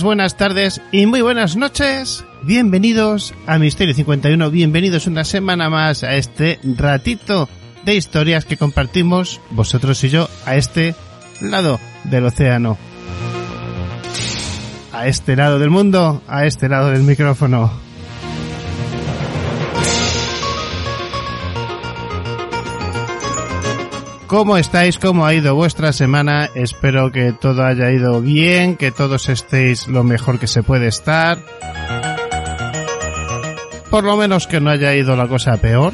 Buenas tardes y muy buenas noches. Bienvenidos a Misterio 51, bienvenidos una semana más a este ratito de historias que compartimos vosotros y yo a este lado del océano. A este lado del mundo, a este lado del micrófono. ¿Cómo estáis? ¿Cómo ha ido vuestra semana? Espero que todo haya ido bien, que todos estéis lo mejor que se puede estar. Por lo menos que no haya ido la cosa peor.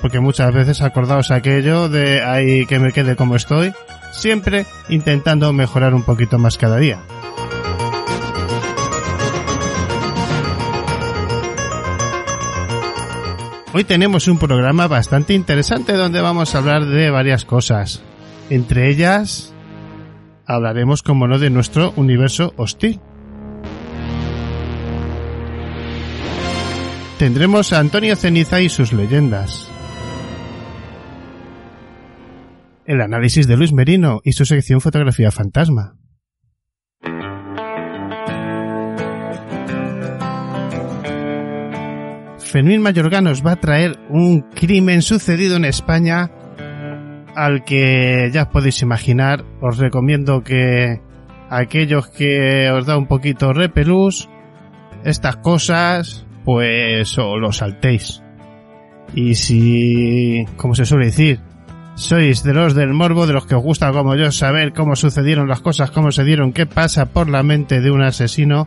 Porque muchas veces acordaos aquello de ahí que me quede como estoy. Siempre intentando mejorar un poquito más cada día. Hoy tenemos un programa bastante interesante donde vamos a hablar de varias cosas. Entre ellas, hablaremos, como no, de nuestro universo hostil. Tendremos a Antonio Ceniza y sus leyendas. El análisis de Luis Merino y su sección Fotografía Fantasma. Fermín Mayorga nos va a traer un crimen sucedido en España al que ya podéis imaginar. Os recomiendo que aquellos que os da un poquito repelús, estas cosas, pues o lo saltéis. Y si, como se suele decir, sois de los del morbo, de los que os gusta como yo saber cómo sucedieron las cosas, cómo se dieron, qué pasa por la mente de un asesino,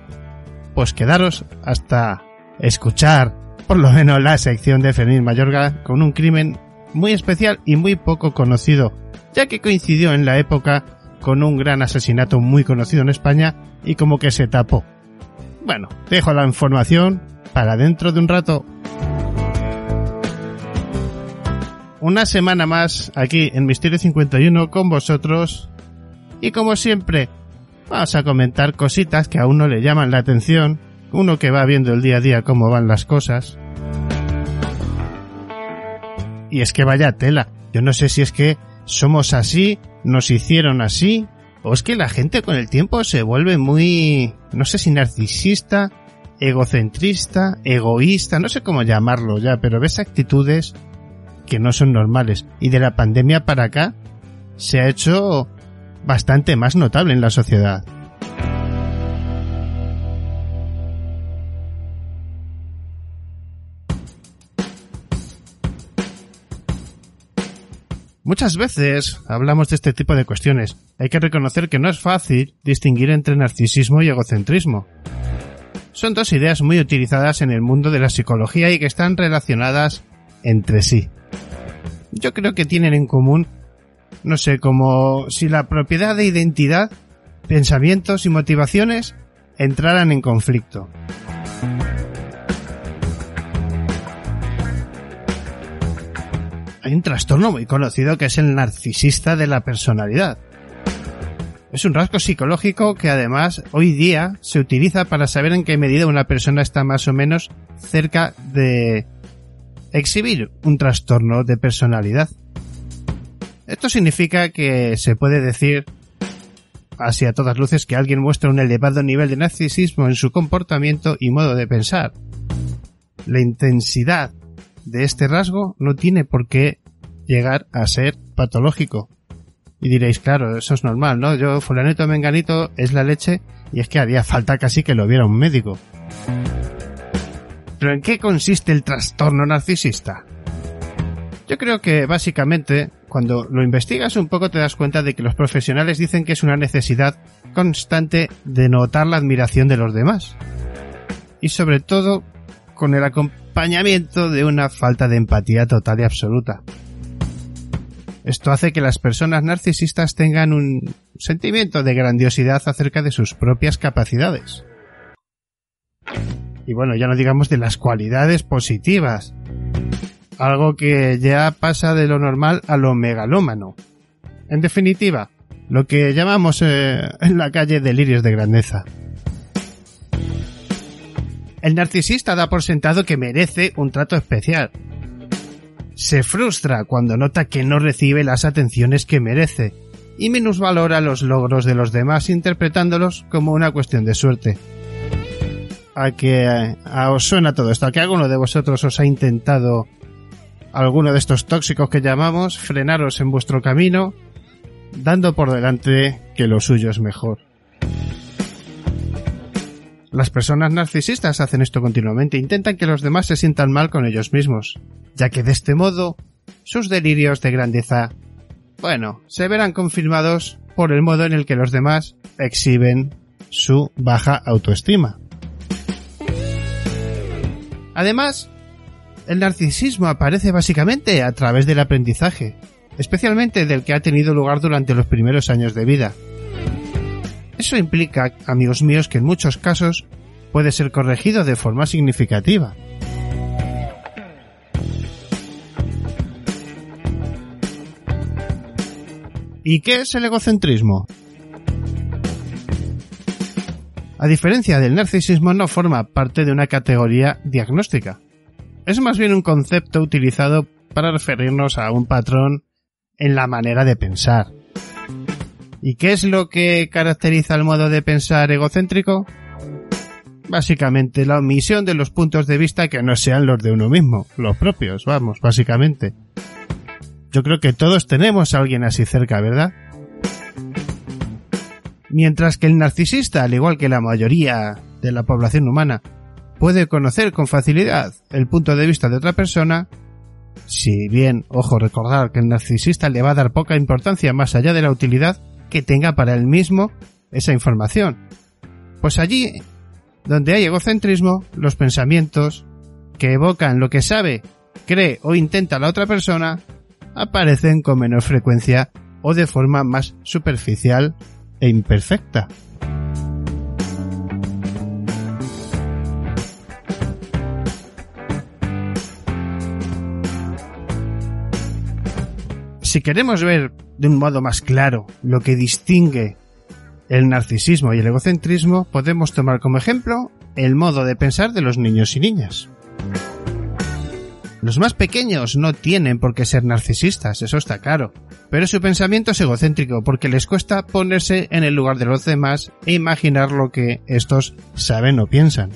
pues quedaros hasta escuchar por lo menos la sección de Fermín Mayorga con un crimen muy especial y muy poco conocido, ya que coincidió en la época con un gran asesinato muy conocido en España y como que se tapó. Bueno, dejo la información para dentro de un rato. Una semana más aquí en Misterio 51 con vosotros y como siempre vamos a comentar cositas que a uno le llaman la atención uno que va viendo el día a día cómo van las cosas. Y es que vaya tela, yo no sé si es que somos así, nos hicieron así, o es que la gente con el tiempo se vuelve muy, no sé si narcisista, egocentrista, egoísta, no sé cómo llamarlo ya, pero ves actitudes que no son normales. Y de la pandemia para acá se ha hecho bastante más notable en la sociedad. Muchas veces hablamos de este tipo de cuestiones. Hay que reconocer que no es fácil distinguir entre narcisismo y egocentrismo. Son dos ideas muy utilizadas en el mundo de la psicología y que están relacionadas entre sí. Yo creo que tienen en común, no sé, como si la propiedad de identidad, pensamientos y motivaciones entraran en conflicto. Hay un trastorno muy conocido que es el narcisista de la personalidad. Es un rasgo psicológico que además hoy día se utiliza para saber en qué medida una persona está más o menos cerca de exhibir un trastorno de personalidad. Esto significa que se puede decir así a todas luces que alguien muestra un elevado nivel de narcisismo en su comportamiento y modo de pensar. La intensidad de este rasgo no tiene por qué llegar a ser patológico. Y diréis, claro, eso es normal, ¿no? Yo, fulanito menganito, es la leche y es que haría falta casi que lo viera un médico. Pero ¿en qué consiste el trastorno narcisista? Yo creo que básicamente, cuando lo investigas un poco te das cuenta de que los profesionales dicen que es una necesidad constante de notar la admiración de los demás. Y sobre todo con el de una falta de empatía total y absoluta. Esto hace que las personas narcisistas tengan un sentimiento de grandiosidad acerca de sus propias capacidades. Y bueno, ya no digamos de las cualidades positivas. Algo que ya pasa de lo normal a lo megalómano. En definitiva, lo que llamamos eh, en la calle delirios de grandeza. El narcisista da por sentado que merece un trato especial, se frustra cuando nota que no recibe las atenciones que merece y minusvalora los logros de los demás interpretándolos como una cuestión de suerte. ¿A que os suena todo esto? ¿A que alguno de vosotros os ha intentado alguno de estos tóxicos que llamamos frenaros en vuestro camino dando por delante que lo suyo es mejor? Las personas narcisistas hacen esto continuamente, intentan que los demás se sientan mal con ellos mismos, ya que de este modo sus delirios de grandeza, bueno, se verán confirmados por el modo en el que los demás exhiben su baja autoestima. Además, el narcisismo aparece básicamente a través del aprendizaje, especialmente del que ha tenido lugar durante los primeros años de vida. Eso implica, amigos míos, que en muchos casos puede ser corregido de forma significativa. ¿Y qué es el egocentrismo? A diferencia del narcisismo, no forma parte de una categoría diagnóstica. Es más bien un concepto utilizado para referirnos a un patrón en la manera de pensar. ¿Y qué es lo que caracteriza el modo de pensar egocéntrico? Básicamente la omisión de los puntos de vista que no sean los de uno mismo, los propios, vamos, básicamente. Yo creo que todos tenemos a alguien así cerca, ¿verdad? Mientras que el narcisista, al igual que la mayoría de la población humana, puede conocer con facilidad el punto de vista de otra persona, si bien, ojo, recordar que el narcisista le va a dar poca importancia más allá de la utilidad que tenga para él mismo esa información. Pues allí, donde hay egocentrismo, los pensamientos que evocan lo que sabe, cree o intenta la otra persona aparecen con menor frecuencia o de forma más superficial e imperfecta. Si queremos ver de un modo más claro lo que distingue el narcisismo y el egocentrismo, podemos tomar como ejemplo el modo de pensar de los niños y niñas. Los más pequeños no tienen por qué ser narcisistas, eso está claro, pero su pensamiento es egocéntrico porque les cuesta ponerse en el lugar de los demás e imaginar lo que estos saben o piensan.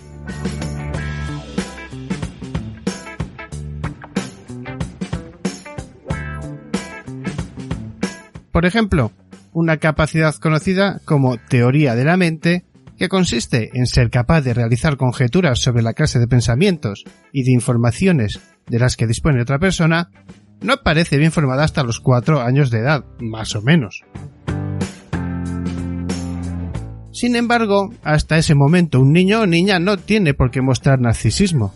Por ejemplo, una capacidad conocida como teoría de la mente que consiste en ser capaz de realizar conjeturas sobre la clase de pensamientos y de informaciones de las que dispone otra persona, no parece bien formada hasta los cuatro años de edad, más o menos. Sin embargo, hasta ese momento un niño o niña no tiene por qué mostrar narcisismo.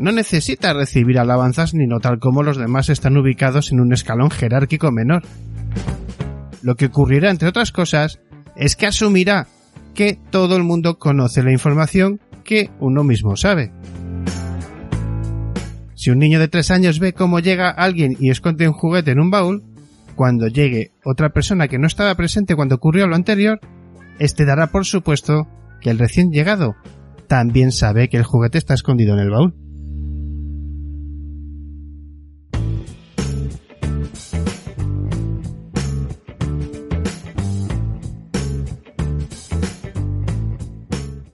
No necesita recibir alabanzas ni notar cómo los demás están ubicados en un escalón jerárquico menor. Lo que ocurrirá, entre otras cosas, es que asumirá que todo el mundo conoce la información que uno mismo sabe. Si un niño de tres años ve cómo llega alguien y esconde un juguete en un baúl, cuando llegue otra persona que no estaba presente cuando ocurrió lo anterior, este dará por supuesto que el recién llegado también sabe que el juguete está escondido en el baúl.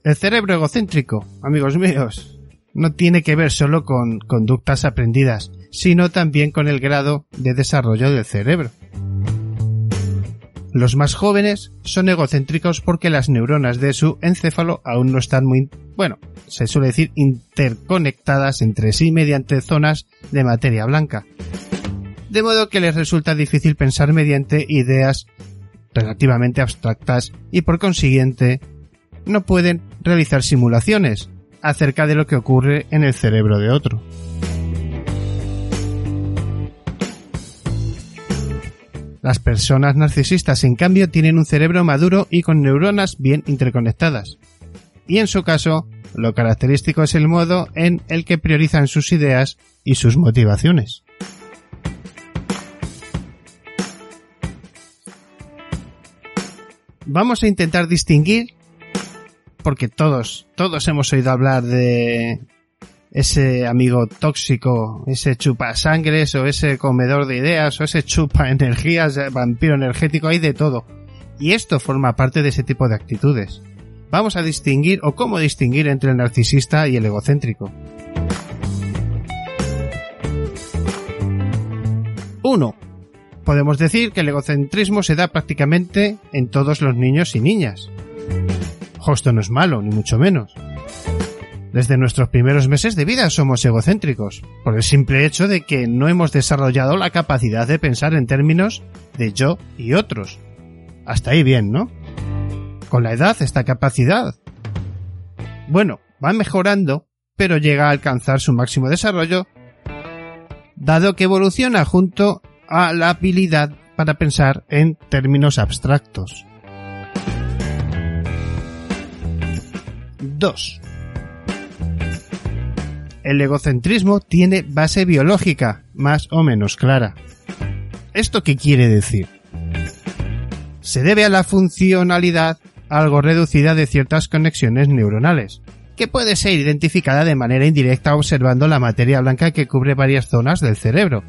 El cerebro egocéntrico, amigos míos, no tiene que ver solo con conductas aprendidas, sino también con el grado de desarrollo del cerebro. Los más jóvenes son egocéntricos porque las neuronas de su encéfalo aún no están muy, bueno, se suele decir interconectadas entre sí mediante zonas de materia blanca. De modo que les resulta difícil pensar mediante ideas relativamente abstractas y por consiguiente no pueden realizar simulaciones acerca de lo que ocurre en el cerebro de otro. Las personas narcisistas, en cambio, tienen un cerebro maduro y con neuronas bien interconectadas. Y en su caso, lo característico es el modo en el que priorizan sus ideas y sus motivaciones. Vamos a intentar distinguir, porque todos, todos hemos oído hablar de ese amigo tóxico, ese chupa sangres o ese comedor de ideas o ese chupa energías, vampiro energético, hay de todo. Y esto forma parte de ese tipo de actitudes. Vamos a distinguir o cómo distinguir entre el narcisista y el egocéntrico. 1. Podemos decir que el egocentrismo se da prácticamente en todos los niños y niñas. Esto no es malo, ni mucho menos. Desde nuestros primeros meses de vida somos egocéntricos, por el simple hecho de que no hemos desarrollado la capacidad de pensar en términos de yo y otros. Hasta ahí bien, ¿no? Con la edad esta capacidad. Bueno, va mejorando, pero llega a alcanzar su máximo desarrollo, dado que evoluciona junto a la habilidad para pensar en términos abstractos. 2 el egocentrismo tiene base biológica, más o menos clara. ¿Esto qué quiere decir? Se debe a la funcionalidad algo reducida de ciertas conexiones neuronales, que puede ser identificada de manera indirecta observando la materia blanca que cubre varias zonas del cerebro.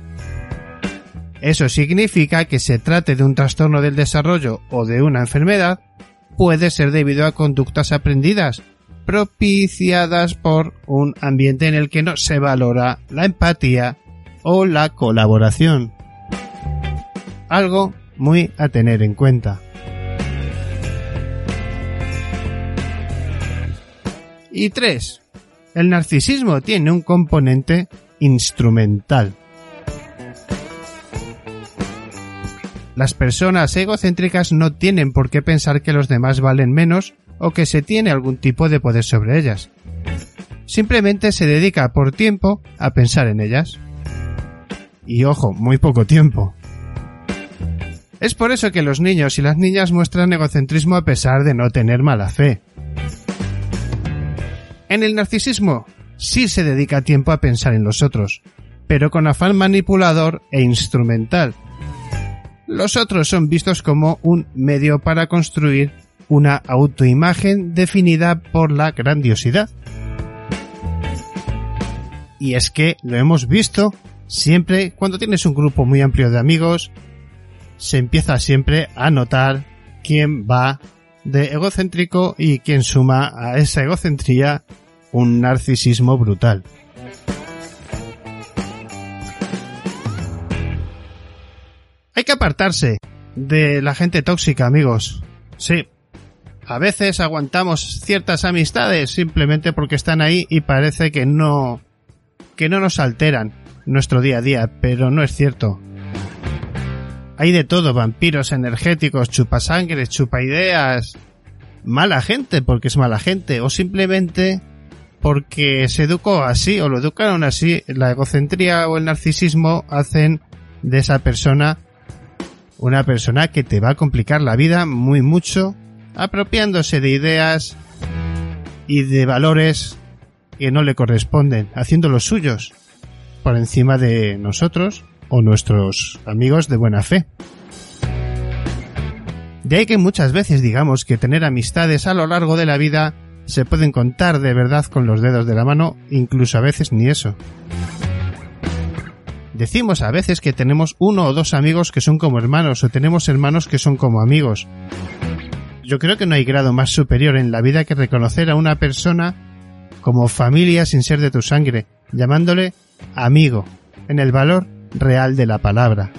Eso significa que se trate de un trastorno del desarrollo o de una enfermedad, puede ser debido a conductas aprendidas propiciadas por un ambiente en el que no se valora la empatía o la colaboración. Algo muy a tener en cuenta. Y 3. El narcisismo tiene un componente instrumental. Las personas egocéntricas no tienen por qué pensar que los demás valen menos o que se tiene algún tipo de poder sobre ellas. Simplemente se dedica por tiempo a pensar en ellas. Y ojo, muy poco tiempo. Es por eso que los niños y las niñas muestran egocentrismo a pesar de no tener mala fe. En el narcisismo sí se dedica tiempo a pensar en los otros, pero con afán manipulador e instrumental. Los otros son vistos como un medio para construir una autoimagen definida por la grandiosidad. Y es que lo hemos visto siempre cuando tienes un grupo muy amplio de amigos, se empieza siempre a notar quién va de egocéntrico y quién suma a esa egocentría un narcisismo brutal. Hay que apartarse de la gente tóxica, amigos. Sí, a veces aguantamos ciertas amistades simplemente porque están ahí y parece que no que no nos alteran nuestro día a día, pero no es cierto. Hay de todo, vampiros energéticos, chupasangres, chupaideas, mala gente porque es mala gente o simplemente porque se educó así o lo educaron así, la egocentría o el narcisismo hacen de esa persona una persona que te va a complicar la vida muy mucho apropiándose de ideas y de valores que no le corresponden, haciendo los suyos por encima de nosotros o nuestros amigos de buena fe. De ahí que muchas veces digamos que tener amistades a lo largo de la vida se pueden contar de verdad con los dedos de la mano, incluso a veces ni eso. Decimos a veces que tenemos uno o dos amigos que son como hermanos o tenemos hermanos que son como amigos yo creo que no hay grado más superior en la vida que reconocer a una persona como familia sin ser de tu sangre, llamándole amigo, en el valor real de la palabra.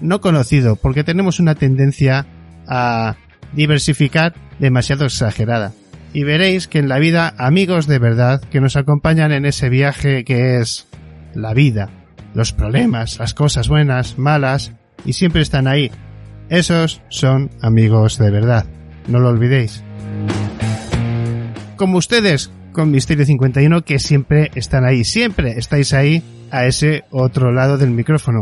No conocido, porque tenemos una tendencia a diversificar demasiado exagerada. Y veréis que en la vida amigos de verdad que nos acompañan en ese viaje que es la vida, los problemas, las cosas buenas, malas, y siempre están ahí. Esos son amigos de verdad. No lo olvidéis. Como ustedes con Misterio 51 que siempre están ahí, siempre estáis ahí a ese otro lado del micrófono.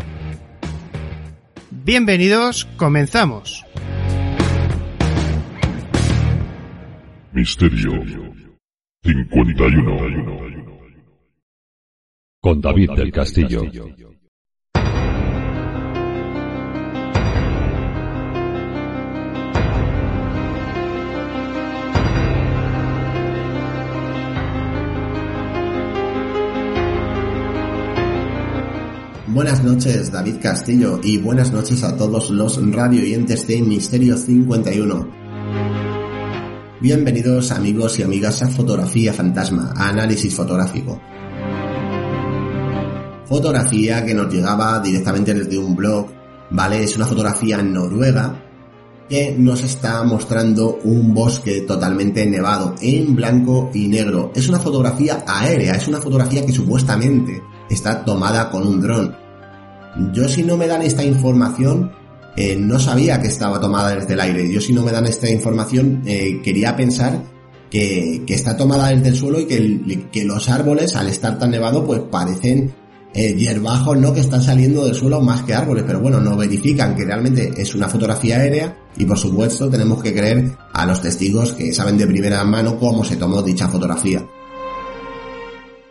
Bienvenidos, comenzamos. Misterio 51 Con David del Castillo. Buenas noches, David Castillo, y buenas noches a todos los radio oyentes de Misterio 51. Bienvenidos amigos y amigas a Fotografía Fantasma, a análisis fotográfico. Fotografía que nos llegaba directamente desde un blog, ¿vale? Es una fotografía noruega que nos está mostrando un bosque totalmente nevado, en blanco y negro. Es una fotografía aérea, es una fotografía que supuestamente está tomada con un dron. Yo si no me dan esta información, eh, no sabía que estaba tomada desde el aire. Yo si no me dan esta información, eh, quería pensar que, que, está tomada desde el suelo y que, que, los árboles, al estar tan nevado, pues parecen eh, hierbajos, ¿no? Que están saliendo del suelo más que árboles. Pero bueno, no verifican que realmente es una fotografía aérea y por supuesto tenemos que creer a los testigos que saben de primera mano cómo se tomó dicha fotografía.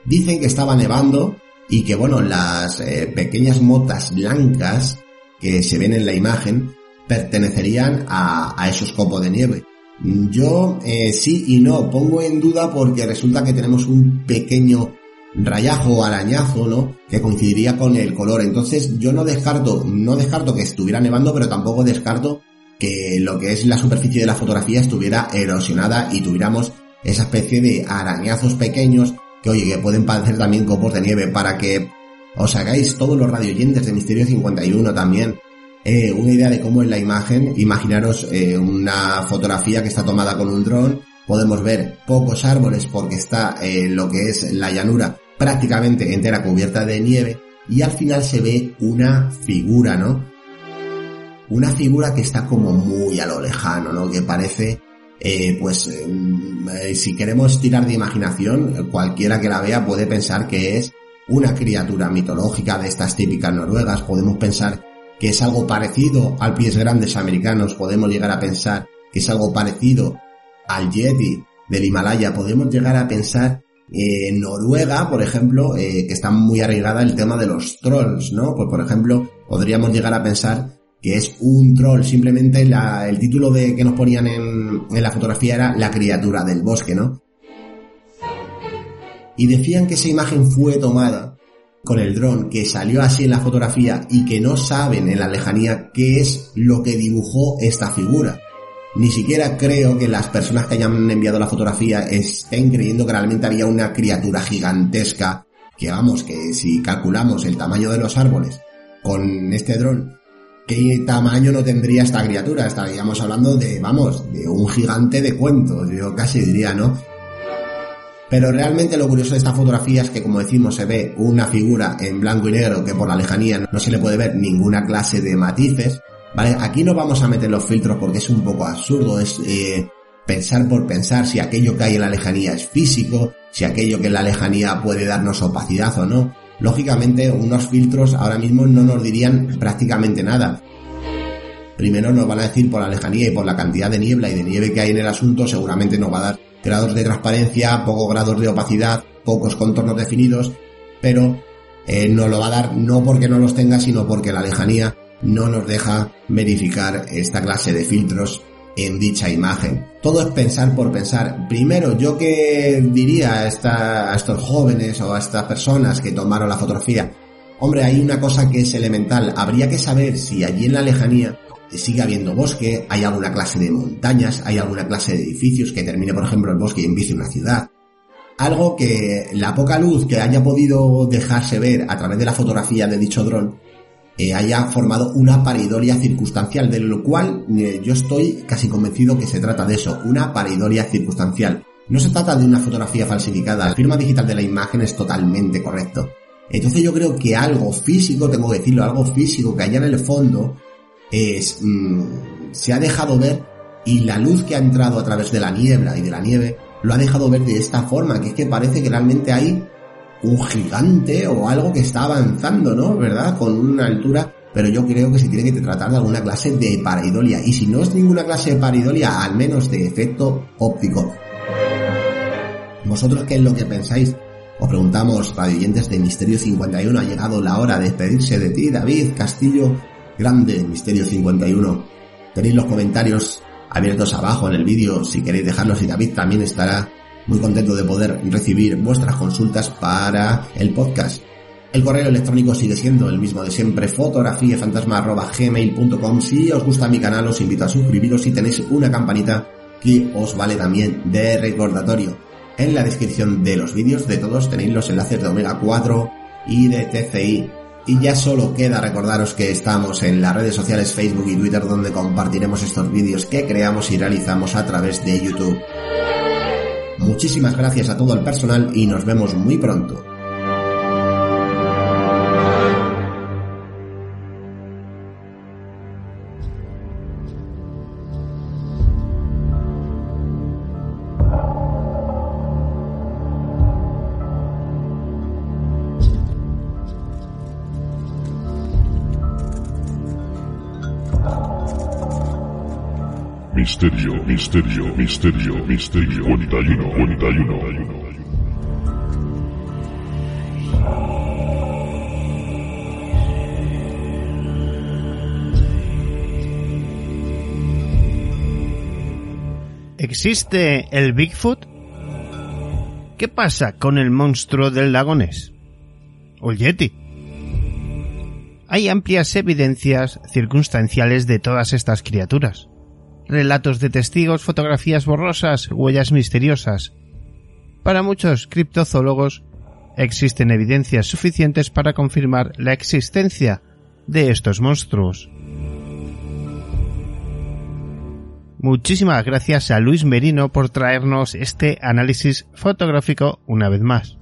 Dicen que estaba nevando y que bueno, las eh, pequeñas motas blancas que se ven en la imagen pertenecerían a, a esos copos de nieve. Yo eh, sí y no, pongo en duda porque resulta que tenemos un pequeño rayajo o arañazo, ¿no? Que coincidiría con el color. Entonces yo no descarto, no descarto que estuviera nevando, pero tampoco descarto que lo que es la superficie de la fotografía estuviera erosionada y tuviéramos esa especie de arañazos pequeños que oye, que pueden parecer también copos de nieve para que os hagáis todos los radioyentes de Misterio 51 también eh, una idea de cómo es la imagen. Imaginaros eh, una fotografía que está tomada con un dron. Podemos ver pocos árboles porque está eh, lo que es la llanura prácticamente entera cubierta de nieve y al final se ve una figura, ¿no? Una figura que está como muy a lo lejano, ¿no? Que parece eh, pues eh, si queremos tirar de imaginación, cualquiera que la vea puede pensar que es una criatura mitológica de estas típicas noruegas, podemos pensar que es algo parecido al pies grandes americanos, podemos llegar a pensar que es algo parecido al Yeti del Himalaya, podemos llegar a pensar eh, en Noruega, por ejemplo, que está muy arraigada el tema de los trolls, ¿no? Pues por ejemplo, podríamos llegar a pensar que es un troll, simplemente el título de que nos ponían en, en la fotografía era La criatura del bosque, ¿no? Y decían que esa imagen fue tomada con el dron, que salió así en la fotografía y que no saben en la lejanía qué es lo que dibujó esta figura. Ni siquiera creo que las personas que hayan enviado la fotografía estén creyendo que realmente había una criatura gigantesca, que vamos, que si calculamos el tamaño de los árboles con este dron ¿qué tamaño no tendría esta criatura? Estaríamos hablando de, vamos, de un gigante de cuentos, yo casi diría, ¿no? Pero realmente lo curioso de esta fotografía es que, como decimos, se ve una figura en blanco y negro que por la lejanía no se le puede ver ninguna clase de matices, ¿vale? Aquí no vamos a meter los filtros porque es un poco absurdo, es eh, pensar por pensar si aquello que hay en la lejanía es físico, si aquello que en la lejanía puede darnos opacidad o no. Lógicamente, unos filtros ahora mismo no nos dirían prácticamente nada. Primero nos van a decir por la lejanía y por la cantidad de niebla y de nieve que hay en el asunto, seguramente nos va a dar grados de transparencia, pocos grados de opacidad, pocos contornos definidos, pero eh, nos lo va a dar no porque no los tenga, sino porque la lejanía no nos deja verificar esta clase de filtros en dicha imagen. Todo es pensar por pensar. Primero, yo que diría a, estos jóvenes o a estas personas que tomaron la fotografía, hombre, hay una cosa que es elemental. Habría que saber si allí en la lejanía sigue habiendo bosque, hay alguna clase de montañas, hay alguna clase de edificios que termine, por ejemplo, el bosque y empiece una ciudad. algo que la poca luz que haya podido dejarse ver a través de la fotografía de dicho dron eh, haya formado una paridolia circunstancial, de lo cual eh, yo estoy casi convencido que se trata de eso, una paridolia circunstancial. No se trata de una fotografía falsificada, la firma digital de la imagen es totalmente correcto. Entonces yo creo que algo físico, tengo que decirlo, algo físico que haya en el fondo es, mm, se ha dejado ver y la luz que ha entrado a través de la niebla y de la nieve lo ha dejado ver de esta forma, que es que parece que realmente hay un gigante o algo que está avanzando, ¿no? ¿Verdad? Con una altura, pero yo creo que se tiene que tratar de alguna clase de pareidolia, y si no es ninguna clase de pareidolia, al menos de efecto óptico. ¿Vosotros qué es lo que pensáis? Os preguntamos, radioyentes de Misterio 51, ha llegado la hora de despedirse de ti, David Castillo, grande Misterio 51. Tenéis los comentarios abiertos abajo en el vídeo si queréis dejarlos y David también estará muy contento de poder recibir vuestras consultas para el podcast. El correo electrónico sigue siendo el mismo de siempre, fotografiafantasma.gmail.com. Si os gusta mi canal os invito a suscribiros y tenéis una campanita que os vale también de recordatorio. En la descripción de los vídeos de todos tenéis los enlaces de Omega 4 y de TCI. Y ya solo queda recordaros que estamos en las redes sociales Facebook y Twitter donde compartiremos estos vídeos que creamos y realizamos a través de YouTube. Muchísimas gracias a todo el personal y nos vemos muy pronto. Misterio, misterio, misterio, misterio, 41, 41. ¿Existe el Bigfoot? ¿Qué pasa con el monstruo del lago Ness? ¿O el Yeti? Hay amplias evidencias circunstanciales de todas estas criaturas relatos de testigos, fotografías borrosas, huellas misteriosas. Para muchos criptozoólogos existen evidencias suficientes para confirmar la existencia de estos monstruos. Muchísimas gracias a Luis Merino por traernos este análisis fotográfico una vez más.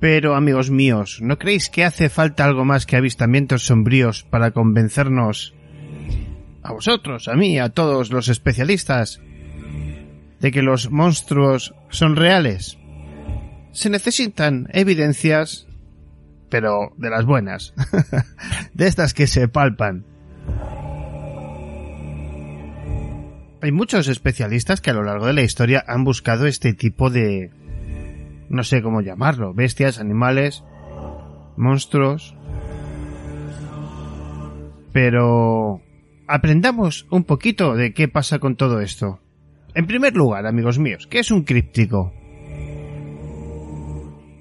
Pero amigos míos, ¿no creéis que hace falta algo más que avistamientos sombríos para convencernos a vosotros, a mí, a todos los especialistas, de que los monstruos son reales. Se necesitan evidencias, pero de las buenas, de estas que se palpan. Hay muchos especialistas que a lo largo de la historia han buscado este tipo de... no sé cómo llamarlo, bestias, animales, monstruos. Pero aprendamos un poquito de qué pasa con todo esto. En primer lugar, amigos míos, ¿qué es un críptico?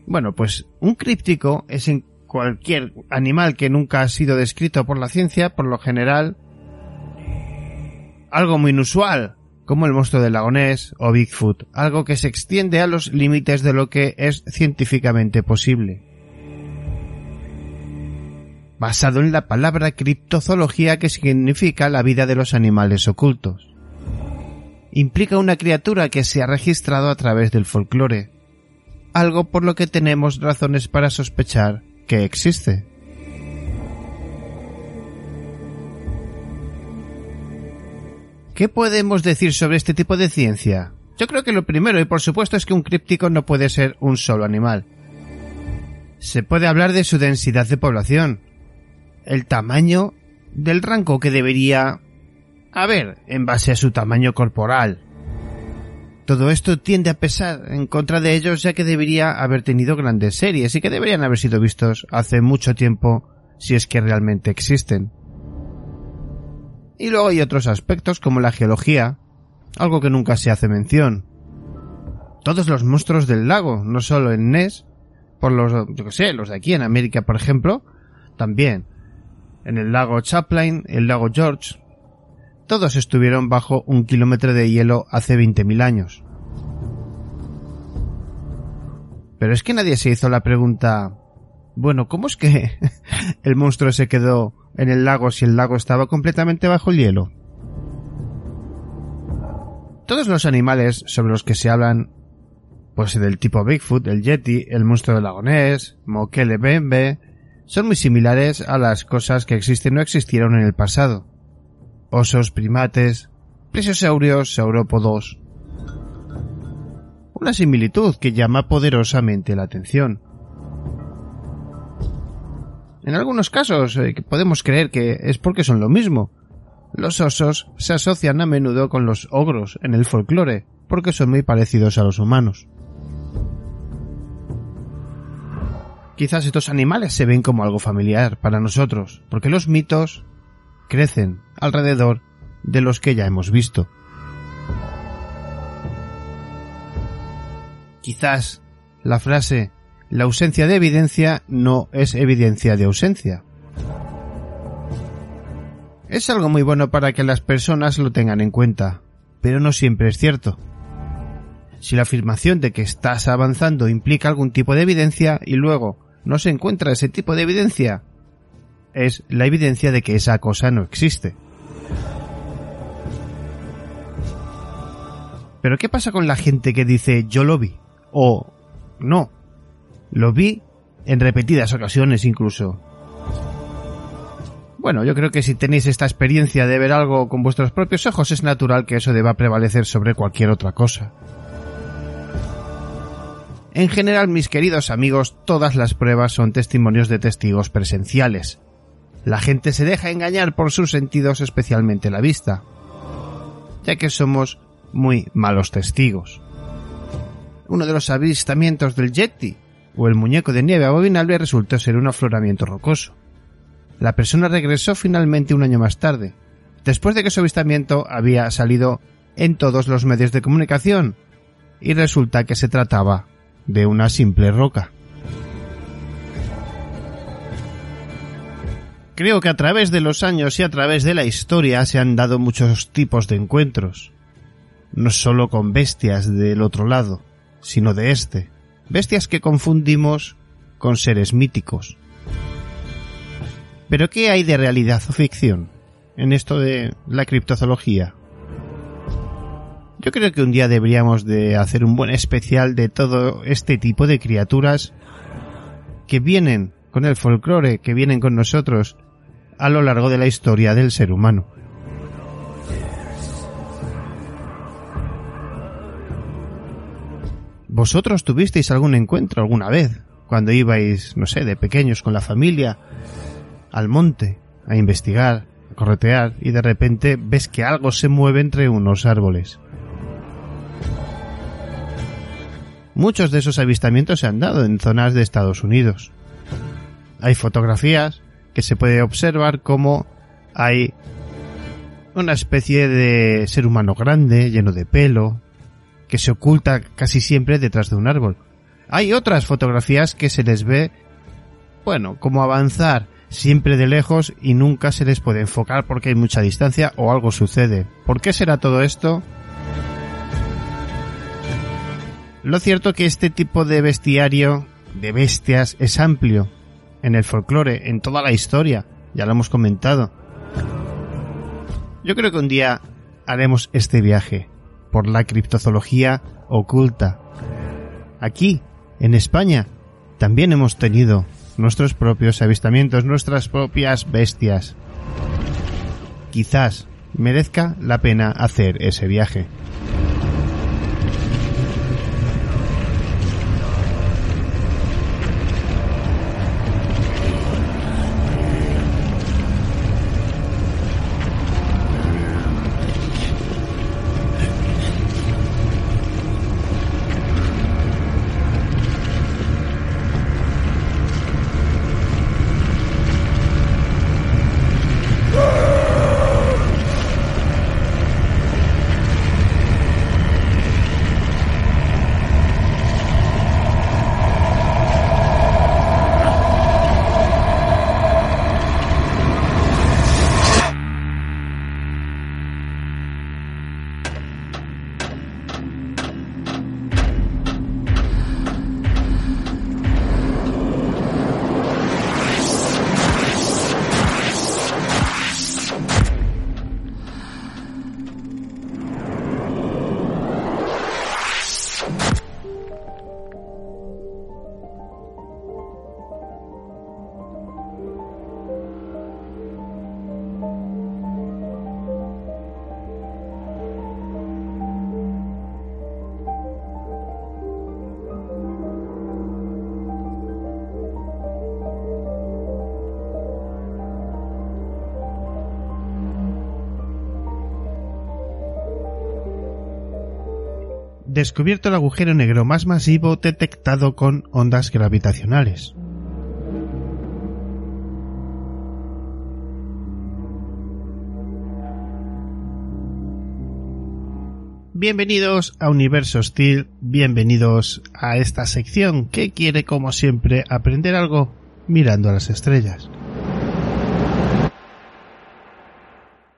Bueno, pues un críptico es en cualquier animal que nunca ha sido descrito por la ciencia, por lo general, algo muy inusual, como el monstruo del lagonés o Bigfoot, algo que se extiende a los límites de lo que es científicamente posible basado en la palabra criptozoología que significa la vida de los animales ocultos. Implica una criatura que se ha registrado a través del folclore, algo por lo que tenemos razones para sospechar que existe. ¿Qué podemos decir sobre este tipo de ciencia? Yo creo que lo primero y por supuesto es que un críptico no puede ser un solo animal. Se puede hablar de su densidad de población, el tamaño del rango que debería haber en base a su tamaño corporal. Todo esto tiende a pesar en contra de ellos ya que debería haber tenido grandes series y que deberían haber sido vistos hace mucho tiempo si es que realmente existen. Y luego hay otros aspectos como la geología, algo que nunca se hace mención. Todos los monstruos del lago, no solo en Ness, por los, yo que sé, los de aquí en América, por ejemplo, también en el lago Chaplain, el lago George. Todos estuvieron bajo un kilómetro de hielo hace 20.000 años. Pero es que nadie se hizo la pregunta, bueno, ¿cómo es que el monstruo se quedó en el lago si el lago estaba completamente bajo el hielo? Todos los animales sobre los que se hablan, pues del tipo Bigfoot, el Yeti, el monstruo del lago Ness, Bembe, son muy similares a las cosas que existen o existieron en el pasado. Osos, primates, plesiosaurios, saurópodos. Una similitud que llama poderosamente la atención. En algunos casos eh, podemos creer que es porque son lo mismo. Los osos se asocian a menudo con los ogros en el folclore, porque son muy parecidos a los humanos. Quizás estos animales se ven como algo familiar para nosotros, porque los mitos crecen alrededor de los que ya hemos visto. Quizás la frase la ausencia de evidencia no es evidencia de ausencia. Es algo muy bueno para que las personas lo tengan en cuenta, pero no siempre es cierto. Si la afirmación de que estás avanzando implica algún tipo de evidencia y luego no se encuentra ese tipo de evidencia, es la evidencia de que esa cosa no existe. Pero ¿qué pasa con la gente que dice yo lo vi? O no, lo vi en repetidas ocasiones incluso. Bueno, yo creo que si tenéis esta experiencia de ver algo con vuestros propios ojos es natural que eso deba prevalecer sobre cualquier otra cosa. En general, mis queridos amigos, todas las pruebas son testimonios de testigos presenciales. La gente se deja engañar por sus sentidos, especialmente la vista, ya que somos muy malos testigos. Uno de los avistamientos del Yeti o el muñeco de nieve abominable resultó ser un afloramiento rocoso. La persona regresó finalmente un año más tarde, después de que su avistamiento había salido en todos los medios de comunicación, y resulta que se trataba de una simple roca. Creo que a través de los años y a través de la historia se han dado muchos tipos de encuentros, no solo con bestias del otro lado, sino de este, bestias que confundimos con seres míticos. Pero ¿qué hay de realidad o ficción en esto de la criptozoología? Yo creo que un día deberíamos de hacer un buen especial de todo este tipo de criaturas que vienen con el folclore, que vienen con nosotros a lo largo de la historia del ser humano. ¿Vosotros tuvisteis algún encuentro alguna vez cuando ibais, no sé, de pequeños con la familia al monte a investigar, a corretear y de repente ves que algo se mueve entre unos árboles? Muchos de esos avistamientos se han dado en zonas de Estados Unidos. Hay fotografías que se puede observar como hay una especie de ser humano grande, lleno de pelo, que se oculta casi siempre detrás de un árbol. Hay otras fotografías que se les ve, bueno, como avanzar siempre de lejos y nunca se les puede enfocar porque hay mucha distancia o algo sucede. ¿Por qué será todo esto? Lo cierto que este tipo de bestiario de bestias es amplio en el folclore, en toda la historia, ya lo hemos comentado. Yo creo que un día haremos este viaje por la criptozoología oculta. Aquí, en España, también hemos tenido nuestros propios avistamientos, nuestras propias bestias. Quizás merezca la pena hacer ese viaje. Descubierto el agujero negro más masivo detectado con ondas gravitacionales. Bienvenidos a Universo Steel, bienvenidos a esta sección que quiere como siempre aprender algo mirando a las estrellas.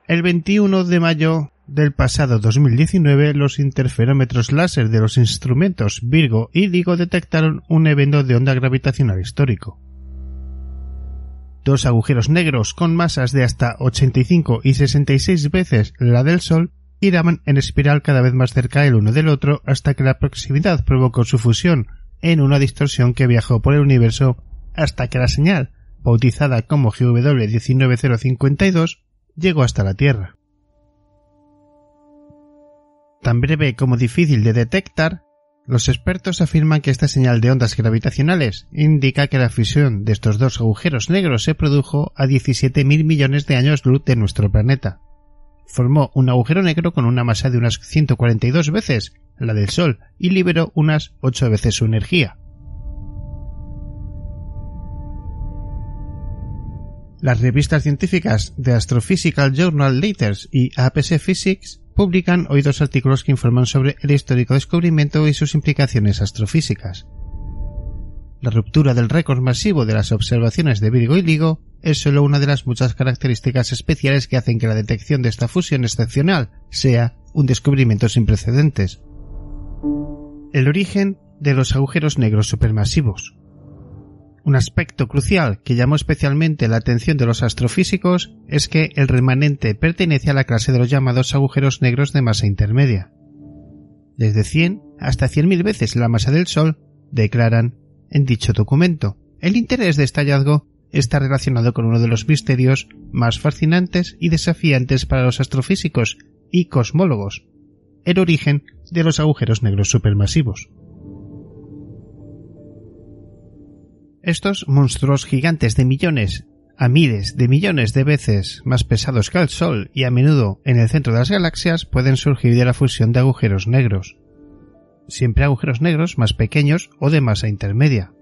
El 21 de mayo del pasado 2019, los interferómetros láser de los instrumentos Virgo y LIGO detectaron un evento de onda gravitacional histórico. Dos agujeros negros con masas de hasta 85 y 66 veces la del Sol giraban en espiral cada vez más cerca el uno del otro hasta que la proximidad provocó su fusión en una distorsión que viajó por el universo hasta que la señal, bautizada como GW 19052, llegó hasta la Tierra. Tan breve como difícil de detectar, los expertos afirman que esta señal de ondas gravitacionales indica que la fusión de estos dos agujeros negros se produjo a 17.000 millones de años luz de nuestro planeta. Formó un agujero negro con una masa de unas 142 veces la del Sol y liberó unas 8 veces su energía. Las revistas científicas The Astrophysical Journal Letters y APS Physics publican hoy dos artículos que informan sobre el histórico descubrimiento y sus implicaciones astrofísicas. La ruptura del récord masivo de las observaciones de Virgo y Ligo es solo una de las muchas características especiales que hacen que la detección de esta fusión excepcional sea un descubrimiento sin precedentes. El origen de los agujeros negros supermasivos. Un aspecto crucial que llamó especialmente la atención de los astrofísicos es que el remanente pertenece a la clase de los llamados agujeros negros de masa intermedia. Desde 100 hasta 100.000 veces la masa del Sol, declaran en dicho documento. El interés de este hallazgo está relacionado con uno de los misterios más fascinantes y desafiantes para los astrofísicos y cosmólogos, el origen de los agujeros negros supermasivos. Estos monstruos gigantes de millones a miles de millones de veces más pesados que el Sol y a menudo en el centro de las galaxias pueden surgir de la fusión de agujeros negros. Siempre agujeros negros más pequeños o de masa intermedia.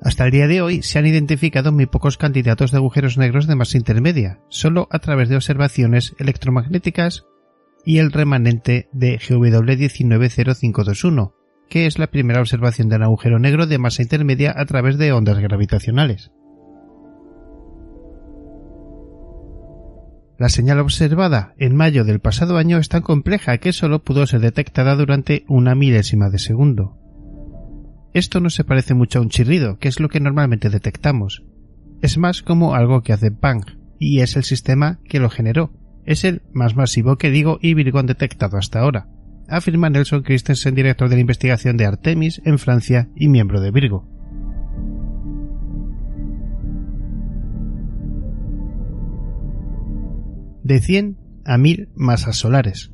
Hasta el día de hoy se han identificado muy pocos candidatos de agujeros negros de masa intermedia, solo a través de observaciones electromagnéticas y el remanente de GW 190521, que es la primera observación de un agujero negro de masa intermedia a través de ondas gravitacionales. La señal observada en mayo del pasado año es tan compleja que solo pudo ser detectada durante una milésima de segundo. Esto no se parece mucho a un chirrido, que es lo que normalmente detectamos. Es más como algo que hace bang, y es el sistema que lo generó. Es el más masivo que digo y Virgo han detectado hasta ahora afirma Nelson Christensen, director de la investigación de Artemis en Francia y miembro de Virgo. De 100 a 1000 masas solares.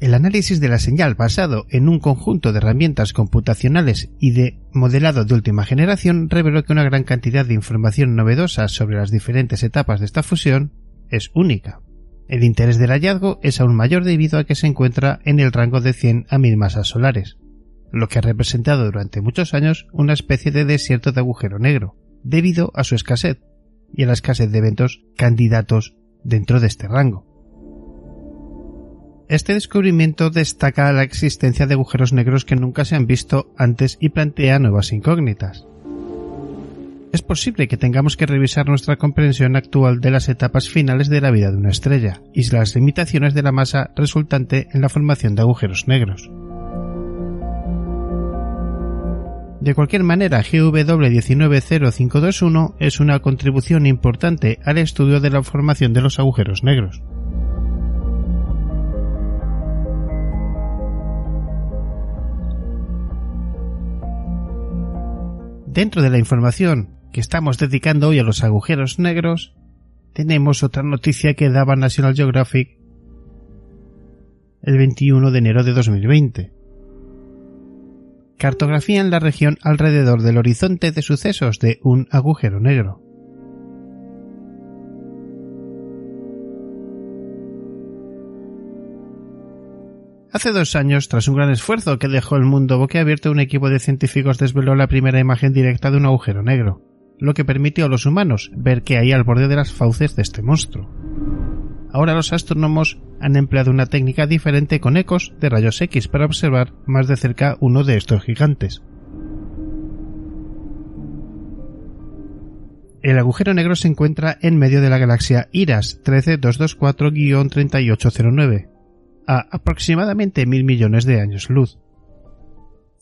El análisis de la señal basado en un conjunto de herramientas computacionales y de modelado de última generación reveló que una gran cantidad de información novedosa sobre las diferentes etapas de esta fusión es única. El interés del hallazgo es aún mayor debido a que se encuentra en el rango de 100 a 1000 masas solares, lo que ha representado durante muchos años una especie de desierto de agujero negro, debido a su escasez y a la escasez de eventos candidatos dentro de este rango. Este descubrimiento destaca la existencia de agujeros negros que nunca se han visto antes y plantea nuevas incógnitas es posible que tengamos que revisar nuestra comprensión actual de las etapas finales de la vida de una estrella y las limitaciones de la masa resultante en la formación de agujeros negros. De cualquier manera, GW19521 es una contribución importante al estudio de la formación de los agujeros negros. Dentro de la información estamos dedicando hoy a los agujeros negros, tenemos otra noticia que daba National Geographic el 21 de enero de 2020. Cartografía en la región alrededor del horizonte de sucesos de un agujero negro. Hace dos años, tras un gran esfuerzo que dejó el mundo boquiabierto, un equipo de científicos desveló la primera imagen directa de un agujero negro, lo que permitió a los humanos ver qué hay al borde de las fauces de este monstruo. Ahora los astrónomos han empleado una técnica diferente con ecos de rayos X para observar más de cerca uno de estos gigantes. El agujero negro se encuentra en medio de la galaxia IRAS 13224-3809, a aproximadamente mil millones de años luz.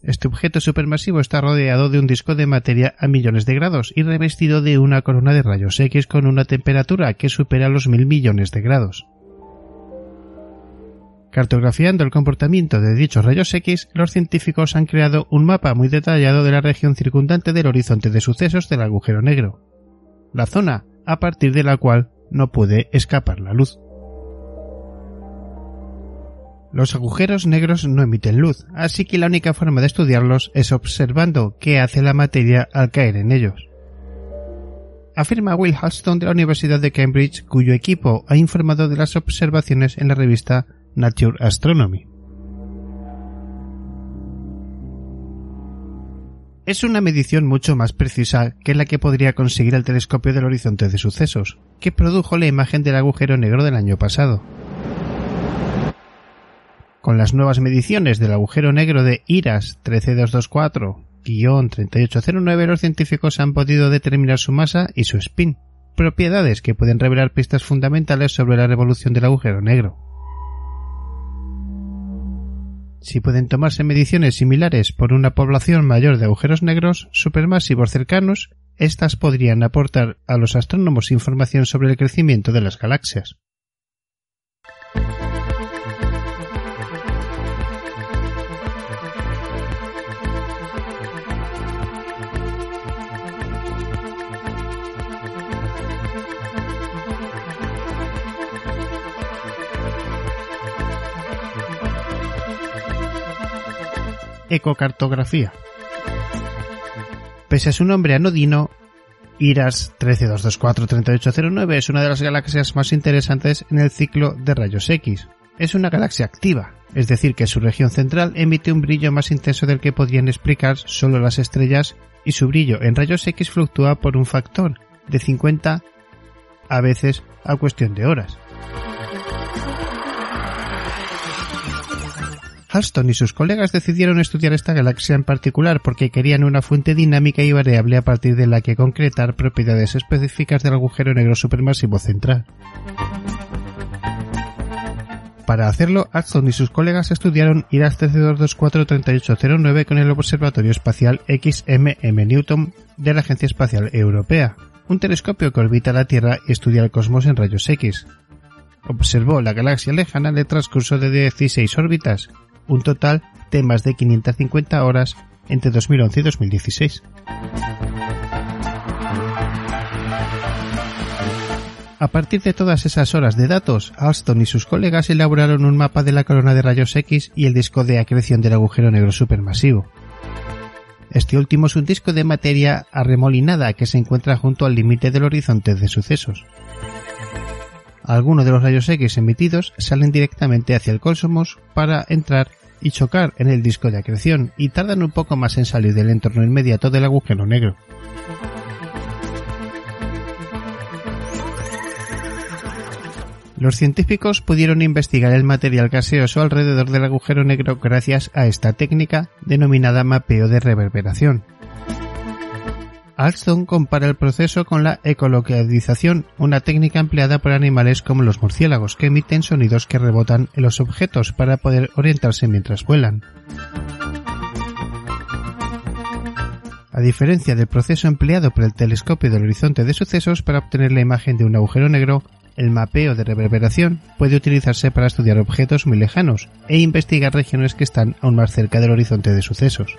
Este objeto supermasivo está rodeado de un disco de materia a millones de grados y revestido de una corona de rayos X con una temperatura que supera los mil millones de grados. Cartografiando el comportamiento de dichos rayos X, los científicos han creado un mapa muy detallado de la región circundante del horizonte de sucesos del agujero negro, la zona a partir de la cual no puede escapar la luz. Los agujeros negros no emiten luz, así que la única forma de estudiarlos es observando qué hace la materia al caer en ellos. Afirma Will Halston de la Universidad de Cambridge, cuyo equipo ha informado de las observaciones en la revista Nature Astronomy. Es una medición mucho más precisa que la que podría conseguir el telescopio del horizonte de sucesos, que produjo la imagen del agujero negro del año pasado. Con las nuevas mediciones del agujero negro de IRAS 13224-3809 los científicos han podido determinar su masa y su spin, propiedades que pueden revelar pistas fundamentales sobre la revolución del agujero negro. Si pueden tomarse mediciones similares por una población mayor de agujeros negros supermasivos cercanos, estas podrían aportar a los astrónomos información sobre el crecimiento de las galaxias. Ecocartografía. Pese a su nombre anodino, IRAS 132243809 es una de las galaxias más interesantes en el ciclo de rayos X. Es una galaxia activa, es decir, que su región central emite un brillo más intenso del que podrían explicar solo las estrellas y su brillo en rayos X fluctúa por un factor de 50 a veces a cuestión de horas. Alston y sus colegas decidieron estudiar esta galaxia en particular porque querían una fuente dinámica y variable a partir de la que concretar propiedades específicas del agujero negro supermasivo central. Para hacerlo, Alston y sus colegas estudiaron IRAS 132243809 con el Observatorio Espacial XMM Newton de la Agencia Espacial Europea, un telescopio que orbita la Tierra y estudia el cosmos en rayos X. Observó la galaxia lejana en el transcurso de 16 órbitas, un total de más de 550 horas entre 2011 y 2016. A partir de todas esas horas de datos, Alston y sus colegas elaboraron un mapa de la corona de rayos X y el disco de acreción del agujero negro supermasivo. Este último es un disco de materia arremolinada que se encuentra junto al límite del horizonte de sucesos. Algunos de los rayos X emitidos salen directamente hacia el cosmos para entrar y chocar en el disco de acreción y tardan un poco más en salir del entorno inmediato del agujero negro. Los científicos pudieron investigar el material gaseoso alrededor del agujero negro gracias a esta técnica denominada mapeo de reverberación. Alston compara el proceso con la ecolocalización, una técnica empleada por animales como los murciélagos que emiten sonidos que rebotan en los objetos para poder orientarse mientras vuelan. A diferencia del proceso empleado por el telescopio del horizonte de sucesos para obtener la imagen de un agujero negro, el mapeo de reverberación puede utilizarse para estudiar objetos muy lejanos e investigar regiones que están aún más cerca del horizonte de sucesos.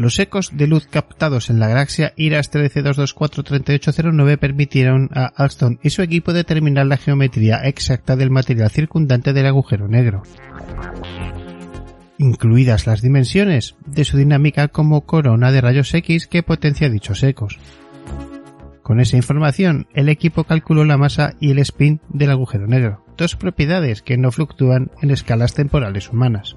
Los ecos de luz captados en la galaxia IRAS 1322433809 permitieron a Alston y su equipo determinar la geometría exacta del material circundante del agujero negro. incluidas las dimensiones de su dinámica como corona de rayos X que potencia dichos ecos. Con esa información, el equipo calculó la masa y el spin del agujero negro, dos propiedades que no fluctúan en escalas temporales humanas.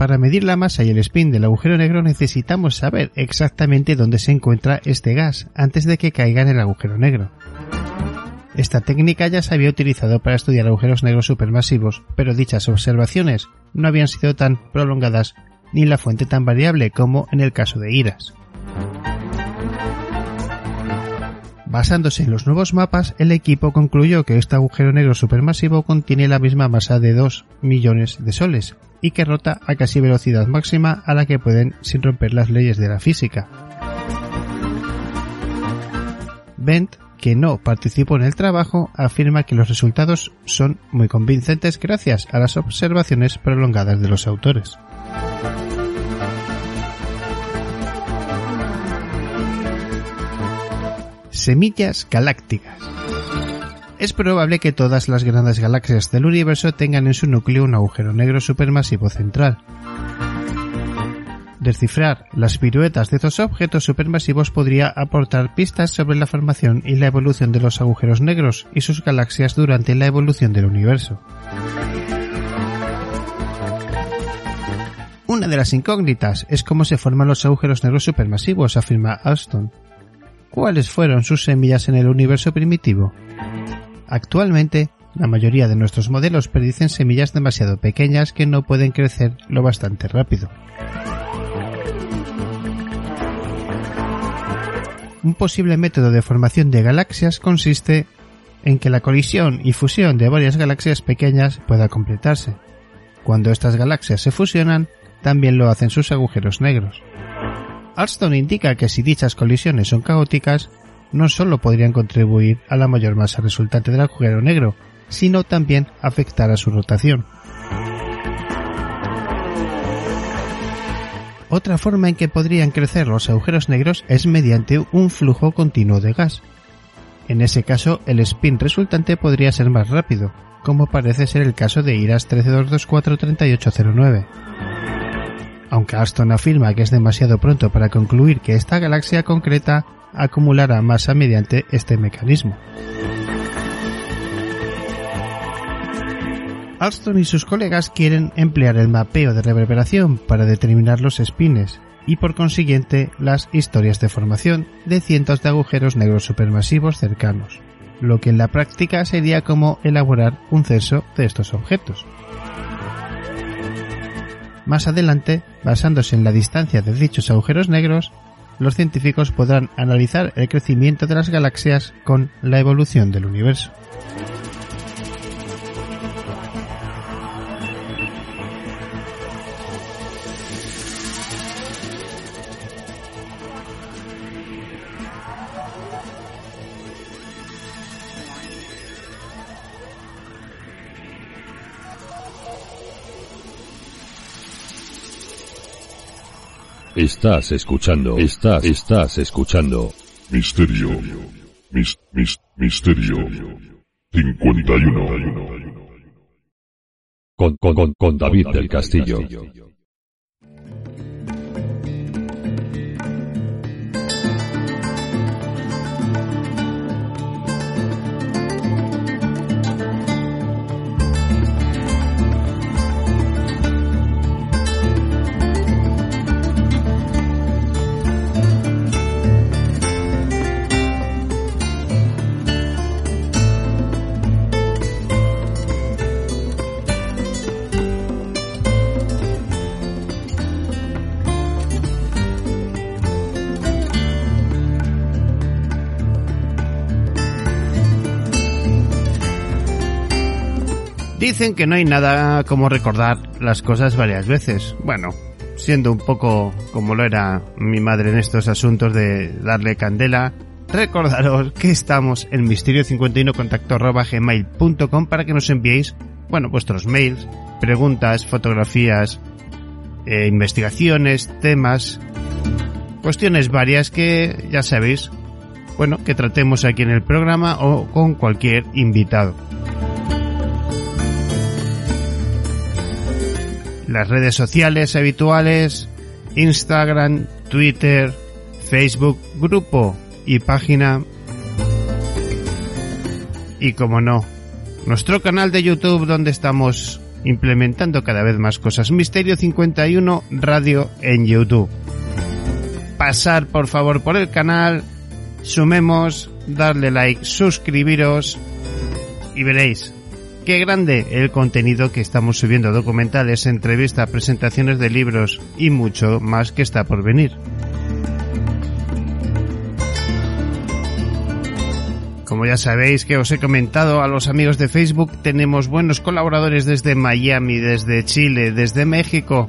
Para medir la masa y el spin del agujero negro necesitamos saber exactamente dónde se encuentra este gas antes de que caiga en el agujero negro. Esta técnica ya se había utilizado para estudiar agujeros negros supermasivos, pero dichas observaciones no habían sido tan prolongadas ni la fuente tan variable como en el caso de Iras. Basándose en los nuevos mapas, el equipo concluyó que este agujero negro supermasivo contiene la misma masa de 2 millones de soles y que rota a casi velocidad máxima a la que pueden sin romper las leyes de la física. Bent, que no participó en el trabajo, afirma que los resultados son muy convincentes gracias a las observaciones prolongadas de los autores. Semillas galácticas. Es probable que todas las grandes galaxias del universo tengan en su núcleo un agujero negro supermasivo central. Descifrar las piruetas de estos objetos supermasivos podría aportar pistas sobre la formación y la evolución de los agujeros negros y sus galaxias durante la evolución del universo. Una de las incógnitas es cómo se forman los agujeros negros supermasivos, afirma Alston cuáles fueron sus semillas en el universo primitivo. Actualmente, la mayoría de nuestros modelos predicen semillas demasiado pequeñas que no pueden crecer lo bastante rápido. Un posible método de formación de galaxias consiste en que la colisión y fusión de varias galaxias pequeñas pueda completarse. Cuando estas galaxias se fusionan, también lo hacen sus agujeros negros. Alston indica que si dichas colisiones son caóticas, no solo podrían contribuir a la mayor masa resultante del agujero negro, sino también afectar a su rotación. Otra forma en que podrían crecer los agujeros negros es mediante un flujo continuo de gas. En ese caso, el spin resultante podría ser más rápido, como parece ser el caso de IRAS 132243809 aunque Aston afirma que es demasiado pronto para concluir que esta galaxia concreta acumulará masa mediante este mecanismo. Alston y sus colegas quieren emplear el mapeo de reverberación para determinar los spines y por consiguiente las historias de formación de cientos de agujeros negros supermasivos cercanos, lo que en la práctica sería como elaborar un censo de estos objetos. Más adelante, basándose en la distancia de dichos agujeros negros, los científicos podrán analizar el crecimiento de las galaxias con la evolución del universo. Estás escuchando, estás, estás escuchando. Misterio. Mis, mis, misterio. 51. Con, con, con, con David del Castillo. Dicen que no hay nada como recordar las cosas varias veces. Bueno, siendo un poco como lo era mi madre en estos asuntos de darle candela, recordaros que estamos en misterio51 contacto gmail.com para que nos enviéis, bueno, vuestros mails, preguntas, fotografías, eh, investigaciones, temas, cuestiones varias que ya sabéis, bueno, que tratemos aquí en el programa o con cualquier invitado. Las redes sociales habituales, Instagram, Twitter, Facebook, grupo y página. Y como no, nuestro canal de YouTube donde estamos implementando cada vez más cosas. Misterio 51 Radio en YouTube. Pasar por favor por el canal, sumemos, darle like, suscribiros y veréis qué grande el contenido que estamos subiendo, documentales, entrevistas, presentaciones de libros y mucho más que está por venir. Como ya sabéis que os he comentado a los amigos de Facebook, tenemos buenos colaboradores desde Miami, desde Chile, desde México,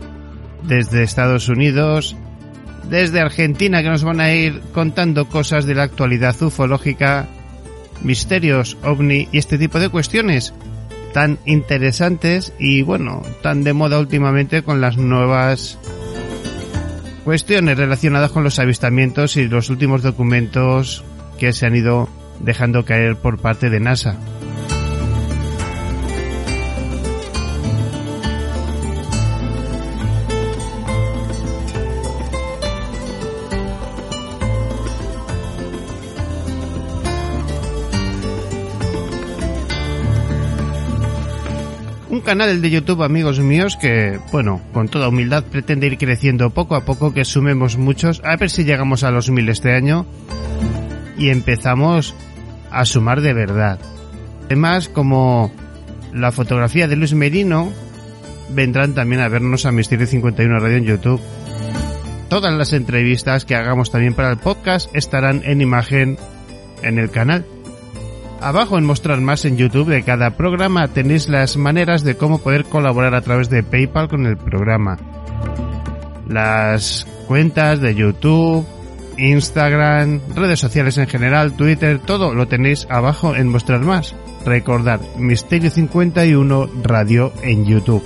desde Estados Unidos, desde Argentina que nos van a ir contando cosas de la actualidad ufológica, misterios, ovni y este tipo de cuestiones tan interesantes y bueno, tan de moda últimamente con las nuevas cuestiones relacionadas con los avistamientos y los últimos documentos que se han ido dejando caer por parte de NASA. Canal de YouTube, amigos míos, que, bueno, con toda humildad pretende ir creciendo poco a poco, que sumemos muchos, a ver si llegamos a los mil este año y empezamos a sumar de verdad. Además, como la fotografía de Luis Merino, vendrán también a vernos a Misterio 51 Radio en YouTube. Todas las entrevistas que hagamos también para el podcast estarán en imagen en el canal. Abajo en mostrar más en YouTube de cada programa tenéis las maneras de cómo poder colaborar a través de PayPal con el programa. Las cuentas de YouTube, Instagram, redes sociales en general, Twitter, todo lo tenéis abajo en mostrar más. Recordad, Misterio 51 Radio en YouTube.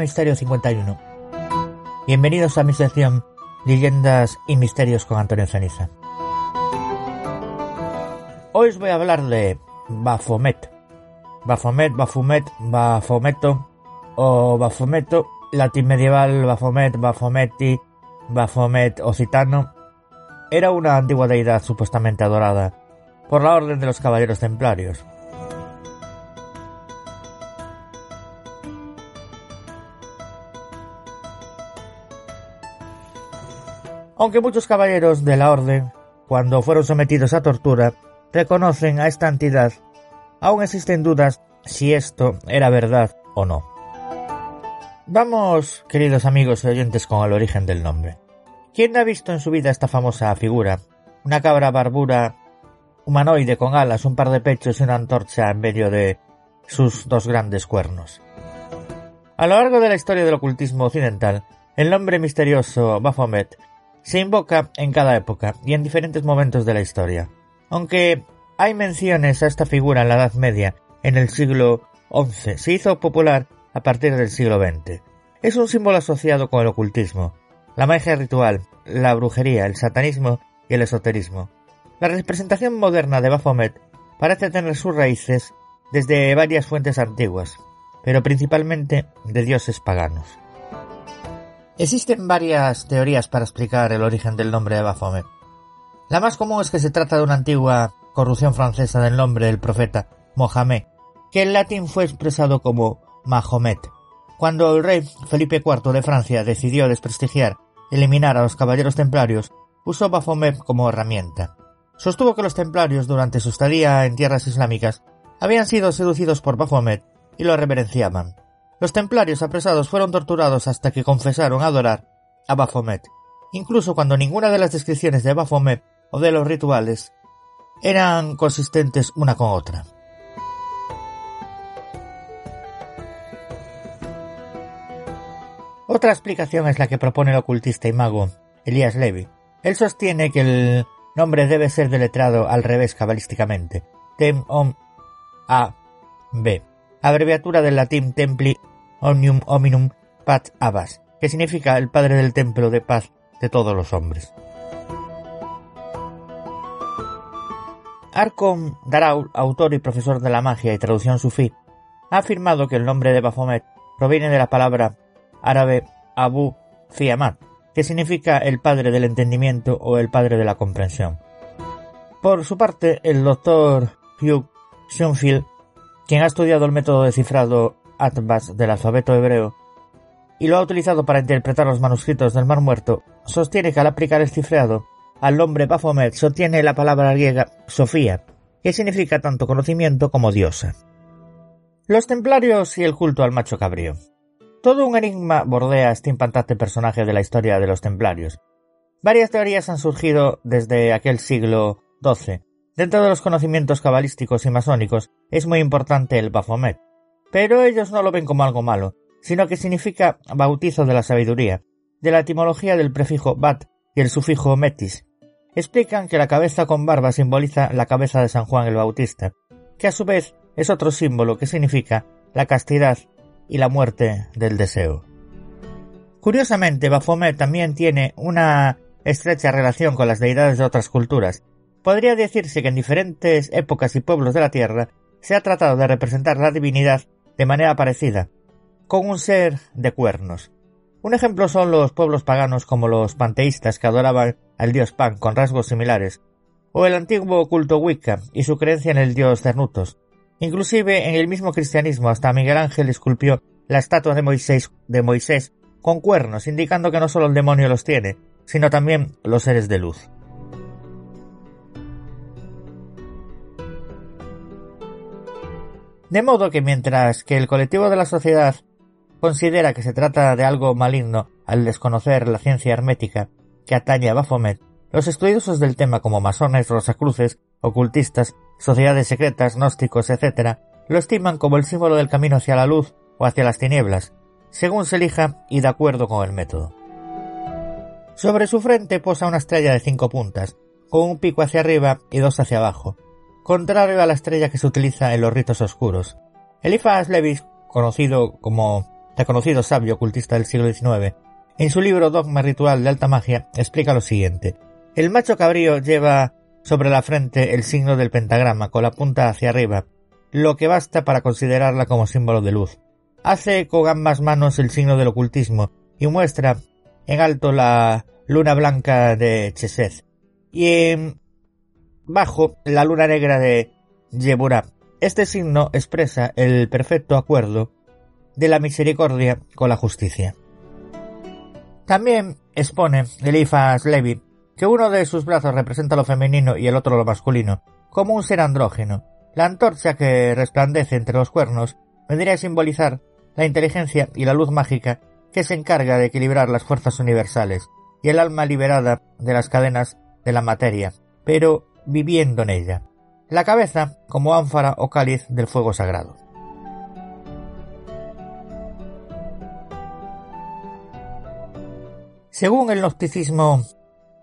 Misterio 51. Bienvenidos a mi sección Leyendas y Misterios con Antonio Ceniza. Hoy os voy a hablar de Baphomet. Baphomet, Baphomet, Baphometo o Baphometo, latín medieval, Baphomet, Baphometi, Baphomet occitano. Era una antigua deidad supuestamente adorada por la Orden de los Caballeros Templarios. Aunque muchos caballeros de la orden, cuando fueron sometidos a tortura, reconocen a esta entidad, aún existen dudas si esto era verdad o no. Vamos, queridos amigos y oyentes, con el origen del nombre. ¿Quién ha visto en su vida esta famosa figura? Una cabra barbura humanoide con alas, un par de pechos y una antorcha en medio de sus dos grandes cuernos. A lo largo de la historia del ocultismo occidental, el nombre misterioso Baphomet se invoca en cada época y en diferentes momentos de la historia. Aunque hay menciones a esta figura en la Edad Media, en el siglo XI, se hizo popular a partir del siglo XX. Es un símbolo asociado con el ocultismo, la magia ritual, la brujería, el satanismo y el esoterismo. La representación moderna de Baphomet parece tener sus raíces desde varias fuentes antiguas, pero principalmente de dioses paganos. Existen varias teorías para explicar el origen del nombre de Baphomet. La más común es que se trata de una antigua corrupción francesa del nombre del profeta Mohamed, que en latín fue expresado como Mahomet. Cuando el rey Felipe IV de Francia decidió desprestigiar y eliminar a los caballeros templarios, usó Baphomet como herramienta. Sostuvo que los templarios durante su estadía en tierras islámicas habían sido seducidos por Baphomet y lo reverenciaban. Los templarios apresados fueron torturados hasta que confesaron adorar a Baphomet, incluso cuando ninguna de las descripciones de Baphomet o de los rituales eran consistentes una con otra. Otra explicación es la que propone el ocultista y mago Elias Levy. Él sostiene que el nombre debe ser deletrado al revés cabalísticamente. Tem Om A B, abreviatura del latín Templi Omnium Hominum Pat Abbas, que significa el padre del templo de paz de todos los hombres. Arcom Daraul, autor y profesor de la magia y traducción sufí, ha afirmado que el nombre de Baphomet proviene de la palabra árabe Abu Fiamat, que significa el padre del entendimiento o el padre de la comprensión. Por su parte, el doctor Hugh Schoenfield, quien ha estudiado el método de cifrado Atbas del alfabeto hebreo y lo ha utilizado para interpretar los manuscritos del Mar Muerto, sostiene que al aplicar el cifrado al nombre Baphomet sostiene la palabra griega Sofía, que significa tanto conocimiento como diosa. Los templarios y el culto al macho cabrío. Todo un enigma bordea este impactante personaje de la historia de los templarios. Varias teorías han surgido desde aquel siglo XII. Dentro de los conocimientos cabalísticos y masónicos es muy importante el Baphomet, pero ellos no lo ven como algo malo, sino que significa bautizo de la sabiduría, de la etimología del prefijo bat y el sufijo metis. Explican que la cabeza con barba simboliza la cabeza de San Juan el Bautista, que a su vez es otro símbolo que significa la castidad y la muerte del deseo. Curiosamente, Baphomet también tiene una estrecha relación con las deidades de otras culturas. Podría decirse que en diferentes épocas y pueblos de la Tierra se ha tratado de representar la divinidad de manera parecida, con un ser de cuernos. Un ejemplo son los pueblos paganos como los panteístas que adoraban al dios Pan con rasgos similares, o el antiguo culto Wicca y su creencia en el dios Cernutos. Inclusive en el mismo cristianismo hasta Miguel Ángel esculpió la estatua de Moisés, de Moisés con cuernos, indicando que no solo el demonio los tiene, sino también los seres de luz. De modo que mientras que el colectivo de la sociedad considera que se trata de algo maligno al desconocer la ciencia hermética que atañe a Baphomet, los estudiosos del tema como masones, rosacruces, ocultistas, sociedades secretas, gnósticos, etc., lo estiman como el símbolo del camino hacia la luz o hacia las tinieblas, según se elija y de acuerdo con el método. Sobre su frente posa una estrella de cinco puntas, con un pico hacia arriba y dos hacia abajo, contrario a la estrella que se utiliza en los ritos oscuros. Eliphas Levis, conocido como reconocido sabio ocultista del siglo XIX, en su libro Dogma Ritual de Alta Magia explica lo siguiente. El macho cabrío lleva sobre la frente el signo del pentagrama con la punta hacia arriba, lo que basta para considerarla como símbolo de luz. Hace con ambas manos el signo del ocultismo y muestra en alto la luna blanca de Chesed y en bajo la luna negra de Yeburá. Este signo expresa el perfecto acuerdo de la misericordia con la justicia. También expone Eliphas Levi que uno de sus brazos representa lo femenino y el otro lo masculino, como un ser andrógeno. La antorcha que resplandece entre los cuernos vendría a simbolizar la inteligencia y la luz mágica que se encarga de equilibrar las fuerzas universales y el alma liberada de las cadenas de la materia, pero viviendo en ella. La cabeza como ánfara o cáliz del fuego sagrado. Según el gnosticismo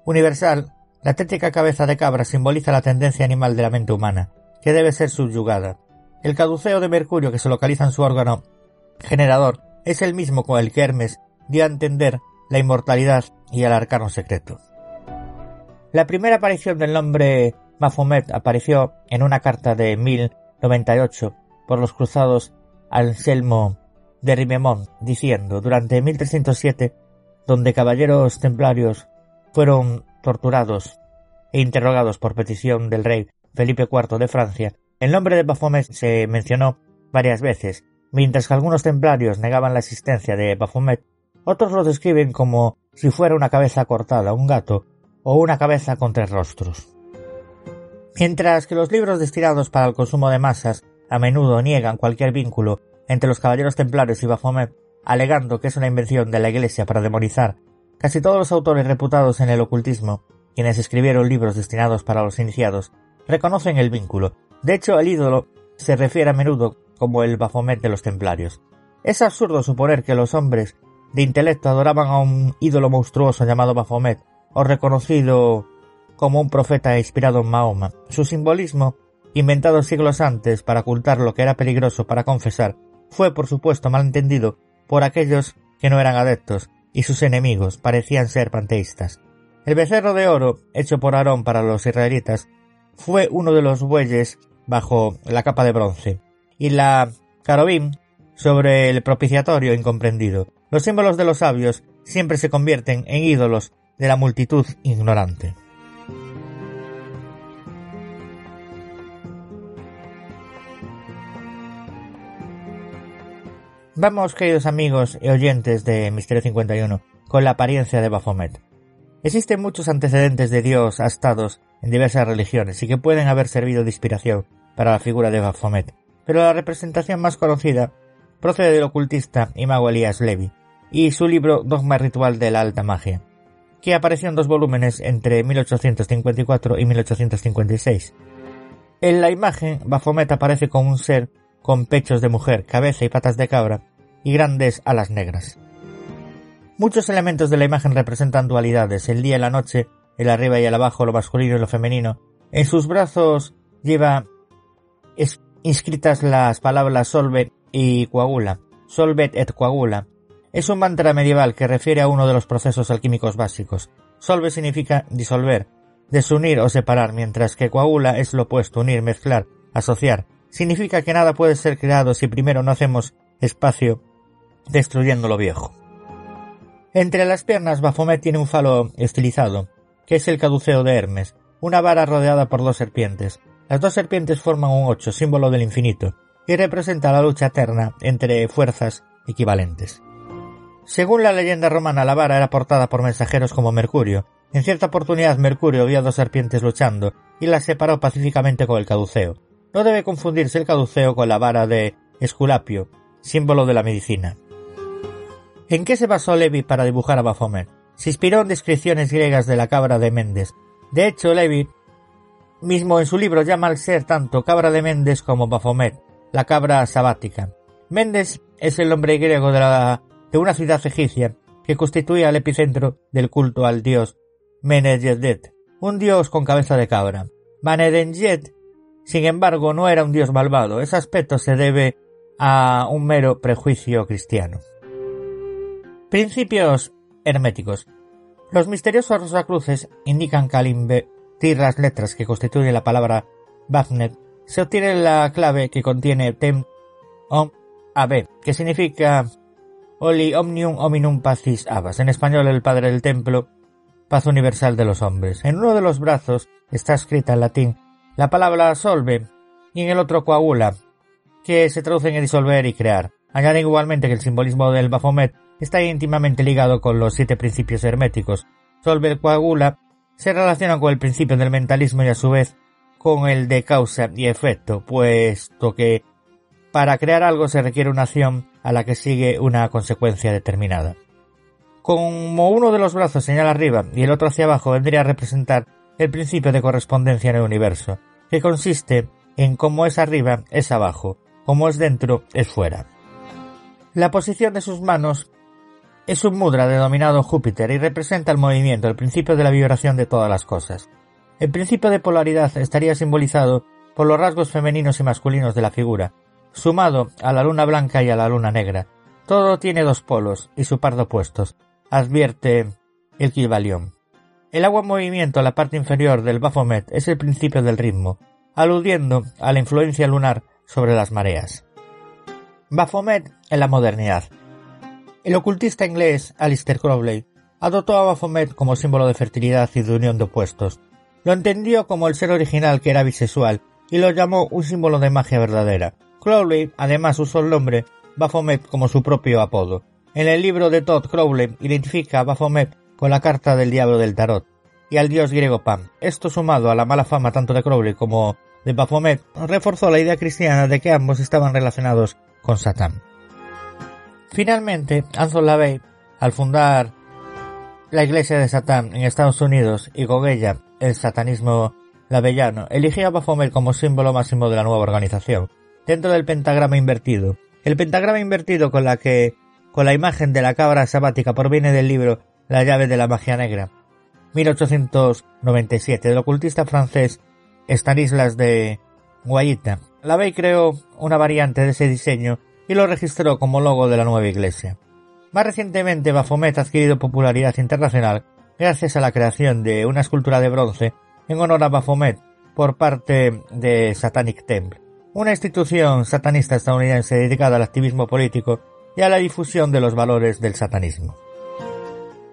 universal, la tétrica cabeza de cabra simboliza la tendencia animal de la mente humana, que debe ser subyugada. El caduceo de Mercurio que se localiza en su órgano generador es el mismo con el que Hermes dio a entender la inmortalidad y el arcano secreto. La primera aparición del nombre Baphomet apareció en una carta de 1098 por los cruzados Anselmo de Rimemont, diciendo durante 1307 donde caballeros templarios fueron torturados e interrogados por petición del rey Felipe IV de Francia, el nombre de Baphomet se mencionó varias veces, mientras que algunos templarios negaban la existencia de Baphomet, otros lo describen como si fuera una cabeza cortada, un gato, o una cabeza con tres rostros. Mientras que los libros destinados para el consumo de masas a menudo niegan cualquier vínculo entre los caballeros templarios y Baphomet, alegando que es una invención de la Iglesia para demonizar. Casi todos los autores reputados en el ocultismo, quienes escribieron libros destinados para los iniciados, reconocen el vínculo. De hecho, el ídolo se refiere a menudo como el Baphomet de los templarios. Es absurdo suponer que los hombres de intelecto adoraban a un ídolo monstruoso llamado Baphomet, o reconocido como un profeta inspirado en Mahoma. Su simbolismo, inventado siglos antes para ocultar lo que era peligroso para confesar, fue por supuesto mal entendido por aquellos que no eran adeptos, y sus enemigos parecían ser panteístas. El becerro de oro, hecho por Aarón para los israelitas, fue uno de los bueyes bajo la capa de bronce, y la carobim sobre el propiciatorio incomprendido. Los símbolos de los sabios siempre se convierten en ídolos de la multitud ignorante. Vamos, queridos amigos y oyentes de Misterio 51, con la apariencia de Baphomet. Existen muchos antecedentes de Dios astados en diversas religiones y que pueden haber servido de inspiración para la figura de Baphomet, pero la representación más conocida procede del ocultista y mago Elías Levi y su libro Dogma Ritual de la Alta Magia, que apareció en dos volúmenes entre 1854 y 1856. En la imagen, Baphomet aparece como un ser con pechos de mujer, cabeza y patas de cabra, y grandes alas negras. Muchos elementos de la imagen representan dualidades, el día y la noche, el arriba y el abajo, lo masculino y lo femenino. En sus brazos lleva inscritas las palabras solvet y coagula, solvet et coagula. Es un mantra medieval que refiere a uno de los procesos alquímicos básicos. Solve significa disolver, desunir o separar, mientras que coagula es lo opuesto, unir, mezclar, asociar significa que nada puede ser creado si primero no hacemos espacio destruyendo lo viejo. Entre las piernas Baphomet tiene un falo estilizado, que es el caduceo de Hermes, una vara rodeada por dos serpientes. Las dos serpientes forman un ocho, símbolo del infinito, y representa la lucha eterna entre fuerzas equivalentes. Según la leyenda romana, la vara era portada por mensajeros como Mercurio. En cierta oportunidad Mercurio vio a dos serpientes luchando y las separó pacíficamente con el caduceo. No debe confundirse el caduceo con la vara de Esculapio, símbolo de la medicina. ¿En qué se basó Levi para dibujar a Baphomet? Se inspiró en descripciones griegas de la cabra de Méndez. De hecho, Levi mismo en su libro llama al ser tanto cabra de Méndez como Baphomet, la cabra sabática. Méndez es el nombre griego de, la, de una ciudad egipcia que constituía el epicentro del culto al dios Menedet, un dios con cabeza de cabra. Manedenjet sin embargo, no era un dios malvado. Ese aspecto se debe a un mero prejuicio cristiano. Principios herméticos. Los misteriosos rosacruces indican que al invertir las letras que constituyen la palabra Baphomet, se obtiene la clave que contiene tem om ab, que significa Oli omnium hominum pacis abas, en español el Padre del Templo, paz universal de los hombres. En uno de los brazos está escrita en latín la palabra solve y en el otro coagula, que se traducen en disolver y crear. Añaden igualmente que el simbolismo del Baphomet está íntimamente ligado con los siete principios herméticos. Solver coagula se relaciona con el principio del mentalismo y a su vez con el de causa y efecto, puesto que para crear algo se requiere una acción a la que sigue una consecuencia determinada. Como uno de los brazos señala arriba y el otro hacia abajo vendría a representar el principio de correspondencia en el universo, que consiste en cómo es arriba es abajo, como es dentro es fuera. La posición de sus manos es un mudra denominado Júpiter y representa el movimiento, el principio de la vibración de todas las cosas. El principio de polaridad estaría simbolizado por los rasgos femeninos y masculinos de la figura, sumado a la luna blanca y a la luna negra. Todo tiene dos polos y su par de opuestos, advierte el Kibalión. El agua en movimiento, la parte inferior del Baphomet, es el principio del ritmo, aludiendo a la influencia lunar sobre las mareas. Baphomet en la modernidad. El ocultista inglés Alistair Crowley adoptó a Baphomet como símbolo de fertilidad y de unión de opuestos. Lo entendió como el ser original que era bisexual y lo llamó un símbolo de magia verdadera. Crowley además usó el nombre Baphomet como su propio apodo. En el libro de Todd Crowley identifica a Baphomet con la carta del diablo del tarot y al dios griego Pan. Esto sumado a la mala fama tanto de Crowley como de Baphomet reforzó la idea cristiana de que ambos estaban relacionados con Satán. Finalmente, Anton LaVey, al fundar la Iglesia de Satán en Estados Unidos y con ella el satanismo lavellano, eligió a Baphomet como símbolo máximo de la nueva organización, dentro del pentagrama invertido. El pentagrama invertido con la que, con la imagen de la cabra sabática proviene del libro La llave de la magia negra, 1897, del ocultista francés Stanislas de Guayita. LaVey creó una variante de ese diseño y lo registró como logo de la nueva iglesia. Más recientemente, Baphomet ha adquirido popularidad internacional gracias a la creación de una escultura de bronce en honor a Baphomet por parte de Satanic Temple, una institución satanista estadounidense dedicada al activismo político y a la difusión de los valores del satanismo.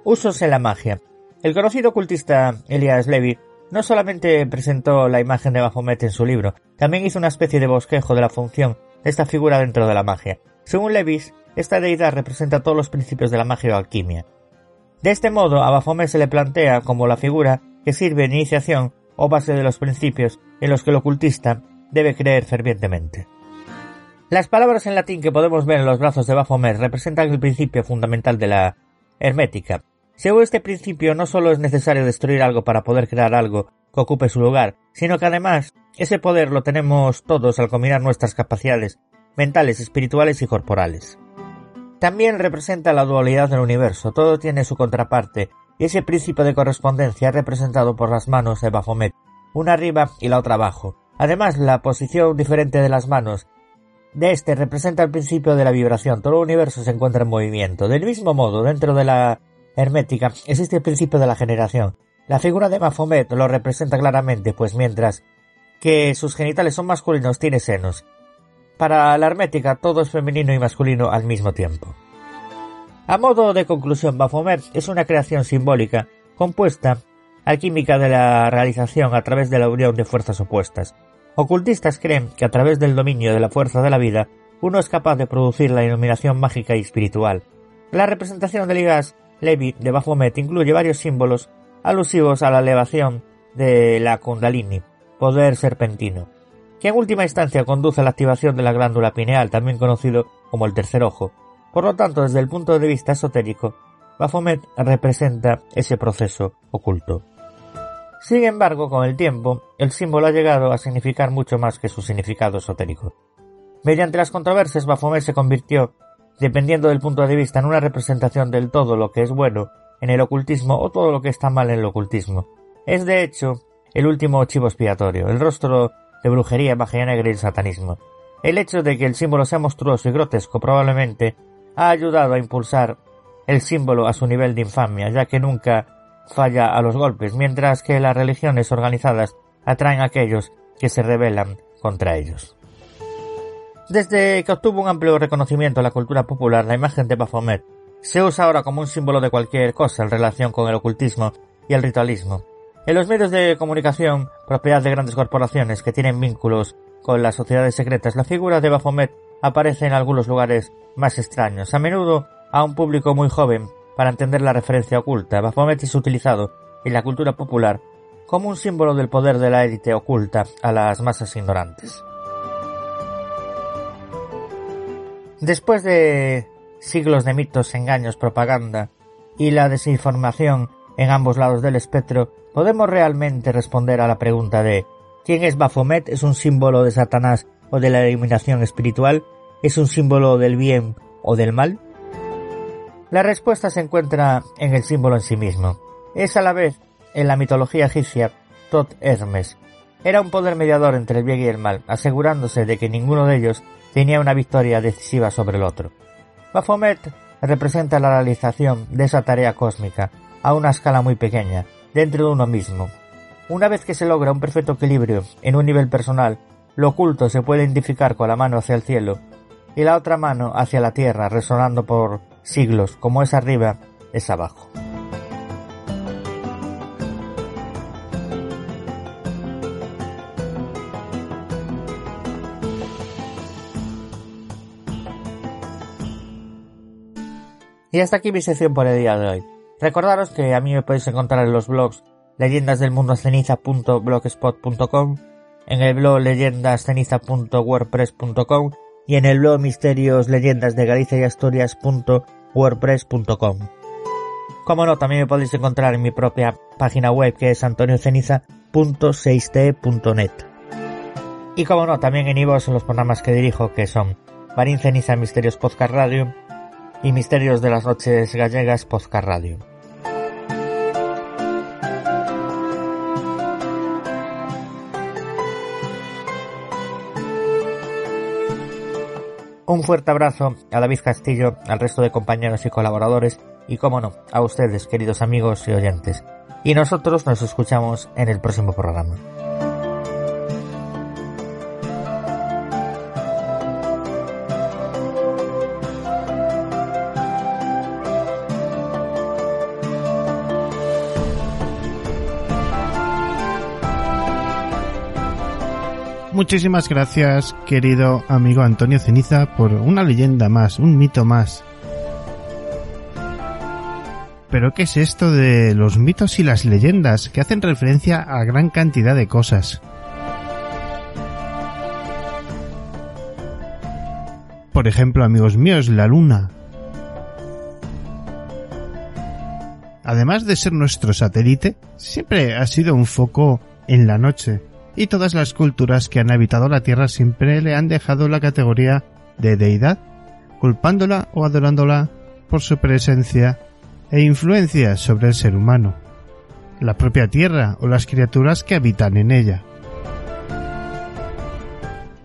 Usos en la magia. El conocido ocultista Elias Levy no solamente presentó la imagen de Baphomet en su libro, también hizo una especie de bosquejo de la función esta figura dentro de la magia. Según Levis, esta deidad representa todos los principios de la magia o alquimia. De este modo, a Baphomet se le plantea como la figura que sirve de iniciación o base de los principios en los que el ocultista debe creer fervientemente. Las palabras en latín que podemos ver en los brazos de Baphomet representan el principio fundamental de la hermética. Según este principio, no solo es necesario destruir algo para poder crear algo que ocupe su lugar, sino que además ese poder lo tenemos todos al combinar nuestras capacidades mentales, espirituales y corporales. También representa la dualidad del universo, todo tiene su contraparte, y ese principio de correspondencia es representado por las manos de Baphomet, una arriba y la otra abajo. Además, la posición diferente de las manos de este representa el principio de la vibración, todo el universo se encuentra en movimiento. Del mismo modo, dentro de la hermética existe el principio de la generación. La figura de Baphomet lo representa claramente, pues mientras que sus genitales son masculinos tiene senos. Para la hermética todo es femenino y masculino al mismo tiempo. A modo de conclusión, Baphomet es una creación simbólica compuesta alquímica de la realización a través de la unión de fuerzas opuestas. Ocultistas creen que a través del dominio de la fuerza de la vida uno es capaz de producir la iluminación mágica y espiritual. La representación de Ligas Levi de Baphomet incluye varios símbolos alusivos a la elevación de la Kundalini, poder serpentino, que en última instancia conduce a la activación de la glándula pineal, también conocido como el tercer ojo. Por lo tanto, desde el punto de vista esotérico, Baphomet representa ese proceso oculto. Sin embargo, con el tiempo, el símbolo ha llegado a significar mucho más que su significado esotérico. Mediante las controversias, Baphomet se convirtió, dependiendo del punto de vista, en una representación del todo lo que es bueno en el ocultismo o todo lo que está mal en el ocultismo. Es de hecho el último chivo expiatorio, el rostro de brujería, magia negra y el satanismo. El hecho de que el símbolo sea monstruoso y grotesco probablemente ha ayudado a impulsar el símbolo a su nivel de infamia, ya que nunca falla a los golpes, mientras que las religiones organizadas atraen a aquellos que se rebelan contra ellos. Desde que obtuvo un amplio reconocimiento en la cultura popular, la imagen de Baphomet se usa ahora como un símbolo de cualquier cosa en relación con el ocultismo y el ritualismo. En los medios de comunicación, propiedad de grandes corporaciones que tienen vínculos con las sociedades secretas, la figura de Baphomet aparece en algunos lugares más extraños. A menudo a un público muy joven para entender la referencia oculta. Baphomet es utilizado en la cultura popular como un símbolo del poder de la élite oculta a las masas ignorantes. Después de siglos de mitos, engaños, propaganda y la desinformación en ambos lados del espectro, podemos realmente responder a la pregunta de ¿quién es Baphomet? ¿Es un símbolo de Satanás o de la iluminación espiritual? ¿Es un símbolo del bien o del mal? La respuesta se encuentra en el símbolo en sí mismo. Es a la vez, en la mitología egipcia, Tot Hermes. Era un poder mediador entre el bien y el mal, asegurándose de que ninguno de ellos tenía una victoria decisiva sobre el otro. Baphomet representa la realización de esa tarea cósmica a una escala muy pequeña, dentro de uno mismo. Una vez que se logra un perfecto equilibrio en un nivel personal, lo oculto se puede identificar con la mano hacia el cielo y la otra mano hacia la tierra, resonando por siglos, como es arriba, es abajo. Y hasta aquí mi sección por el día de hoy. Recordaros que a mí me podéis encontrar en los blogs leyendasdelmundoceniza.blogspot.com, en el blog leyendasceniza.wordpress.com y en el blog misterios leyendas de Galicia y Asturias.wordpress.com. Como no, también me podéis encontrar en mi propia página web que es antonioceniza.6t.net. Y como no, también en iVoox en los programas que dirijo que son Marín Ceniza Misterios Podcast Radio, y Misterios de las Noches Gallegas Podcast Radio. Un fuerte abrazo a David Castillo, al resto de compañeros y colaboradores y, como no, a ustedes, queridos amigos y oyentes. Y nosotros nos escuchamos en el próximo programa. Muchísimas gracias, querido amigo Antonio Ceniza, por una leyenda más, un mito más. Pero ¿qué es esto de los mitos y las leyendas que hacen referencia a gran cantidad de cosas? Por ejemplo, amigos míos, la luna. Además de ser nuestro satélite, siempre ha sido un foco en la noche y todas las culturas que han habitado la Tierra siempre le han dejado la categoría de deidad, culpándola o adorándola por su presencia e influencia sobre el ser humano, la propia Tierra o las criaturas que habitan en ella.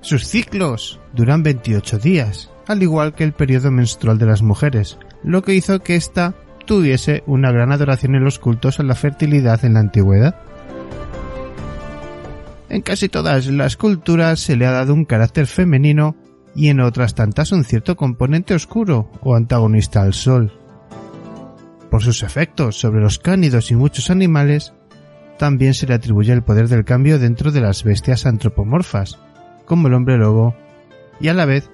Sus ciclos duran 28 días, al igual que el periodo menstrual de las mujeres, lo que hizo que ésta tuviese una gran adoración en los cultos a la fertilidad en la antigüedad. En casi todas las culturas se le ha dado un carácter femenino y en otras tantas un cierto componente oscuro o antagonista al sol. Por sus efectos sobre los cánidos y muchos animales, también se le atribuye el poder del cambio dentro de las bestias antropomorfas, como el hombre lobo, y a la vez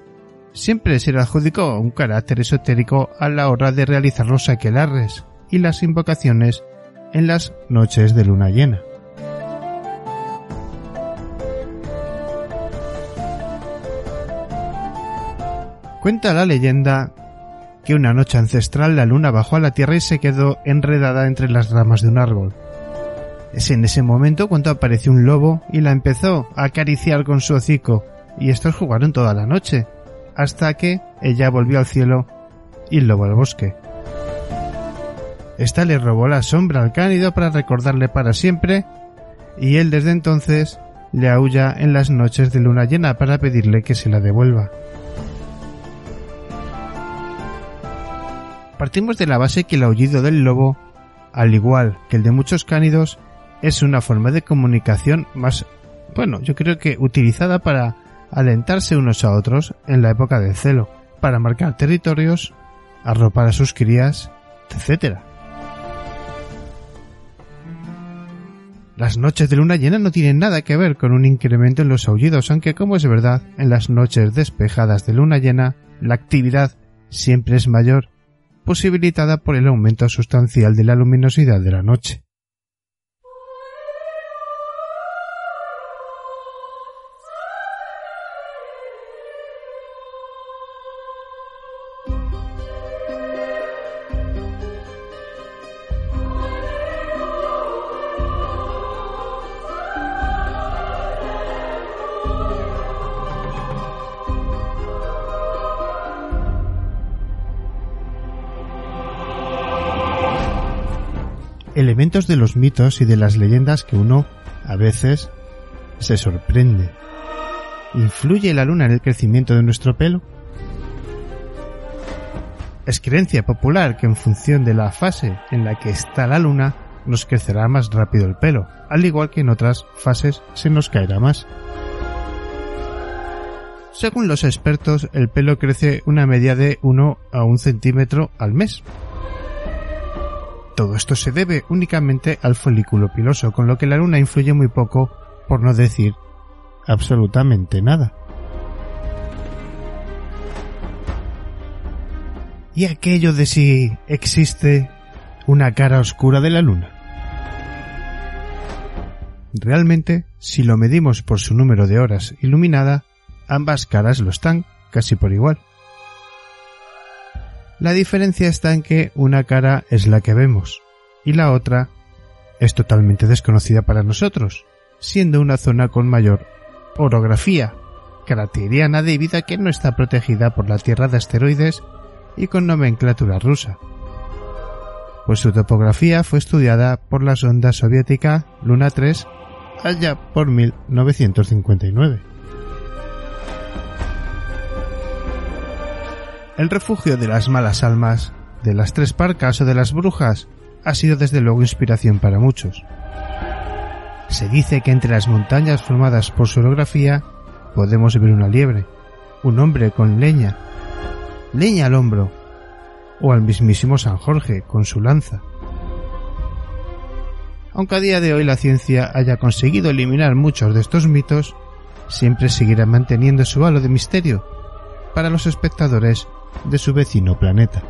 siempre se le adjudicó un carácter esotérico a la hora de realizar los aquelarres y las invocaciones en las noches de luna llena. Cuenta la leyenda que una noche ancestral la luna bajó a la tierra y se quedó enredada entre las ramas de un árbol. Es en ese momento cuando apareció un lobo y la empezó a acariciar con su hocico, y estos jugaron toda la noche, hasta que ella volvió al cielo y el lobo al bosque. Esta le robó la sombra al cánido para recordarle para siempre, y él desde entonces le aúlla en las noches de luna llena para pedirle que se la devuelva. Partimos de la base que el aullido del lobo, al igual que el de muchos cánidos, es una forma de comunicación más, bueno, yo creo que utilizada para alentarse unos a otros en la época del celo, para marcar territorios, arropar a sus crías, etc. Las noches de luna llena no tienen nada que ver con un incremento en los aullidos, aunque como es verdad, en las noches despejadas de luna llena, la actividad siempre es mayor posibilitada por el aumento sustancial de la luminosidad de la noche. De los mitos y de las leyendas que uno, a veces, se sorprende. ¿Influye la luna en el crecimiento de nuestro pelo? Es creencia popular que en función de la fase en la que está la luna, nos crecerá más rápido el pelo, al igual que en otras fases se nos caerá más. Según los expertos, el pelo crece una media de 1 a 1 centímetro al mes, todo esto se debe únicamente al folículo piloso, con lo que la luna influye muy poco, por no decir absolutamente nada. ¿Y aquello de si existe una cara oscura de la luna? Realmente, si lo medimos por su número de horas iluminada, ambas caras lo están, casi por igual. La diferencia está en que una cara es la que vemos y la otra es totalmente desconocida para nosotros, siendo una zona con mayor orografía crateriana debido a que no está protegida por la Tierra de asteroides y con nomenclatura rusa. Pues su topografía fue estudiada por la sonda soviética Luna 3 allá por 1959. El refugio de las malas almas, de las tres parcas o de las brujas ha sido desde luego inspiración para muchos. Se dice que entre las montañas formadas por su orografía podemos ver una liebre, un hombre con leña, leña al hombro, o al mismísimo San Jorge con su lanza. Aunque a día de hoy la ciencia haya conseguido eliminar muchos de estos mitos, siempre seguirá manteniendo su halo de misterio para los espectadores de su vecino planeta.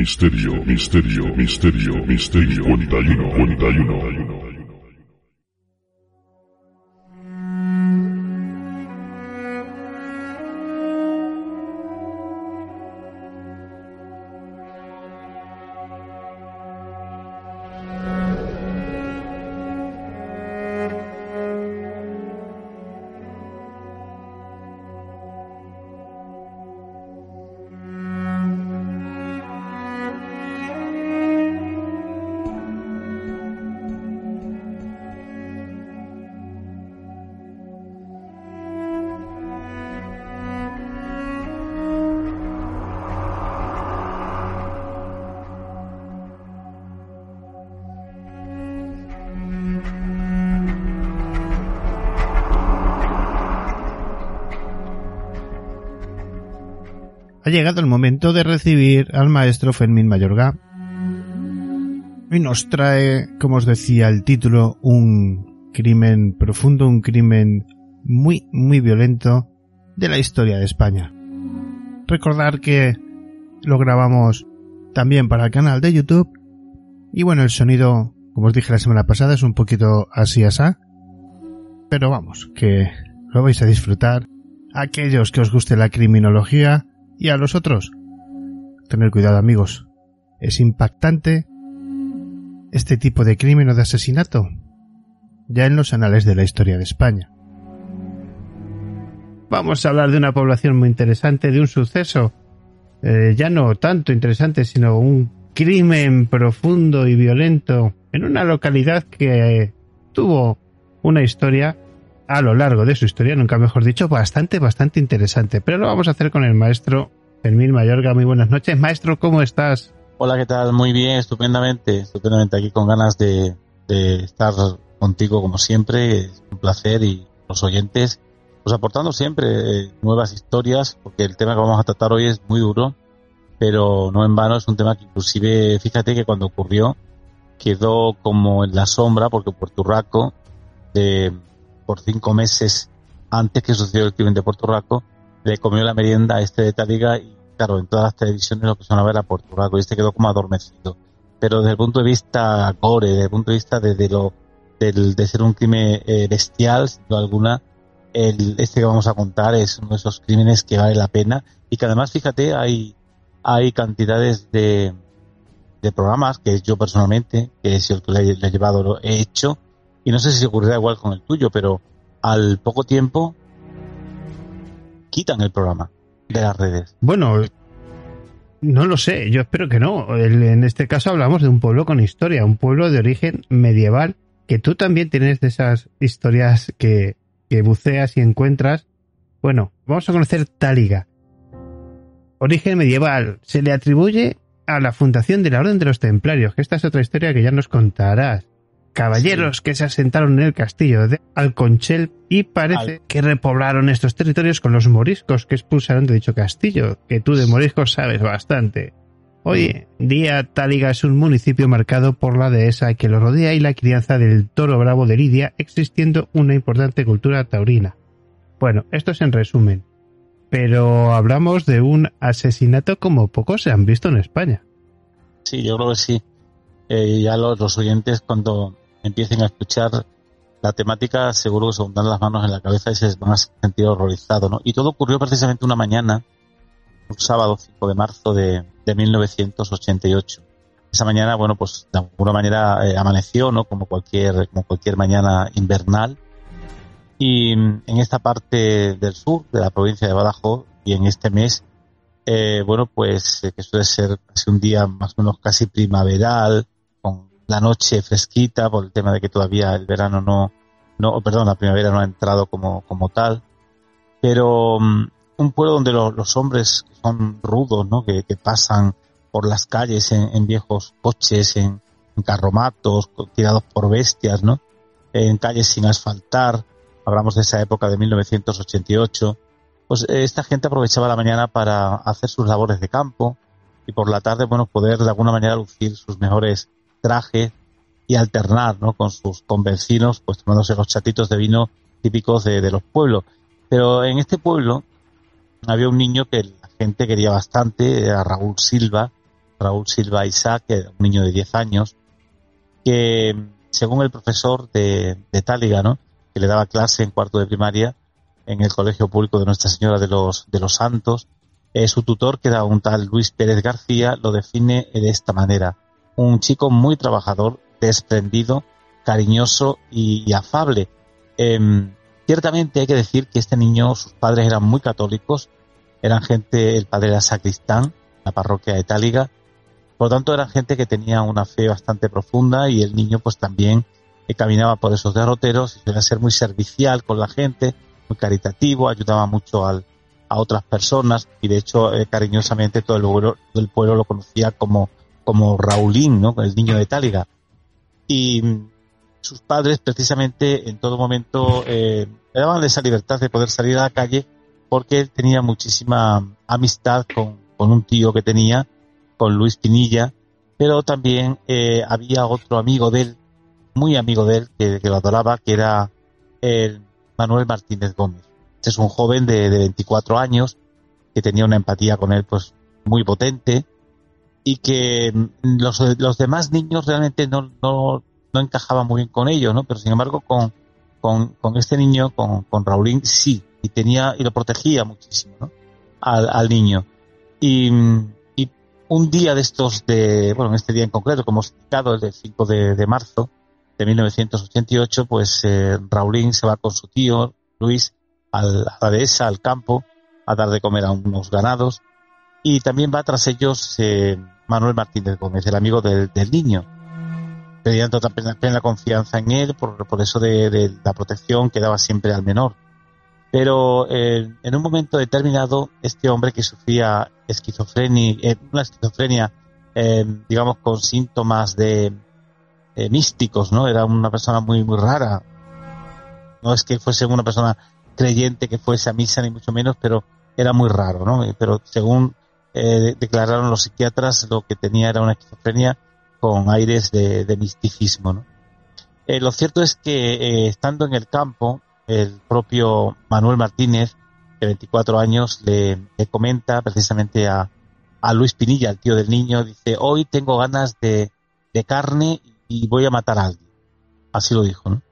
Misterio, misterio, misterio, misterio, 41, 41. Ha llegado el momento de recibir al maestro Fermín Mayorga. Y nos trae, como os decía el título, un crimen profundo, un crimen muy, muy violento de la historia de España. Recordar que lo grabamos también para el canal de YouTube. Y bueno, el sonido, como os dije la semana pasada, es un poquito así asá. Pero vamos, que lo vais a disfrutar. Aquellos que os guste la criminología, y a los otros. Tener cuidado amigos. Es impactante este tipo de crimen o de asesinato ya en los anales de la historia de España. Vamos a hablar de una población muy interesante, de un suceso eh, ya no tanto interesante, sino un crimen profundo y violento en una localidad que tuvo una historia a lo largo de su historia, nunca mejor dicho, bastante, bastante interesante. Pero lo vamos a hacer con el maestro Fermín Mayorga, muy buenas noches. Maestro, ¿cómo estás? Hola, ¿qué tal? Muy bien, estupendamente, estupendamente aquí con ganas de, estar contigo como siempre. Es un placer y los oyentes, pues aportando siempre eh, nuevas historias, porque el tema que vamos a tratar hoy es muy duro, pero no en vano, es un tema que inclusive, fíjate que cuando ocurrió, quedó como en la sombra, porque Puerto Rico, de, por cinco meses antes que sucedió el crimen de Puerto Rico, le comió la merienda a este de Taliga y claro, en todas las televisiones lo que son a ver a Puerto Rico y este quedó como adormecido. Pero desde el punto de vista gore, desde el punto de vista de, lo del, de ser un crimen eh, bestial, sin duda alguna, el, este que vamos a contar es uno de esos crímenes que vale la pena y que además, fíjate, hay, hay cantidades de, de programas que yo personalmente, que es el que le, he llevado, lo he hecho, y no sé si ocurrirá igual con el tuyo, pero al poco tiempo quitan el programa de las redes. Bueno, no lo sé, yo espero que no. En este caso hablamos de un pueblo con historia, un pueblo de origen medieval, que tú también tienes de esas historias que, que buceas y encuentras. Bueno, vamos a conocer Táliga. Origen medieval. Se le atribuye a la fundación de la Orden de los Templarios, que esta es otra historia que ya nos contarás caballeros que se asentaron en el castillo de Alconchel y parece que repoblaron estos territorios con los moriscos que expulsaron de dicho castillo, que tú de moriscos sabes bastante. Hoy día Táliga es un municipio marcado por la dehesa que lo rodea y la crianza del toro bravo de Lidia, existiendo una importante cultura taurina. Bueno, esto es en resumen. Pero hablamos de un asesinato como pocos se han visto en España. Sí, yo creo que sí. Eh, ya los, los, oyentes cuando empiecen a escuchar la temática, seguro que se dan las manos en la cabeza y se van a sentir horrorizados, ¿no? Y todo ocurrió precisamente una mañana, un sábado 5 de marzo de, de 1988. Esa mañana, bueno, pues de alguna manera eh, amaneció, ¿no? Como cualquier, como cualquier mañana invernal. Y en esta parte del sur de la provincia de Badajoz y en este mes, eh, bueno, pues eh, que suele ser casi un día más o menos casi primaveral, la noche fresquita por el tema de que todavía el verano no, no perdón, la primavera no ha entrado como, como tal. Pero mm, un pueblo donde los hombres son rudos, ¿no? Que, pasan por las calles en, viejos coches, en, carromatos, tirados por bestias, ¿no? En calles sin asfaltar. Hablamos de esa época de 1988. Pues eh, esta gente aprovechaba la mañana para hacer sus labores de campo y por la tarde, bueno, poder de alguna manera lucir sus mejores traje y alternar ¿no? con sus convencinos, pues tomándose los chatitos de vino típicos de, los pueblos. Pero en este pueblo había un niño que la gente quería bastante, era Raúl Silva, Raúl Silva Isaac, un niño de 10 años, que según el profesor de, de Táliga, ¿no? que le daba clase en cuarto de primaria en el Colegio Público de Nuestra Señora de los, de los Santos, eh, su tutor, que era un tal Luis Pérez García, lo define de esta manera un chico muy trabajador, desprendido, cariñoso y, afable. Em, ciertamente hay que decir que este niño, sus padres eran muy católicos, eran gente, el padre era sacristán, la parroquia de Táliga, por lo tanto eran gente que tenía una fe bastante profunda y el niño pues también eh, caminaba por esos derroteros y suele ser muy servicial con la gente, muy caritativo, ayudaba mucho a otras personas y de hecho eh, cariñosamente todo el pueblo lo conocía como como Raulín, ¿no? El niño de Táliga. Y sus padres precisamente en todo momento eh, le daban esa libertad de poder salir a la calle porque él tenía muchísima amistad con, un tío que tenía, con Luis Pinilla, pero también eh, había otro amigo de él, muy amigo de él, que, lo adoraba, que era el Manuel Martínez Gómez. Este es un joven de, de 24 años que tenía una empatía con él pues muy potente y que mm, los, los demás niños realmente no, no, no encajaban muy bien con ellos, ¿no? Pero sin embargo con, con, con este niño, con, con Raulín, sí, y tenía, y lo protegía muchísimo. Al, al niño. Y, y un día de estos de, bueno, en este día en concreto, como hemos citado, el del 5 de, de marzo de 1988, pues eh, Raulín se va con su tío, Luis, al, a la dehesa, al campo, a dar de comer a unos ganados, y también va tras ellos eh, Manuel Martínez Gómez, el amigo del, niño. Pedían toda plena, confianza en él por, por eso de, la protección que daba siempre al menor. Pero eh, en un momento determinado, este hombre que sufría esquizofrenia, eh, una esquizofrenia, eh, digamos, con síntomas de místicos, ¿no? Era una persona muy, muy rara. No es que fuese una persona creyente que fuese a misa, ni mucho menos, pero era muy raro, ¿no? Pero según declararon los psiquiatras, lo que tenía era una esquizofrenia con aires de, misticismo, ¿no? lo cierto es que estando en el campo, el propio Manuel Martínez, de 24 años, le, comenta precisamente a, Luis Pinilla, el tío del niño, dice, hoy tengo ganas de, carne y voy a matar a alguien. Así lo dijo, ¿no?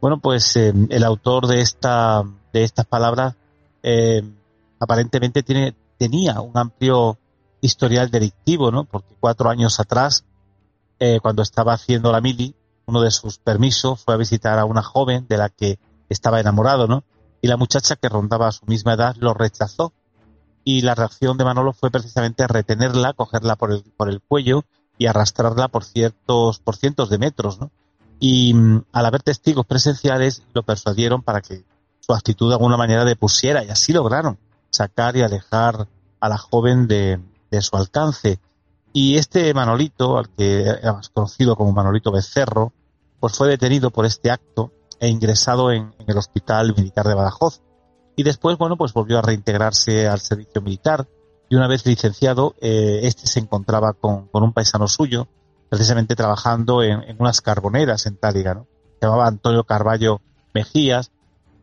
Bueno, pues eh, el autor de esta de estas palabras eh, aparentemente tiene tenía un amplio historial delictivo, ¿no? Porque cuatro años atrás, eh, cuando estaba haciendo la mili, uno de sus permisos fue a visitar a una joven de la que estaba enamorado, ¿no? Y la muchacha que rondaba a su misma edad lo rechazó. Y la reacción de Manolo fue precisamente retenerla, cogerla por el, por el cuello y arrastrarla por ciertos, por cientos de metros, ¿no? Y mm, al haber testigos presenciales lo persuadieron para que su actitud de alguna manera depusiera y así lograron sacar y alejar a la joven de, de su alcance. Y este Manolito, al que era más conocido como Manolito Becerro, pues fue detenido por este acto e ingresado en, el Hospital Militar de Badajoz. Y después, bueno, pues volvió a reintegrarse al servicio militar y una vez licenciado, eh, este se encontraba con, un paisano suyo, precisamente trabajando en, unas carboneras en Táliga, ¿no? Se llamaba Antonio Carballo Mejías,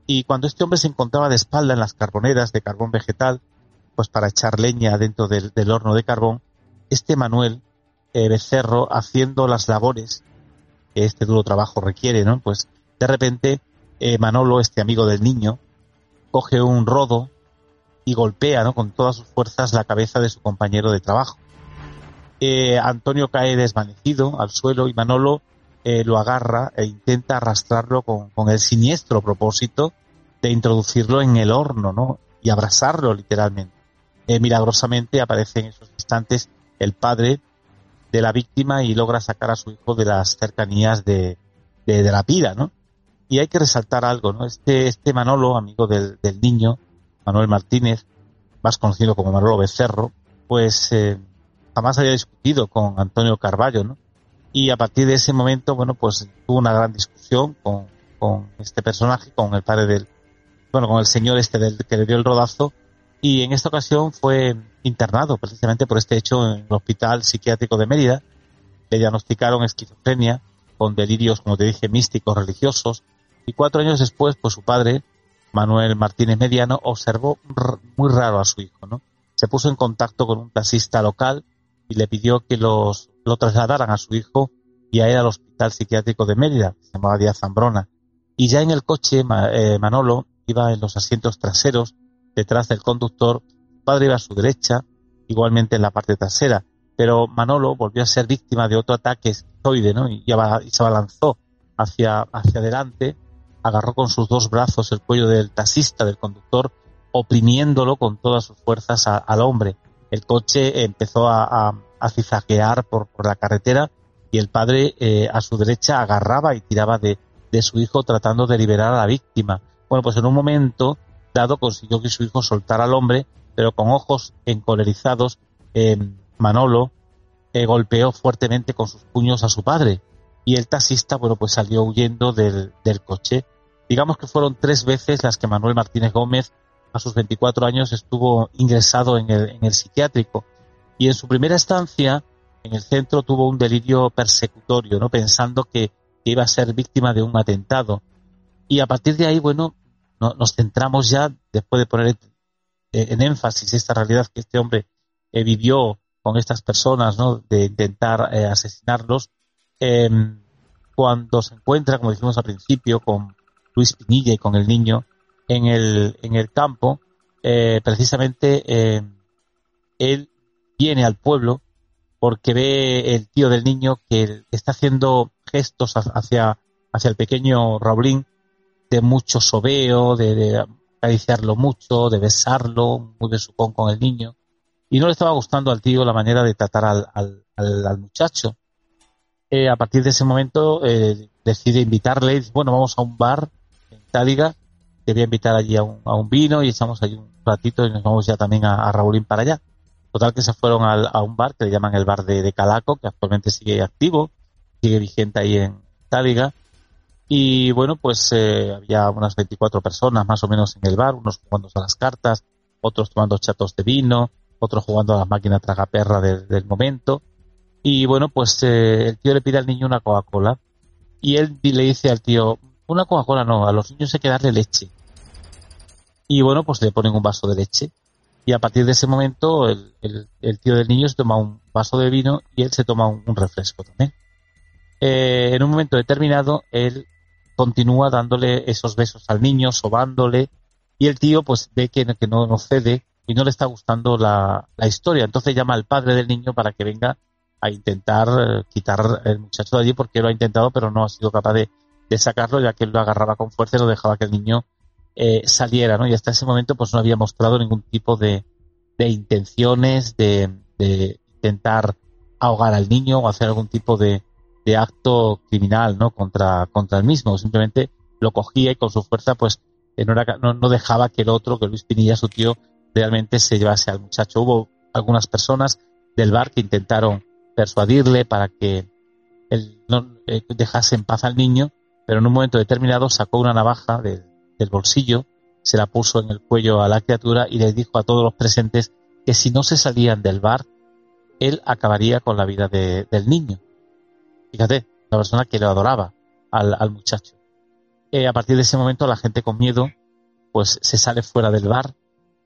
y cuando este hombre se encontraba de espalda en las carboneras de carbón vegetal, pues para echar leña dentro del, horno de carbón, este Manuel eh, Becerro, haciendo las labores que este duro trabajo requiere, ¿no? Pues de repente, eh, Manolo, este amigo del niño, coge un rodo y golpea con todas sus fuerzas la cabeza de su compañero de trabajo. Eh, Antonio cae desvanecido al suelo y Manolo eh, lo agarra e intenta arrastrarlo con, el siniestro propósito de introducirlo en el horno ¿no? y abrasarlo literalmente. milagrosamente aparece en esos instantes el padre de la víctima y logra sacar a su hijo de las cercanías de, de la pira, ¿no? Y hay que resaltar algo, ¿no? Este, este Manolo, amigo del, niño, Manuel Martínez, más conocido como Manolo Becerro, pues eh, jamás había discutido con Antonio Carballo, ¿no? Y a partir de ese momento, bueno, pues tuvo una gran discusión con, con este personaje, con el padre del, bueno, con el señor este del que le dio el rodazo, y en esta ocasión fue internado precisamente por este hecho en el Hospital Psiquiátrico de Mérida. Le diagnosticaron esquizofrenia con delirios, como te dije, místicos, religiosos, y cuatro años después, pues su padre, Manuel Martínez Mediano, observó muy raro a su hijo, ¿no? Se puso en contacto con un taxista local y le pidió que los, lo trasladaran a su hijo y a él al Hospital Psiquiátrico de Mérida, se llamaba Díaz Zambrona. Y ya en el coche, eh, Manolo iba en los asientos traseros, detrás del conductor, su padre iba a su derecha, igualmente en la parte trasera, pero Manolo volvió a ser víctima de otro ataque esquizoide, ¿no? Y, se abalanzó hacia, hacia adelante agarró con sus dos brazos el cuello del taxista, del conductor, oprimiéndolo con todas sus fuerzas al hombre. El coche empezó a, cizajear por, la carretera y el padre eh, a su derecha agarraba y tiraba de, su hijo tratando de liberar a la víctima. Bueno, pues en un momento dado consiguió que su hijo soltara al hombre, pero con ojos encolerizados, eh, Manolo eh, golpeó fuertemente con sus puños a su padre y el taxista, bueno, pues salió huyendo del, del coche. Digamos que fueron tres veces las que Manuel Martínez Gómez, a sus 24 años, estuvo ingresado en el, en el psiquiátrico. Y en su primera estancia, en el centro, tuvo un delirio persecutorio, ¿no? Pensando que, iba a ser víctima de un atentado. Y a partir de ahí, bueno, nos centramos ya, después de poner en énfasis esta realidad que este hombre eh, vivió con estas personas, ¿no? De intentar eh, asesinarlos, em, cuando se encuentra, como dijimos al principio, con Luis Pinilla y con el niño en el, en el campo, eh, precisamente eh, él viene al pueblo porque ve el tío del niño que está haciendo gestos hacia, hacia el pequeño Raulín de mucho sobeo, de, acariciarlo mucho, de besarlo, muy besucón con el niño. Y no le estaba gustando al tío la manera de tratar al, al, muchacho. Eh, a partir de ese momento decide invitarle, bueno, vamos a un bar Táliga te voy a invitar allí a un, a un vino y echamos allí un ratito y nos vamos ya también a, a Raulín para allá. Total que se fueron al, a un bar que le llaman el bar de, de Calaco, que actualmente sigue activo, sigue vigente ahí en Táliga. Y bueno, pues eh, había unas 24 personas más o menos en el bar, unos jugando a las cartas, otros tomando chatos de vino, otros jugando a las máquinas tragaperra del, del momento. Y bueno, pues eh, el tío le pide al niño una Coca-Cola y él le dice al tío, una Coca-Cola no, a los niños hay que darle leche. Y bueno, pues le ponen un vaso de leche. Y a partir de ese momento el, el, tío del niño se toma un vaso de vino y él se toma un, un refresco también. Eh, en un momento determinado, él continúa dándole esos besos al niño, sobándole, y el tío pues ve que, que no, no cede y no le está gustando la, la, historia. Entonces llama al padre del niño para que venga a intentar eh, quitar el muchacho de allí porque lo ha intentado pero no ha sido capaz de, de sacarlo ya que él lo agarraba con fuerza y no dejaba que el niño eh, saliera, ¿no? Y hasta ese momento pues no había mostrado ningún tipo de, de intenciones de, de, intentar ahogar al niño o hacer algún tipo de, de acto criminal, ¿no? Contra, contra el mismo. Simplemente lo cogía y con su fuerza pues no, era, no, no dejaba que el otro, que Luis Pinilla, su tío, realmente se llevase al muchacho. Hubo algunas personas del bar que intentaron persuadirle para que él no eh, dejase en paz al niño, pero en un momento determinado sacó una navaja de, del bolsillo, se la puso en el cuello a la criatura y le dijo a todos los presentes que si no se salían del bar, él acabaría con la vida de, del niño. Fíjate, la persona que lo adoraba al, al muchacho. Eh, a partir de ese momento la gente con miedo pues se sale fuera del bar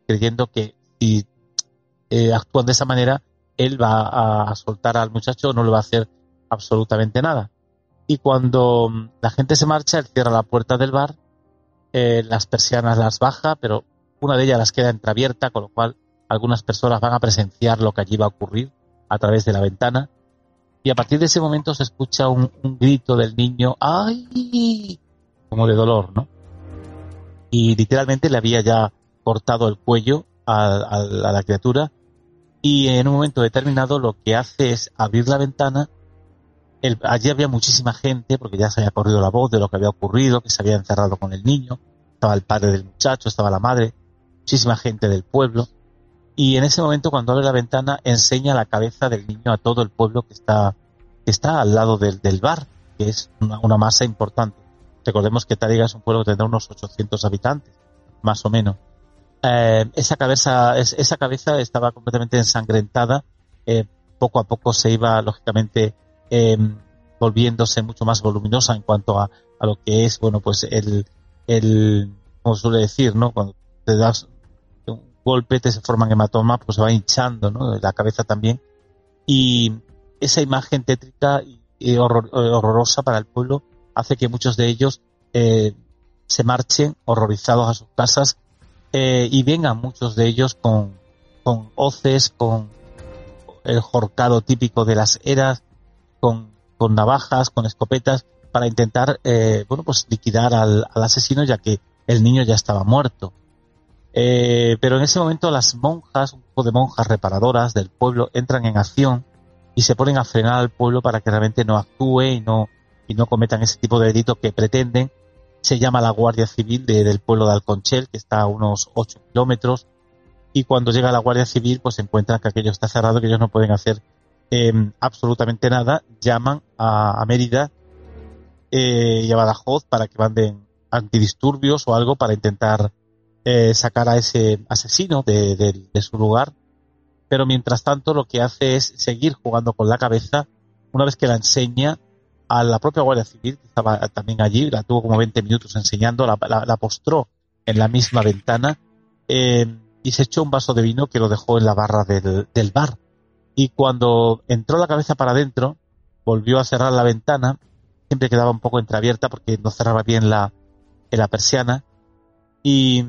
creyendo que si eh, actúan de esa manera él va a, a soltar al muchacho no le va a hacer absolutamente nada y cuando mm, la gente se marcha él cierra la puerta del bar eh, las persianas las baja pero una de ellas las queda entreabierta con lo cual algunas personas van a presenciar lo que allí va a ocurrir a través de la ventana y a partir de ese momento se escucha un, grito del niño ¡ay! como de dolor, ¿no? Y literalmente le había ya cortado el cuello a, la criatura y en un momento determinado lo que hace es abrir la ventana. Allí había muchísima gente porque ya se había corrido la voz de lo que había ocurrido, que se había encerrado con el niño, estaba el padre del muchacho, estaba la madre, muchísima gente del pueblo. Y en ese momento cuando abre la ventana enseña la cabeza del niño a todo el pueblo que está, que está al lado del, del bar, que es una, masa importante. Recordemos que Tariga es un pueblo que tendrá unos 800 habitantes, más o menos. Eh, esa cabeza, es, esa cabeza estaba completamente ensangrentada. Eh, poco a poco se iba, lógicamente, eh, volviéndose mucho más voluminosa en cuanto a, lo que es, bueno, pues el, el, como suele decir, ¿no? Cuando te das un golpe, te se forman hematomas, pues se va hinchando, ¿no? La cabeza también. Y esa imagen tétrica y horror, horrorosa para el pueblo hace que muchos de ellos eh, se marchen horrorizados a sus casas eh, y vengan muchos de ellos con, con hoces, con el jorcado típico de las eras, con, con navajas, con escopetas, para intentar, eh, bueno, pues liquidar al, al, asesino ya que el niño ya estaba muerto. Eh, pero en ese momento las monjas, un grupo de monjas reparadoras del pueblo entran en acción y se ponen a frenar al pueblo para que realmente no actúe y no, y no cometan ese tipo de delito que pretenden. Se llama la Guardia Civil de, del pueblo de Alconchel, que está a unos 8 kilómetros, y cuando llega la Guardia Civil, pues encuentran que aquello está cerrado, que ellos no pueden hacer eh, absolutamente nada. Llaman a, Mérida eh, y a Badajoz para que manden antidisturbios o algo para intentar eh, sacar a ese asesino de su lugar. Pero mientras tanto, lo que hace es seguir jugando con la cabeza. Una vez que la enseña, a la propia Guardia Civil, que estaba también allí, la tuvo como 20 minutos enseñando, la, la, la postró en la misma ventana eh, y se echó un vaso de vino que lo dejó en la barra del, del bar. Y cuando entró la cabeza para adentro, volvió a cerrar la ventana, siempre quedaba un poco entreabierta porque no cerraba bien la, persiana, y,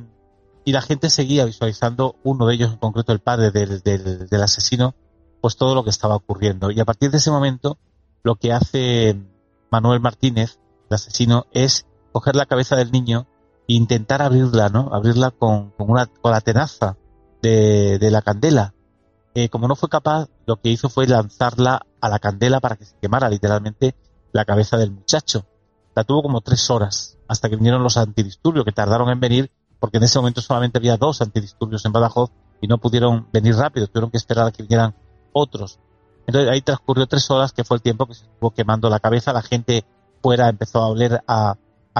la gente seguía visualizando, uno de ellos en concreto, el padre del, del, asesino, pues todo lo que estaba ocurriendo. Y a partir de ese momento, lo que hace Manuel Martínez, el asesino, es coger la cabeza del niño e intentar abrirla, ¿no? Abrirla con, una, la tenaza de, de la candela. Eh, como no fue capaz, lo que hizo fue lanzarla a la candela para que se quemara literalmente la cabeza del muchacho. la tuvo como tres horas hasta que vinieron los antidisturbios que tardaron en venir porque en ese momento solamente había dos antidisturbios en Badajoz y no pudieron venir rápido, tuvieron que esperar a que vinieran otros. Entonces ahí transcurrió tres horas que fue el tiempo que se estuvo quemando la cabeza, la gente fuera empezó a oler a,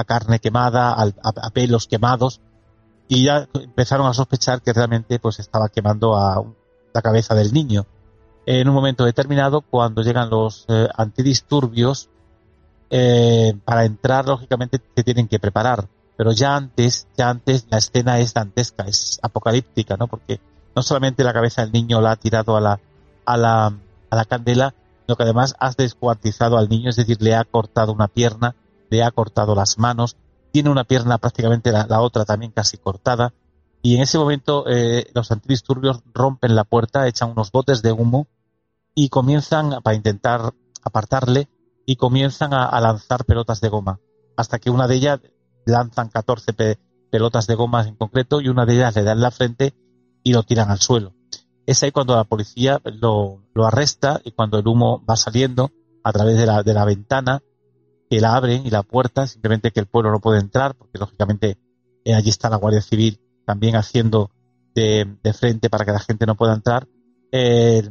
carne quemada, a, pelos quemados y ya empezaron a sospechar que realmente pues estaba quemando a la cabeza del niño. En un momento determinado, cuando llegan los eh, antidisturbios, eh, para entrar lógicamente se tienen que preparar pero ya antes, ya antes la escena es dantesca, es apocalíptica, ¿no? Porque no solamente la cabeza del niño la ha tirado a la, a la, a la candela, sino que además has descuartizado al niño, es decir, le ha cortado una pierna, le ha cortado las manos, tiene una pierna prácticamente la, otra también casi cortada, y en ese momento eh, los antidisturbios rompen la puerta, echan unos botes de humo y comienzan, para intentar apartarle, y comienzan a lanzar pelotas de goma, hasta que una de ellas lanzan 14 pelotas de gomas en concreto y una de ellas le da en la frente y lo tiran al suelo. Es ahí cuando la policía lo, arresta y cuando el humo va saliendo a través de la, de la ventana, que la abren y la puerta, simplemente que el pueblo no puede entrar, porque lógicamente eh, allí está la Guardia Civil también haciendo de, frente para que la gente no pueda entrar, eh,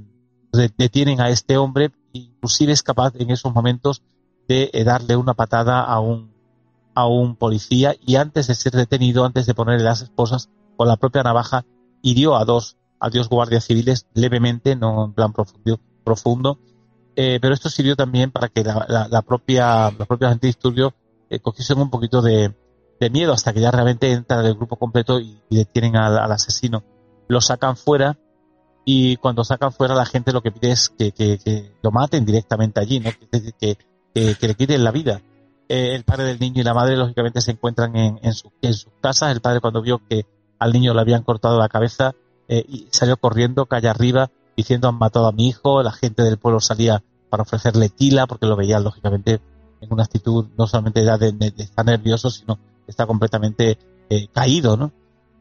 detienen a este hombre, inclusive es capaz en esos momentos de eh, darle una patada a un a un policía y antes de ser detenido, antes de ponerle las esposas, con la propia navaja hirió a dos, a dos guardias civiles levemente, no en plan profundo, profundo. Eh, pero esto sirvió también para que la, la, propia, los propios antidisturbios eh, cogiesen un poquito de, miedo hasta que ya realmente entra el grupo completo y, detienen al, asesino. Lo sacan fuera y cuando sacan fuera la gente lo que pide es que, lo maten directamente allí, ¿no? que, que, le quiten la vida. Eh, el padre del niño y la madre lógicamente se encuentran en, su, en sus casas. El padre cuando vio que al niño le habían cortado la cabeza eh, y salió corriendo calle arriba diciendo han matado a mi hijo. La gente del pueblo salía para ofrecerle tila porque lo veía lógicamente en una actitud no solamente de, estar nervioso sino está completamente eh, caído, ¿no?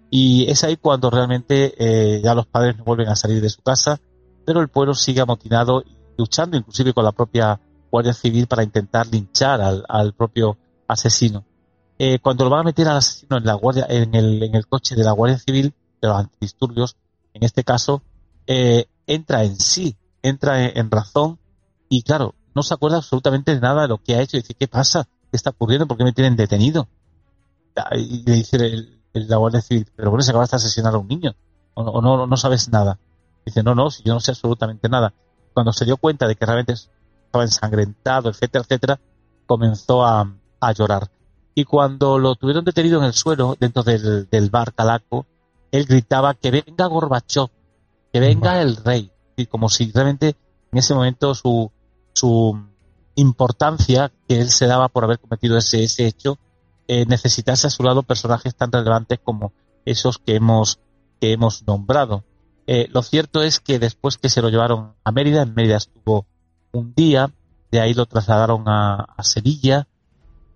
Y es ahí cuando realmente eh, ya los padres no vuelven a salir de su casa, pero el pueblo sigue amotinado, luchando inclusive con la propia Guardia Civil para intentar linchar al, propio asesino. Eh, cuando lo van a meter al asesino en la guardia, en el, en el coche de la Guardia Civil, de los antidisturbios, en este caso, eh, entra en sí, entra en, razón y claro, no se acuerda absolutamente de nada de lo que ha hecho y dice, ¿qué pasa? ¿Qué está ocurriendo? ¿Por qué me tienen detenido? Y le dice el, la Guardia Civil, pero bueno, se acaba de asesinar a un niño, o, no, no sabes nada. Dice, no, no, si yo no sé absolutamente nada. Cuando se dio cuenta de que realmente estaba ensangrentado, etcétera, etcétera, comenzó a, llorar. Y cuando lo tuvieron detenido en el suelo, dentro del, bar Calaco, él gritaba que venga Gorbachev, que venga el rey. Y como si realmente en ese momento su, su importancia que él se daba por haber cometido ese, ese hecho, eh, necesitase a su lado personajes tan relevantes como esos que hemos, que hemos nombrado. Eh, lo cierto es que después que se lo llevaron a Mérida, en Mérida estuvo un día, de ahí lo trasladaron a, Sevilla,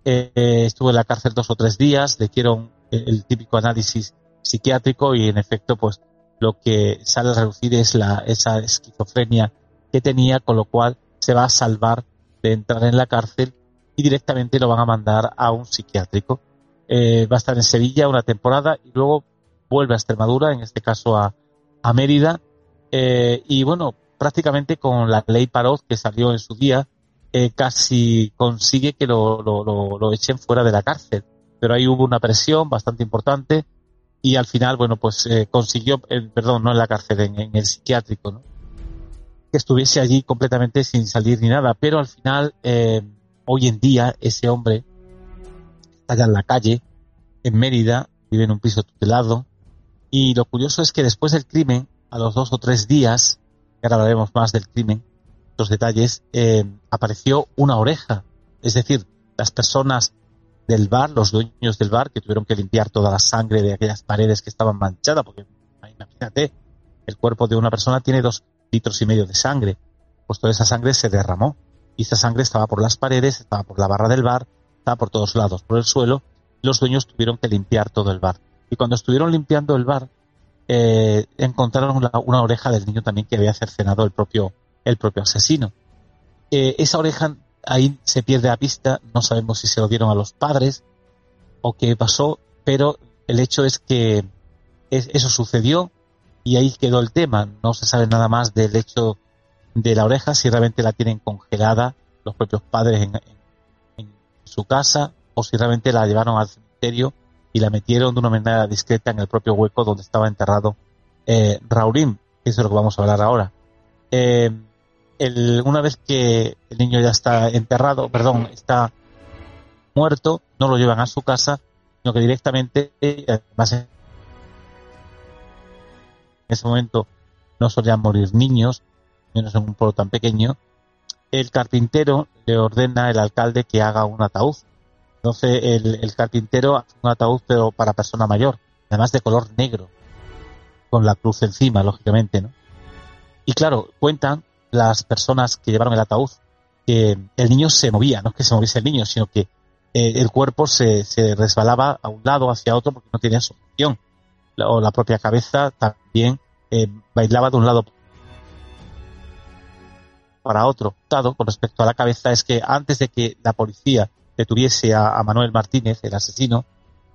eh, estuvo en la cárcel dos o tres días, le hicieron el, típico análisis psiquiátrico y en efecto pues lo que sale a reducir es la, esa esquizofrenia que tenía, con lo cual se va a salvar de entrar en la cárcel y directamente lo van a mandar a un psiquiátrico. Eh, va a estar en Sevilla una temporada y luego vuelve a Extremadura, en este caso a, a Mérida. Eh, y bueno, prácticamente con la ley Parot que salió en su día, eh, casi consigue que lo, lo, lo, echen fuera de la cárcel. Pero ahí hubo una presión bastante importante y al final, bueno, pues eh, consiguió, eh, perdón, no en la cárcel, en, el psiquiátrico, ¿no? que estuviese allí completamente sin salir ni nada. Pero al final, hoy en día, ese hombre está allá en la calle, en Mérida, vive en un piso tutelado. Y lo curioso es que después del crimen, a los dos o tres días, ahora hablaremos más del crimen, los detalles, eh, apareció una oreja. Es decir, las personas del bar, los dueños del bar, que tuvieron que limpiar toda la sangre de aquellas paredes que estaban manchadas, porque imagínate, el cuerpo de una persona tiene dos litros y medio de sangre, pues toda esa sangre se derramó. Y esa sangre estaba por las paredes, estaba por la barra del bar, estaba por todos lados, por el suelo, los dueños tuvieron que limpiar todo el bar. Y cuando estuvieron limpiando el bar, eh, encontraron una, oreja del niño también que había cercenado el propio, el propio asesino. Eh, esa oreja ahí se pierde la pista, no sabemos si se lo dieron a los padres o qué pasó, pero el hecho es que eso sucedió y ahí quedó el tema. No se sabe nada más del hecho de la oreja, si realmente la tienen congelada los propios padres en, su casa o si realmente la llevaron al cementerio y la metieron de una manera discreta en el propio hueco donde estaba enterrado eh, Raulín. Eso es lo que vamos a hablar ahora. Eh, una vez que el niño ya está enterrado, perdón, está muerto, no lo llevan a su casa, sino que directamente, además en ese momento no solían morir niños, menos en un pueblo tan pequeño, el carpintero le ordena al alcalde que haga un ataúd. Entonces el, carpintero hace un ataúd pero para persona mayor, además de color negro, con la cruz encima, lógicamente, ¿no? Y claro, cuentan las personas que llevaron el ataúd que el niño se movía, no es que se moviese el niño, sino que eh, el cuerpo se, resbalaba a un lado hacia otro porque no tenía solución. o la propia cabeza también eh, bailaba de un lado para otro. Dado con respecto a la cabeza es que antes de que la policía detuviese a, Manuel Martínez, el asesino,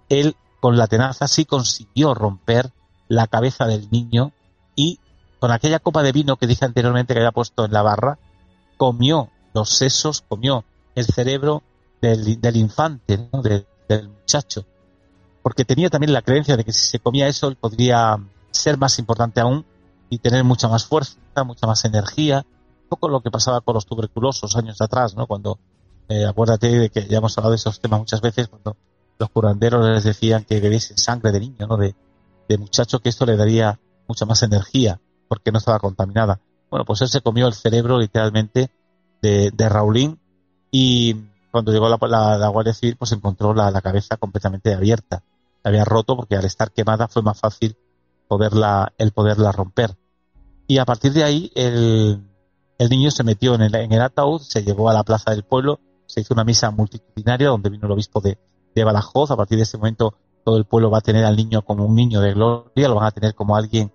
él con la tenaza sí consiguió romper la cabeza del niño y con aquella copa de vino que dije anteriormente que había puesto en la barra, comió los sesos, comió el cerebro del, del infante, del muchacho. Porque tenía también la creencia de que si se comía eso, él podría ser más importante aún y tener mucha más fuerza, mucha más energía poco lo que pasaba con los tuberculosos años atrás, ¿no? Cuando, eh, acuérdate de que ya hemos hablado de esos temas muchas veces, cuando los curanderos les decían que bebiesen sangre de niño, ¿no? De, de muchacho, que esto le daría mucha más energía, porque no estaba contaminada. Bueno, pues él se comió el cerebro literalmente de, de Raulín y cuando llegó la, la, Guardia Civil pues encontró la, la, cabeza completamente abierta. La había roto porque al estar quemada fue más fácil poderla, el poderla romper. Y a partir de ahí el, el niño se metió en el, en el ataúd, se llevó a la plaza del pueblo, se hizo una misa multitudinaria donde vino el obispo de, de Badajoz. A partir de ese momento todo el pueblo va a tener al niño como un niño de gloria, lo van a tener como alguien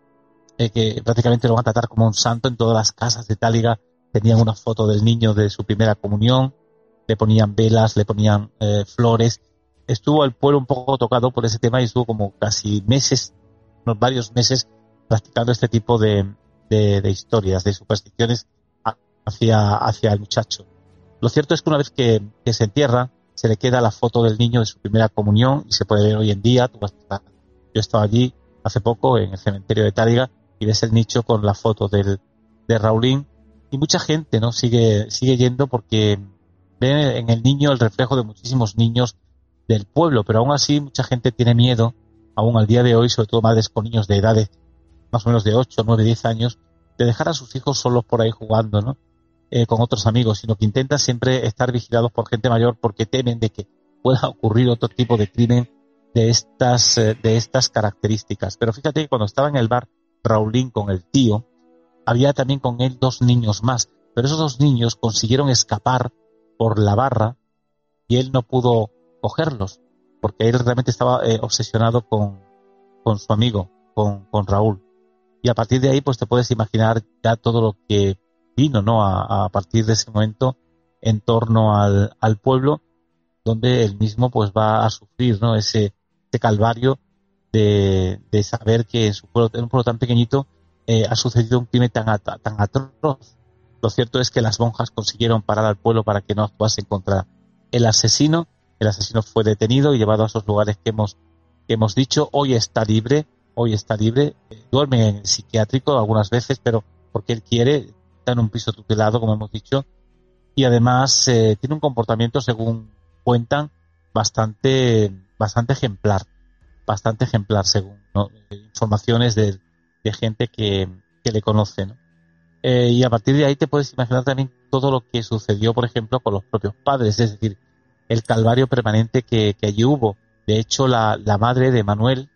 eh, que prácticamente lo van a tratar como un santo en todas las casas de Táliga. Tenían una foto del niño de su primera comunión, le ponían velas, le ponían eh, flores. Estuvo el pueblo un poco tocado por ese tema y estuvo como casi meses, unos varios meses, practicando este tipo de, historias, de supersticiones hacia, hacia el muchacho. Lo cierto es que una vez que, se entierra, se le queda la foto del niño de su primera comunión y se puede ver hoy en día. Tú yo he estado allí hace poco en el cementerio de Táriga y ves el nicho con la foto del, de Raulín y mucha gente no sigue, sigue yendo porque ve en el niño el reflejo de muchísimos niños del pueblo, pero aún así mucha gente tiene miedo, aún al día de hoy, sobre todo madres con niños de edades más o menos de 8, 9, 10 años, de dejar a sus hijos solos por ahí jugando, ¿no? Eh, con otros amigos, sino que intentan siempre estar vigilados por gente mayor porque temen de que pueda ocurrir otro tipo de crimen de estas, eh, de estas características. Pero fíjate que cuando estaba en el bar Raulín con el tío, había también con él dos niños más, pero esos dos niños consiguieron escapar por la barra y él no pudo cogerlos, porque él realmente estaba eh, obsesionado con, con su amigo, con, con Raúl. Y a partir de ahí, pues te puedes imaginar ya todo lo que vino, ¿no? A, partir de ese momento en torno al, pueblo, donde él mismo pues va a sufrir, ¿no? Ese, ese calvario de, de, saber que en, su pueblo, en un pueblo tan pequeñito eh, ha sucedido un crimen tan, tan atroz. Lo cierto es que las monjas consiguieron parar al pueblo para que no actuasen contra el asesino. El asesino fue detenido y llevado a esos lugares que hemos, que hemos dicho. Hoy está libre, hoy está libre. duerme en el psiquiátrico algunas veces, pero porque él quiere, está en un piso tutelado, como hemos dicho, y además eh, tiene un comportamiento, según cuentan, bastante, bastante ejemplar, bastante ejemplar, según informaciones de, gente que, que, le conoce. Eh, y a partir de ahí te puedes imaginar también todo lo que sucedió, por ejemplo, con los propios padres, es decir, el calvario permanente que, que allí hubo. De hecho, la, la madre de Manuel,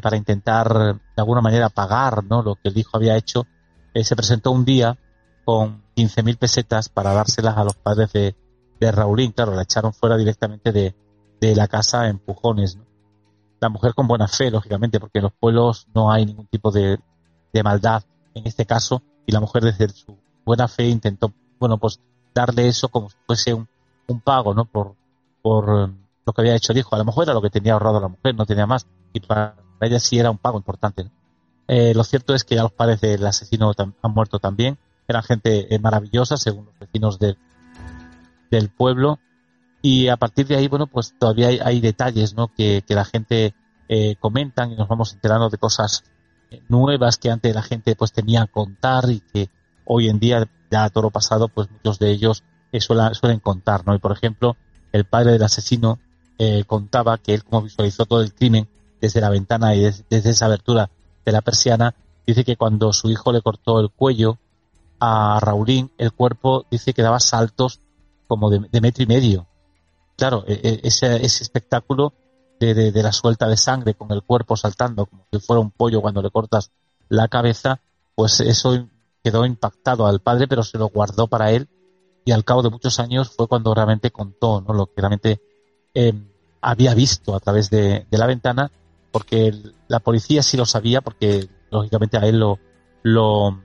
para intentar de alguna manera pagar ¿no? lo que el hijo había hecho, eh, se presentó un día con 15.000 pesetas para dárselas a los padres de, de Raulín. Claro, la echaron fuera directamente de, de la casa a empujones. La mujer con buena fe, lógicamente, porque en los pueblos no hay ningún tipo de, de maldad en este caso, y la mujer desde su buena fe intentó, bueno, pues darle eso como si fuese un, un pago, ¿no? Por, por eh, lo que había hecho el hijo. A lo mejor era lo que tenía ahorrado la mujer, no tenía más. Y para ella sí era un pago importante. Eh, lo cierto es que ya los padres del asesino han muerto también. Eran gente eh, maravillosa, según los vecinos del pueblo. Y a partir de ahí, bueno, pues todavía hay, detalles, ¿no? Que, que la gente eh, comentan y nos vamos enterando de cosas nuevas que antes la gente pues tenía a contar y que hoy en día, ya todo lo pasado, pues muchos de ellos suelen, suelen contar, ¿no? Y por ejemplo, el padre del asesino eh, contaba que él como visualizó todo el crimen desde la ventana y desde, esa abertura de la persiana, dice que cuando su hijo le cortó el cuello a Raulín, el cuerpo dice que daba saltos como de, metro y medio. Claro, e, e, ese, ese espectáculo de, de, la suelta de sangre con el cuerpo saltando como si fuera un pollo cuando le cortas la cabeza, pues eso quedó impactado al padre, pero se lo guardó para él y al cabo de muchos años fue cuando realmente contó ¿no? lo que realmente eh, había visto a través de, la ventana, porque la policía sí lo sabía, porque lógicamente a él lo, lo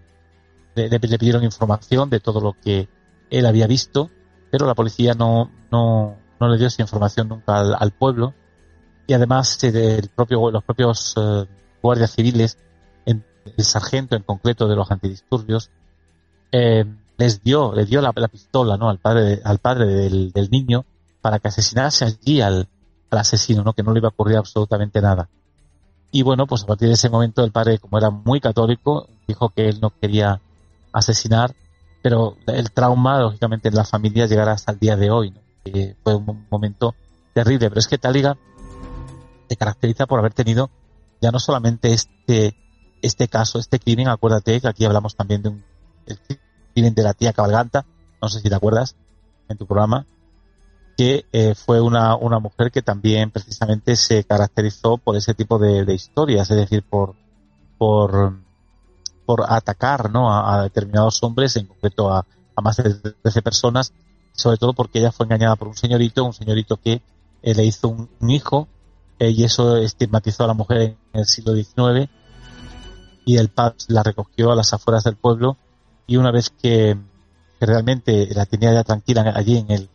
le, pidieron información de todo lo que él había visto, pero la policía no, no, no le dio esa información nunca al, pueblo y además el propio, los propios eh, guardias civiles, el sargento en concreto de los antidisturbios, eh, les dio, le dio la, pistola, ¿no? Al padre, al padre del, niño para que asesinase allí al, asesino, ¿no? Que no le iba a ocurrir absolutamente nada. Y bueno, pues a partir de ese momento el padre, como era muy católico, dijo que él no quería asesinar, pero el trauma, lógicamente, en la familia llegará hasta el día de hoy, ¿no? Que fue un momento terrible. Pero es que Taliga se caracteriza por haber tenido ya no solamente este, este caso, este crimen, acuérdate que aquí hablamos también de un crimen de la tía Cabalganta, no sé si te acuerdas, en tu programa, que eh, fue una, una mujer que también precisamente se caracterizó por ese tipo de, historias, es decir, por, por, por atacar ¿no? a, determinados hombres, en concreto a, más de 13 personas, sobre todo porque ella fue engañada por un señorito, un señorito que eh, le hizo un, hijo, eh, y eso estigmatizó a la mujer en el siglo XIX, y el padre la recogió a las afueras del pueblo y una vez que, realmente la tenía ya tranquila allí en el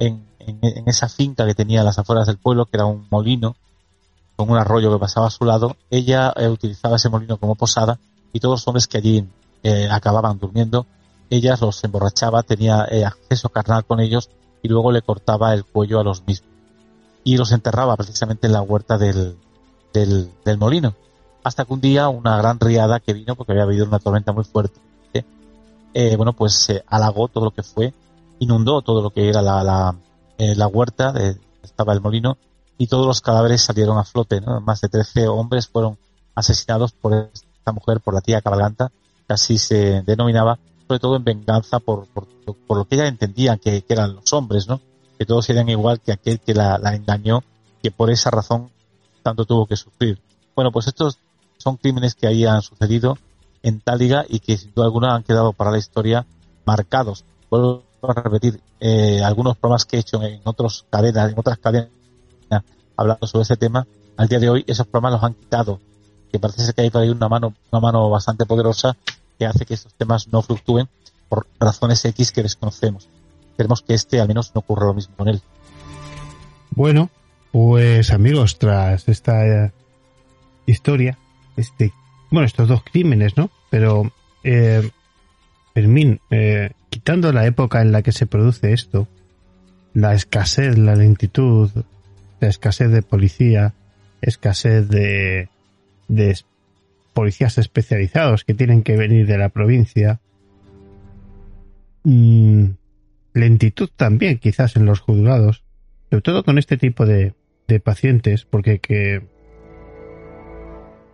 en, en, esa finca que tenía a las afueras del pueblo, que era un molino con un arroyo que pasaba a su lado, ella eh, utilizaba ese molino como posada y todos los hombres que allí eh, acababan durmiendo, ella los emborrachaba, tenía eh, acceso carnal con ellos y luego le cortaba el cuello a los mismos y los enterraba precisamente en la huerta del, del, molino. Hasta que un día una gran riada que vino, porque había habido una tormenta muy fuerte, eh, bueno, pues halagó todo lo que fue, inundó todo lo que era la, la, eh, huerta, estaba el molino, y todos los cadáveres salieron a flote. Más de 13 hombres fueron asesinados por esta mujer, por la tía Cabalganta, que así se denominaba, sobre todo en venganza por, por, por lo que ella entendía que, eran los hombres, ¿no? Que todos eran igual que aquel que la, engañó, que por esa razón tanto tuvo que sufrir. Bueno, pues estos son crímenes que ahí han sucedido en tal liga y que sin duda alguna han quedado para la historia marcados. Vuelvo a repetir, eh, algunos programas que he hecho en otros cadenas, en otras cadenas, hablando sobre ese tema, al día de hoy esos programas los han quitado, que parece que hay por ahí una mano, una mano bastante poderosa que hace que estos temas no fluctúen por razones X que desconocemos. Queremos que este al menos no ocurra lo mismo con él. Bueno, pues amigos, tras esta eh, historia, este bueno, estos dos crímenes, ¿no? Pero, eh, Fermín, eh, quitando la época en la que se produce esto, la escasez, la lentitud, la escasez de policía, escasez de, de policías especializados que tienen que venir de la provincia, mm, lentitud también quizás en los juzgados, sobre todo con este tipo de, de pacientes, porque que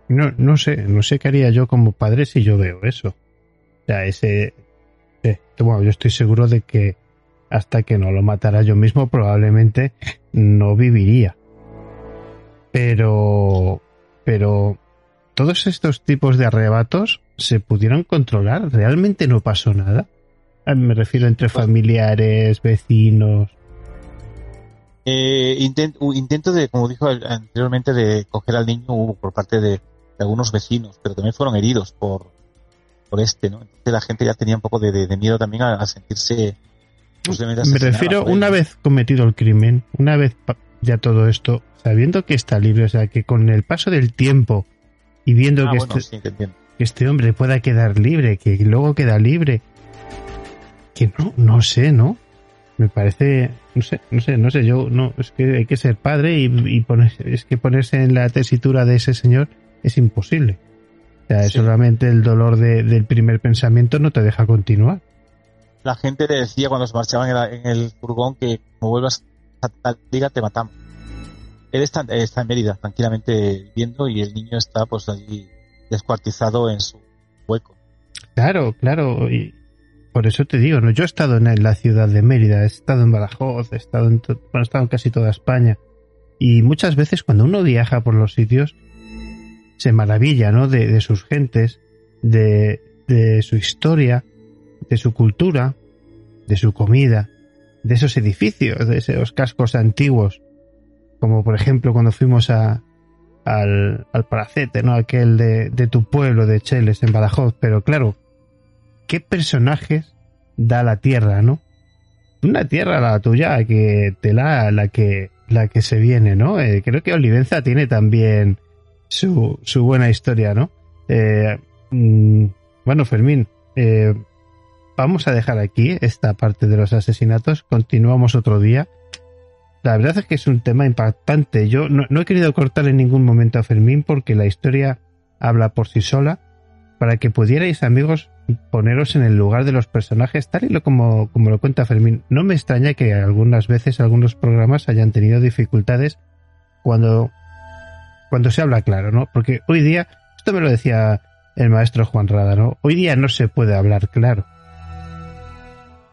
no, no sé, no sé qué haría yo como padre si yo veo eso. O sea, ese... Eh, bueno, yo estoy seguro de que hasta que no lo matara yo mismo probablemente no viviría. Pero... Pero... Todos estos tipos de arrebatos se pudieron controlar. Realmente no pasó nada. Ah, me refiero entre familiares, vecinos. Eh, intento, intento de, como dijo anteriormente, de coger al niño por parte de, algunos vecinos, pero también fueron heridos por, por este, ¿no? Entonces la gente ya tenía un poco de, miedo también a, sentirse Me refiero una vez cometido el crimen, una vez ya todo esto, sabiendo que está libre, o sea, que con el paso del tiempo y viendo ah, que, este, que este hombre pueda quedar libre, que luego queda libre, que no, no sé, ¿no? Me parece, no sé, no sé, no sé, yo no, es que hay que ser padre y, y es que ponerse en la tesitura de ese señor es imposible. O sea, solamente el dolor del primer pensamiento no te deja continuar. La gente le decía cuando se marchaban en, el furgón que como vuelvas a tal liga te matamos. Él está, está, en Mérida, tranquilamente viviendo, y el niño está pues allí descuartizado en su hueco. Claro, claro, y por eso te digo, ¿no? yo he estado en la ciudad de Mérida, he estado en Badajoz, he estado en, he estado en casi toda España, y muchas veces cuando uno viaja por los sitios, se maravilla, ¿no? De, sus gentes, de, de su historia, de su cultura, de su comida, de esos edificios, de esos cascos antiguos, como por ejemplo cuando fuimos a, al, al Palacete, ¿no? Aquel de, de, tu pueblo, de Cheles, en Badajoz. Pero claro, ¿qué personajes da la tierra, no? Una tierra la tuya, que te la, la que, la que se viene, ¿no? Eh, creo que Olivenza tiene también su, su buena historia, ¿no? Eh, mm, bueno, Fermín, eh, vamos a dejar aquí esta parte de los asesinatos. Continuamos otro día. La verdad es que es un tema impactante. Yo no, he querido cortar en ningún momento a Fermín porque la historia habla por sí sola para que pudierais, amigos, poneros en el lugar de los personajes tal y lo como, como lo cuenta Fermín. No me extraña que algunas veces algunos programas hayan tenido dificultades cuando cuando se habla claro, ¿no? Porque hoy día, esto me lo decía el maestro Juan Rada, ¿no? Hoy día no se puede hablar claro.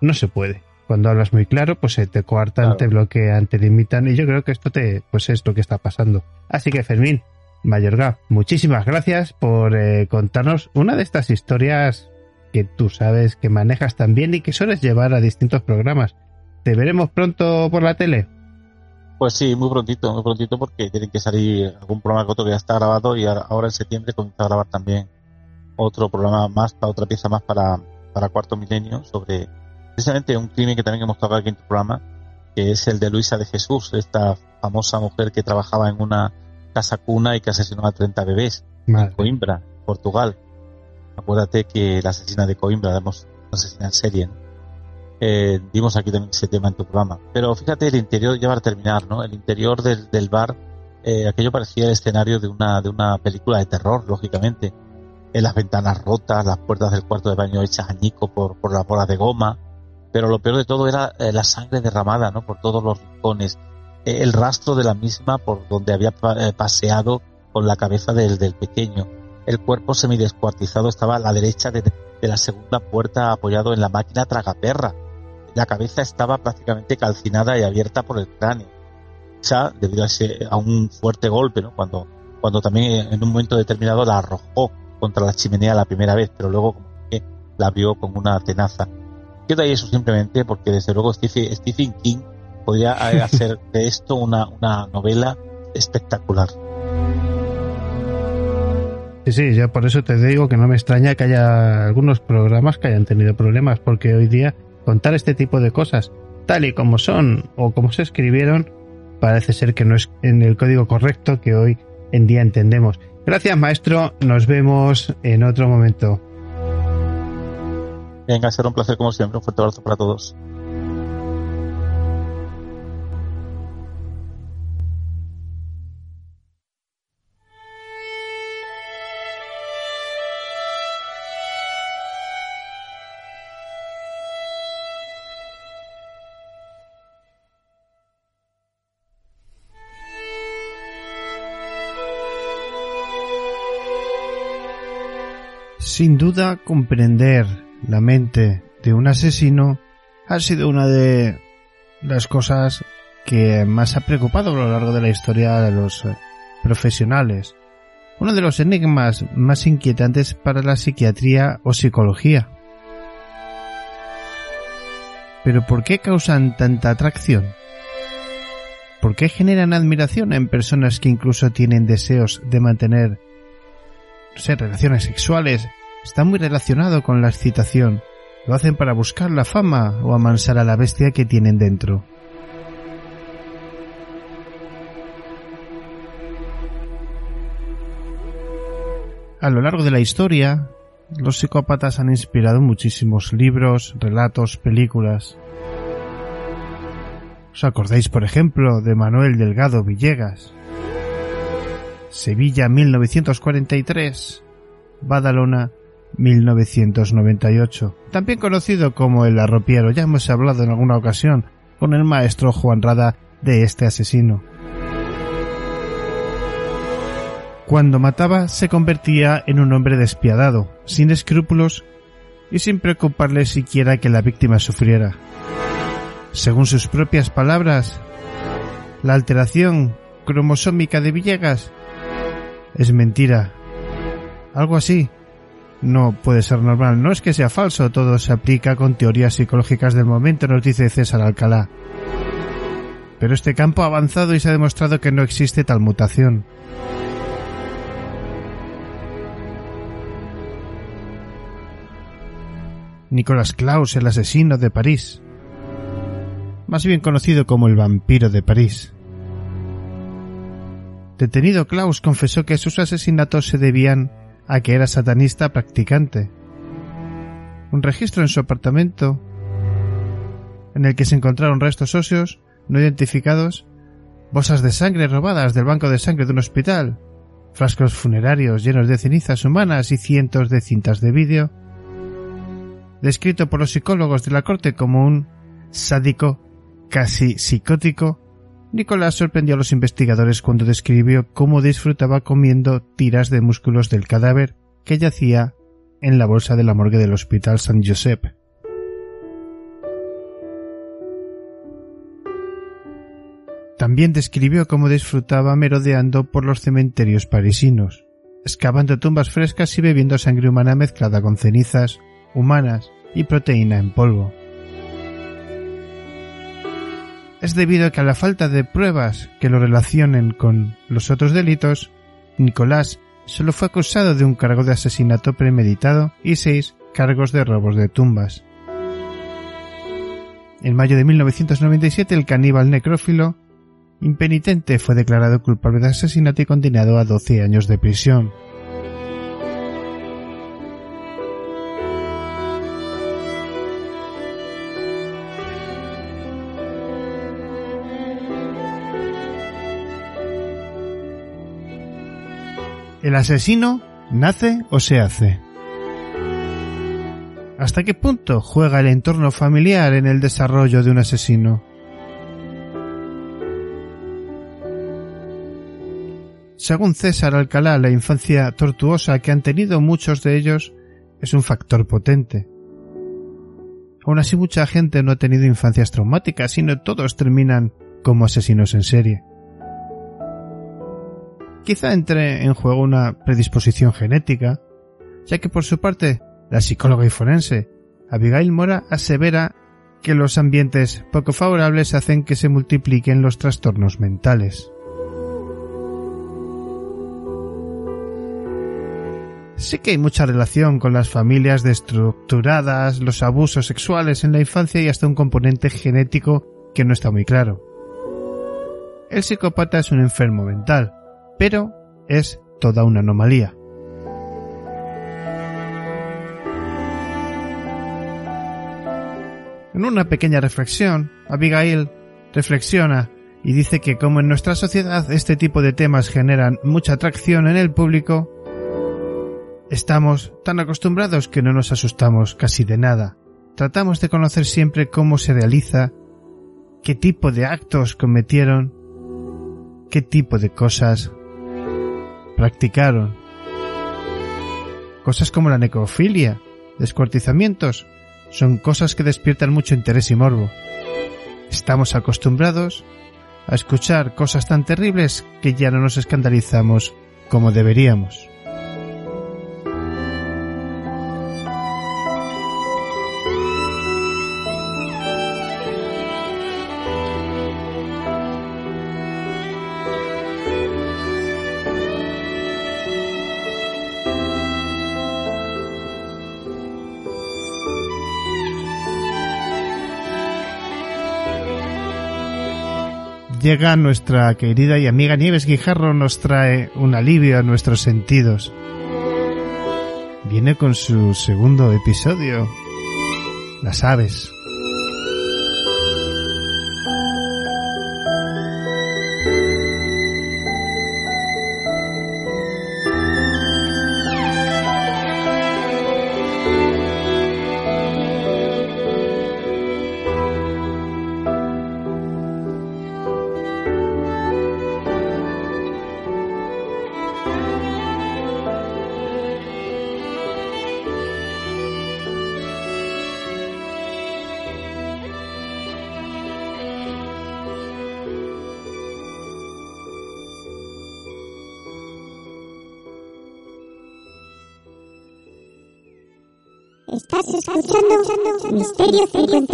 No se puede. Cuando hablas muy claro, pues se te coartan, te bloquean, te limitan, y yo creo que esto te, pues es lo que está pasando. Así que Fermín, Mayorga, muchísimas gracias por eh, contarnos una de estas historias que tú sabes que manejas también y que sueles llevar a distintos programas. ¿Te veremos pronto por la tele? Pues sí, muy prontito, muy prontito porque tienen que salir algún programa que otro que ya está grabado y ahora en septiembre comienza a grabar también otro programa más, para otra pieza más para, para Cuarto Milenio sobre precisamente un crimen que también hemos tocado aquí en tu programa, que es el de Luisa de Jesús, esta famosa mujer que trabajaba en una casa cuna y que asesinó a 30 bebés en Coimbra, Portugal. Acuérdate que la asesina de Coimbra, damos asesina en serie, eh, dimos aquí también ese tema en tu programa. Pero fíjate, el interior, ya va a terminar, ¿no? El interior del, del bar, eh, aquello parecía el escenario de una, de una película de terror, lógicamente. En las ventanas rotas, las puertas del cuarto de baño hechas añico por, por la bola de goma. Pero lo peor de todo era eh, la sangre derramada, ¿no? Por todos los rincones. Eh, el rastro de la misma por donde había paseado con la cabeza del, del pequeño. El cuerpo semidescuartizado estaba a la derecha de, de la segunda puerta apoyado en la máquina tragaperra la cabeza estaba prácticamente calcinada y abierta por el cráneo. Quizá debido a, ese, a un fuerte golpe, ¿no? Cuando, cuando también en un momento determinado la arrojó contra la chimenea la primera vez, pero luego como la abrió con una tenaza. Queda ahí eso simplemente porque desde luego Stephen King podría hacer de esto una, una novela espectacular. Sí, sí, yo por eso te digo que no me extraña que haya algunos programas que hayan tenido problemas, porque hoy día contar este tipo de cosas tal y como son o como se escribieron, parece ser que no es en el código correcto que hoy en día entendemos. Gracias, maestro. Nos vemos en otro momento. Venga, será un placer como siempre. Un fuerte abrazo para todos. Sin duda, comprender la mente de un asesino ha sido una de las cosas que más ha preocupado a lo largo de la historia de los eh, profesionales. Uno de los enigmas más inquietantes para la psiquiatría o psicología. Pero ¿por qué causan tanta atracción? ¿Por qué generan admiración en personas que incluso tienen deseos de mantener relaciones sexuales está muy relacionado con la excitación lo hacen para buscar la fama o amansar a la bestia que tienen dentro. A lo largo de la historia, los psicópatas han inspirado muchísimos libros, relatos, películas. ¿Os acordáis, por ejemplo, de Manuel Delgado Villegas? Sevilla 1943, Badalona 1998. También conocido como el arropiero, ya hemos hablado en alguna ocasión con el maestro Juan Rada de este asesino. Cuando mataba se convertía en un hombre despiadado, sin escrúpulos y sin preocuparle siquiera que la víctima sufriera. Según sus propias palabras, la alteración cromosómica de Villegas es mentira. Algo así. No puede ser normal. No es que sea falso, todo se aplica con teorías psicológicas del momento, nos dice César Alcalá. Pero este campo ha avanzado y se ha demostrado que no existe tal mutación. Nicolas Klaus, el asesino de París, más bien conocido como el vampiro de París. Detenido Klaus confesó que sus asesinatos se debían a que era satanista practicante. Un registro en su apartamento en el que se encontraron restos óseos no identificados, bolsas de sangre robadas del banco de sangre de un hospital, frascos funerarios llenos de cenizas humanas y cientos de cintas de vídeo, descrito por los psicólogos de la corte como un sádico casi psicótico, Nicolás sorprendió a los investigadores cuando describió cómo disfrutaba comiendo tiras de músculos del cadáver que yacía en la bolsa de la morgue del Hospital San Josep. También describió cómo disfrutaba merodeando por los cementerios parisinos, excavando tumbas frescas y bebiendo sangre humana mezclada con cenizas humanas y proteína en polvo. Es debido a que a la falta de pruebas que lo relacionen con los otros delitos, Nicolás solo fue acusado de un cargo de asesinato premeditado y seis cargos de robos de tumbas. En mayo de 1997 el caníbal necrófilo impenitente fue declarado culpable de asesinato y condenado a 12 años de prisión. ¿El asesino nace o se hace? ¿Hasta qué punto juega el entorno familiar en el desarrollo de un asesino? Según César Alcalá, la infancia tortuosa que han tenido muchos de ellos es un factor potente. Aún así mucha gente no ha tenido infancias traumáticas, sino todos terminan como asesinos en serie. Quizá entre en juego una predisposición genética, ya que por su parte la psicóloga y forense Abigail Mora asevera que los ambientes poco favorables hacen que se multipliquen los trastornos mentales. Sí que hay mucha relación con las familias destructuradas, los abusos sexuales en la infancia y hasta un componente genético que no está muy claro. El psicópata es un enfermo mental, pero es toda una anomalía. En una pequeña reflexión, Abigail reflexiona y dice que como en nuestra sociedad este tipo de temas generan mucha atracción en el público, estamos tan acostumbrados que no nos asustamos casi de nada. Tratamos de conocer siempre cómo se realiza, qué tipo de actos cometieron, qué tipo de cosas practicaron. Cosas como la necrofilia, descuartizamientos, son cosas que despiertan mucho interés y morbo. Estamos acostumbrados a escuchar cosas tan terribles que ya no nos escandalizamos como deberíamos. Llega nuestra querida y amiga Nieves Guijarro, nos trae un alivio a nuestros sentidos. Viene con su segundo episodio, Las aves. Escuchando Misterio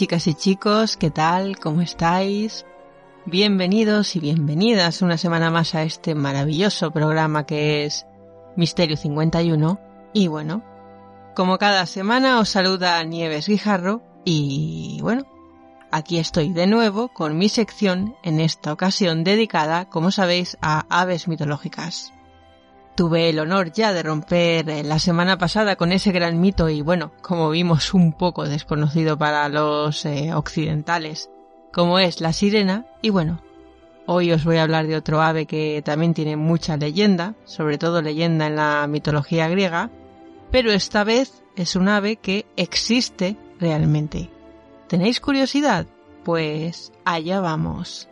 chicas y chicos, ¿qué tal? ¿Cómo estáis? Bienvenidos y bienvenidas una semana más a este maravilloso programa que es Misterio 51. Y bueno, como cada semana os saluda Nieves Guijarro y bueno, aquí estoy de nuevo con mi sección en esta ocasión dedicada, como sabéis, a aves mitológicas. Tuve el honor ya de romper eh, la semana pasada con ese gran mito y bueno, como vimos un poco desconocido para los eh, occidentales, como es la sirena y bueno, hoy os voy a hablar de otro ave que también tiene mucha leyenda, sobre todo leyenda en la mitología griega, pero esta vez es un ave que existe realmente. ¿Tenéis curiosidad? Pues allá vamos.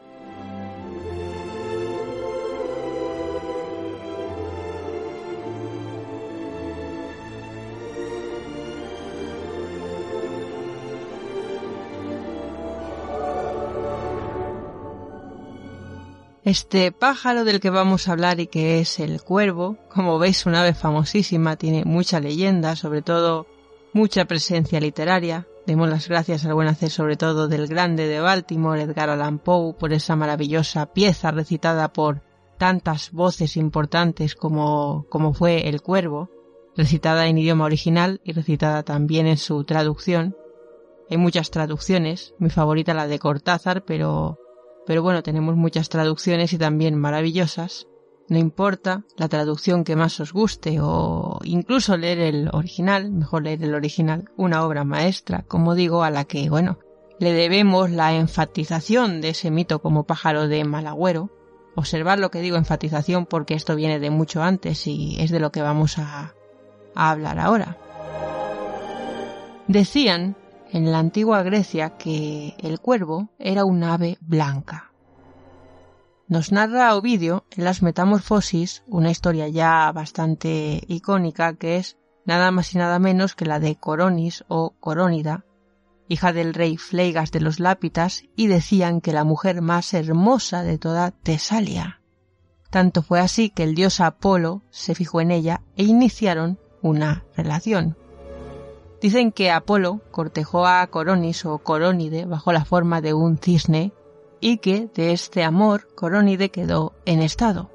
Este pájaro del que vamos a hablar y que es el cuervo, como veis un ave famosísima, tiene mucha leyenda, sobre todo mucha presencia literaria. Demos las gracias al buen hacer sobre todo del grande de Baltimore, Edgar Allan Poe, por esa maravillosa pieza recitada por tantas voces importantes como, como fue El Cuervo, recitada en idioma original y recitada también en su traducción. Hay muchas traducciones, mi favorita la de Cortázar, pero pero bueno, tenemos muchas traducciones y también maravillosas. No importa la traducción que más os guste o incluso leer el original, mejor leer el original, una obra maestra, como digo, a la que, bueno, le debemos la enfatización de ese mito como pájaro de Malagüero. Observar lo que digo enfatización porque esto viene de mucho antes y es de lo que vamos a, a hablar ahora. Decían en la antigua Grecia que el cuervo era un ave blanca. Nos narra Ovidio en las Metamorfosis una historia ya bastante icónica que es nada más y nada menos que la de Coronis o Corónida, hija del rey Fleigas de los Lápitas, y decían que la mujer más hermosa de toda Tesalia. Tanto fue así que el dios Apolo se fijó en ella e iniciaron una relación. Dicen que Apolo cortejó a Coronis o Corónide bajo la forma de un cisne y que de este amor Corónide quedó en estado.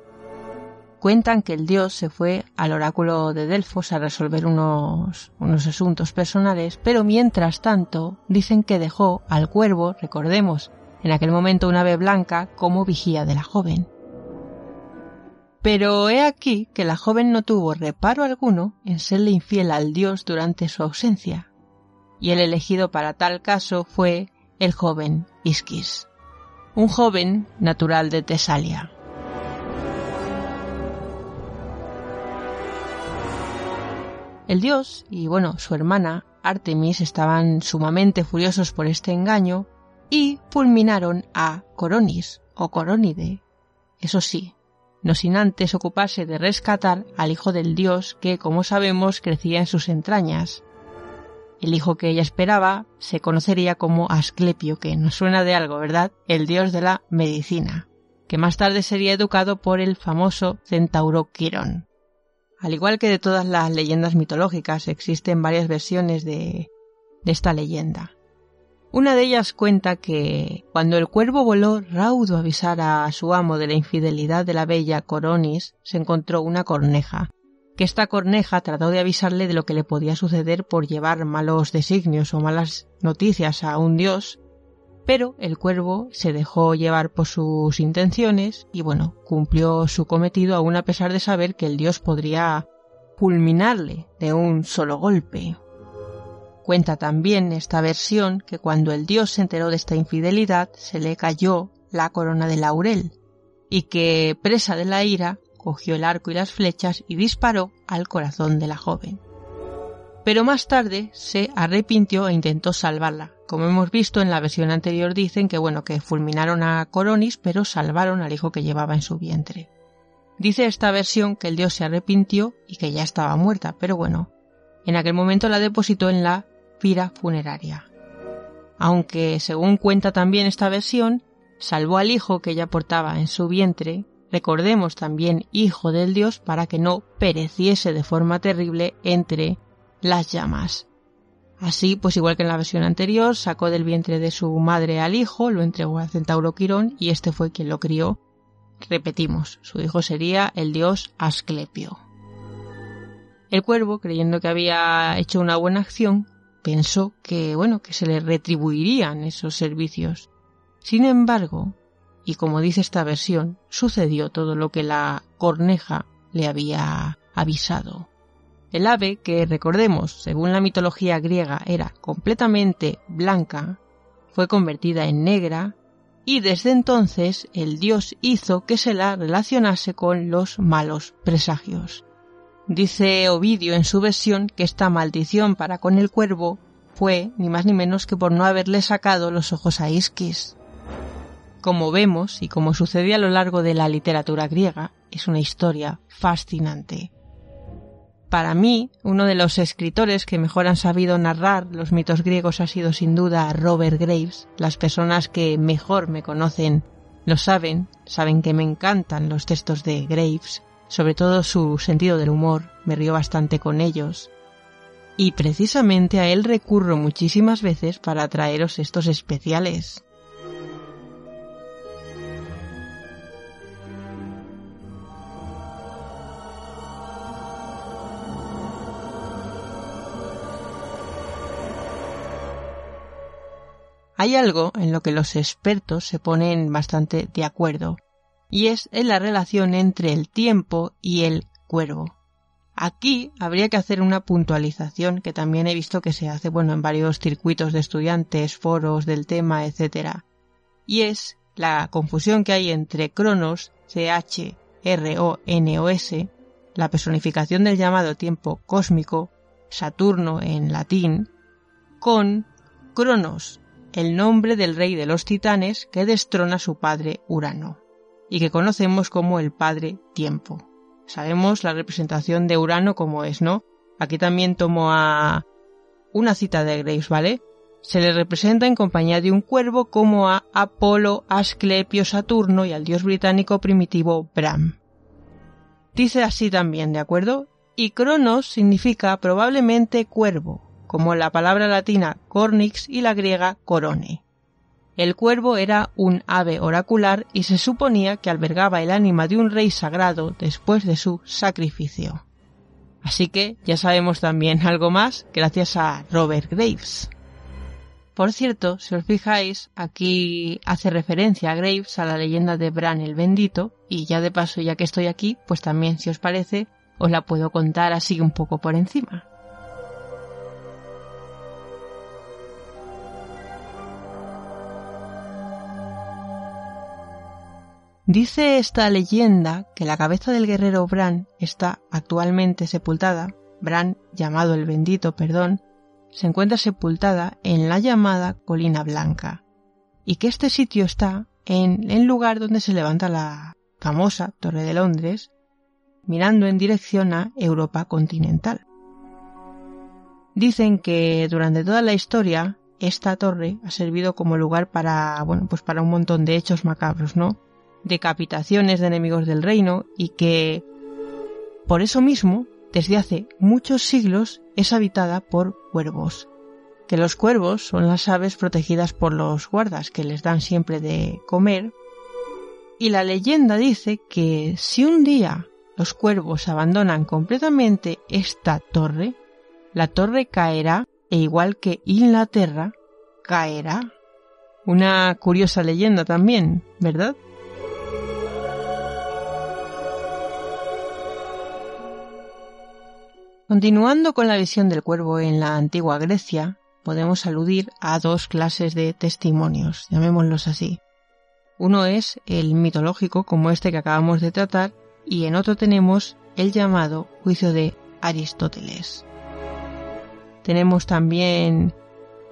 Cuentan que el dios se fue al oráculo de Delfos a resolver unos, unos asuntos personales, pero mientras tanto dicen que dejó al cuervo, recordemos, en aquel momento un ave blanca, como vigía de la joven. Pero he aquí que la joven no tuvo reparo alguno en serle infiel al dios durante su ausencia, y el elegido para tal caso fue el joven Isquis, un joven natural de Tesalia. El dios y bueno, su hermana Artemis estaban sumamente furiosos por este engaño y fulminaron a Coronis o Corónide. Eso sí, no sin antes ocuparse de rescatar al hijo del dios que, como sabemos, crecía en sus entrañas. el hijo que ella esperaba se conocería como Asclepio, que nos suena de algo, ¿verdad? El dios de la medicina, que más tarde sería educado por el famoso centauro Quirón. Al igual que de todas las leyendas mitológicas, existen varias versiones de, de esta leyenda. Una de ellas cuenta que cuando el cuervo voló raudo a avisar a su amo de la infidelidad de la bella Coronis, se encontró una corneja, que esta corneja trató de avisarle de lo que le podía suceder por llevar malos designios o malas noticias a un dios, pero el cuervo se dejó llevar por sus intenciones y bueno, cumplió su cometido aún a pesar de saber que el dios podría fulminarle de un solo golpe. Cuenta también esta versión que cuando el dios se enteró de esta infidelidad se le cayó la corona de laurel y que, presa de la ira, cogió el arco y las flechas y disparó al corazón de la joven. Pero más tarde se arrepintió e intentó salvarla. Como hemos visto en la versión anterior dicen que bueno, que fulminaron a Coronis, pero salvaron al hijo que llevaba en su vientre. Dice esta versión que el dios se arrepintió y que ya estaba muerta, pero bueno, en aquel momento la depositó en la pira funeraria. Aunque, según cuenta también esta versión, salvó al hijo que ella portaba en su vientre, recordemos también hijo del dios para que no pereciese de forma terrible entre las llamas. Así, pues igual que en la versión anterior, sacó del vientre de su madre al hijo, lo entregó al centauro Quirón y este fue quien lo crió. Repetimos, su hijo sería el dios Asclepio. El cuervo, creyendo que había hecho una buena acción, pensó que, bueno, que se le retribuirían esos servicios. Sin embargo, y como dice esta versión, sucedió todo lo que la corneja le había avisado. El ave, que recordemos, según la mitología griega, era completamente blanca, fue convertida en negra y desde entonces el dios hizo que se la relacionase con los malos presagios. Dice Ovidio en su versión que esta maldición para con el cuervo fue ni más ni menos que por no haberle sacado los ojos a Isquis. Como vemos, y como sucedía a lo largo de la literatura griega, es una historia fascinante. Para mí, uno de los escritores que mejor han sabido narrar los mitos griegos ha sido sin duda Robert Graves. Las personas que mejor me conocen lo saben, saben que me encantan los textos de Graves sobre todo su sentido del humor, me río bastante con ellos. Y precisamente a él recurro muchísimas veces para traeros estos especiales. Hay algo en lo que los expertos se ponen bastante de acuerdo, y es en la relación entre el tiempo y el cuervo. Aquí habría que hacer una puntualización que también he visto que se hace bueno en varios circuitos de estudiantes, foros del tema, etc. Y es la confusión que hay entre Cronos, C-H, R-O-N-O-S, la personificación del llamado tiempo cósmico, Saturno en latín, con Cronos, el nombre del rey de los titanes que destrona a su padre Urano y que conocemos como el Padre Tiempo. Sabemos la representación de Urano como es, ¿no? Aquí también tomo a una cita de Graves, ¿vale? Se le representa en compañía de un cuervo como a Apolo, Asclepio, Saturno y al dios británico primitivo Bram. Dice así también, ¿de acuerdo? Y Cronos significa probablemente cuervo, como la palabra latina cornix y la griega corone. El cuervo era un ave oracular y se suponía que albergaba el ánima de un rey sagrado después de su sacrificio. Así que ya sabemos también algo más gracias a Robert Graves. Por cierto, si os fijáis, aquí hace referencia a Graves a la leyenda de Bran el Bendito, y ya de paso, ya que estoy aquí, pues también, si os parece, os la puedo contar así un poco por encima. Dice esta leyenda que la cabeza del guerrero Bran está actualmente sepultada, Bran llamado el bendito, perdón, se encuentra sepultada en la llamada Colina Blanca, y que este sitio está en el lugar donde se levanta la famosa Torre de Londres, mirando en dirección a Europa continental. dicen que durante toda la historia esta torre ha servido como lugar para, bueno, pues para un montón de hechos macabros, ¿no? Decapitaciones de enemigos del reino y que por eso mismo, desde hace muchos siglos, es habitada por cuervos. Que los cuervos son las aves protegidas por los guardas que les dan siempre de comer. Y la leyenda dice que si un día los cuervos abandonan completamente esta torre, la torre caerá e igual que Inglaterra, caerá. Una curiosa leyenda también, ¿verdad? Continuando con la visión del cuervo en la antigua Grecia, podemos aludir a dos clases de testimonios, llamémoslos así. Uno es el mitológico, como este que acabamos de tratar, y en otro tenemos el llamado juicio de Aristóteles. Tenemos también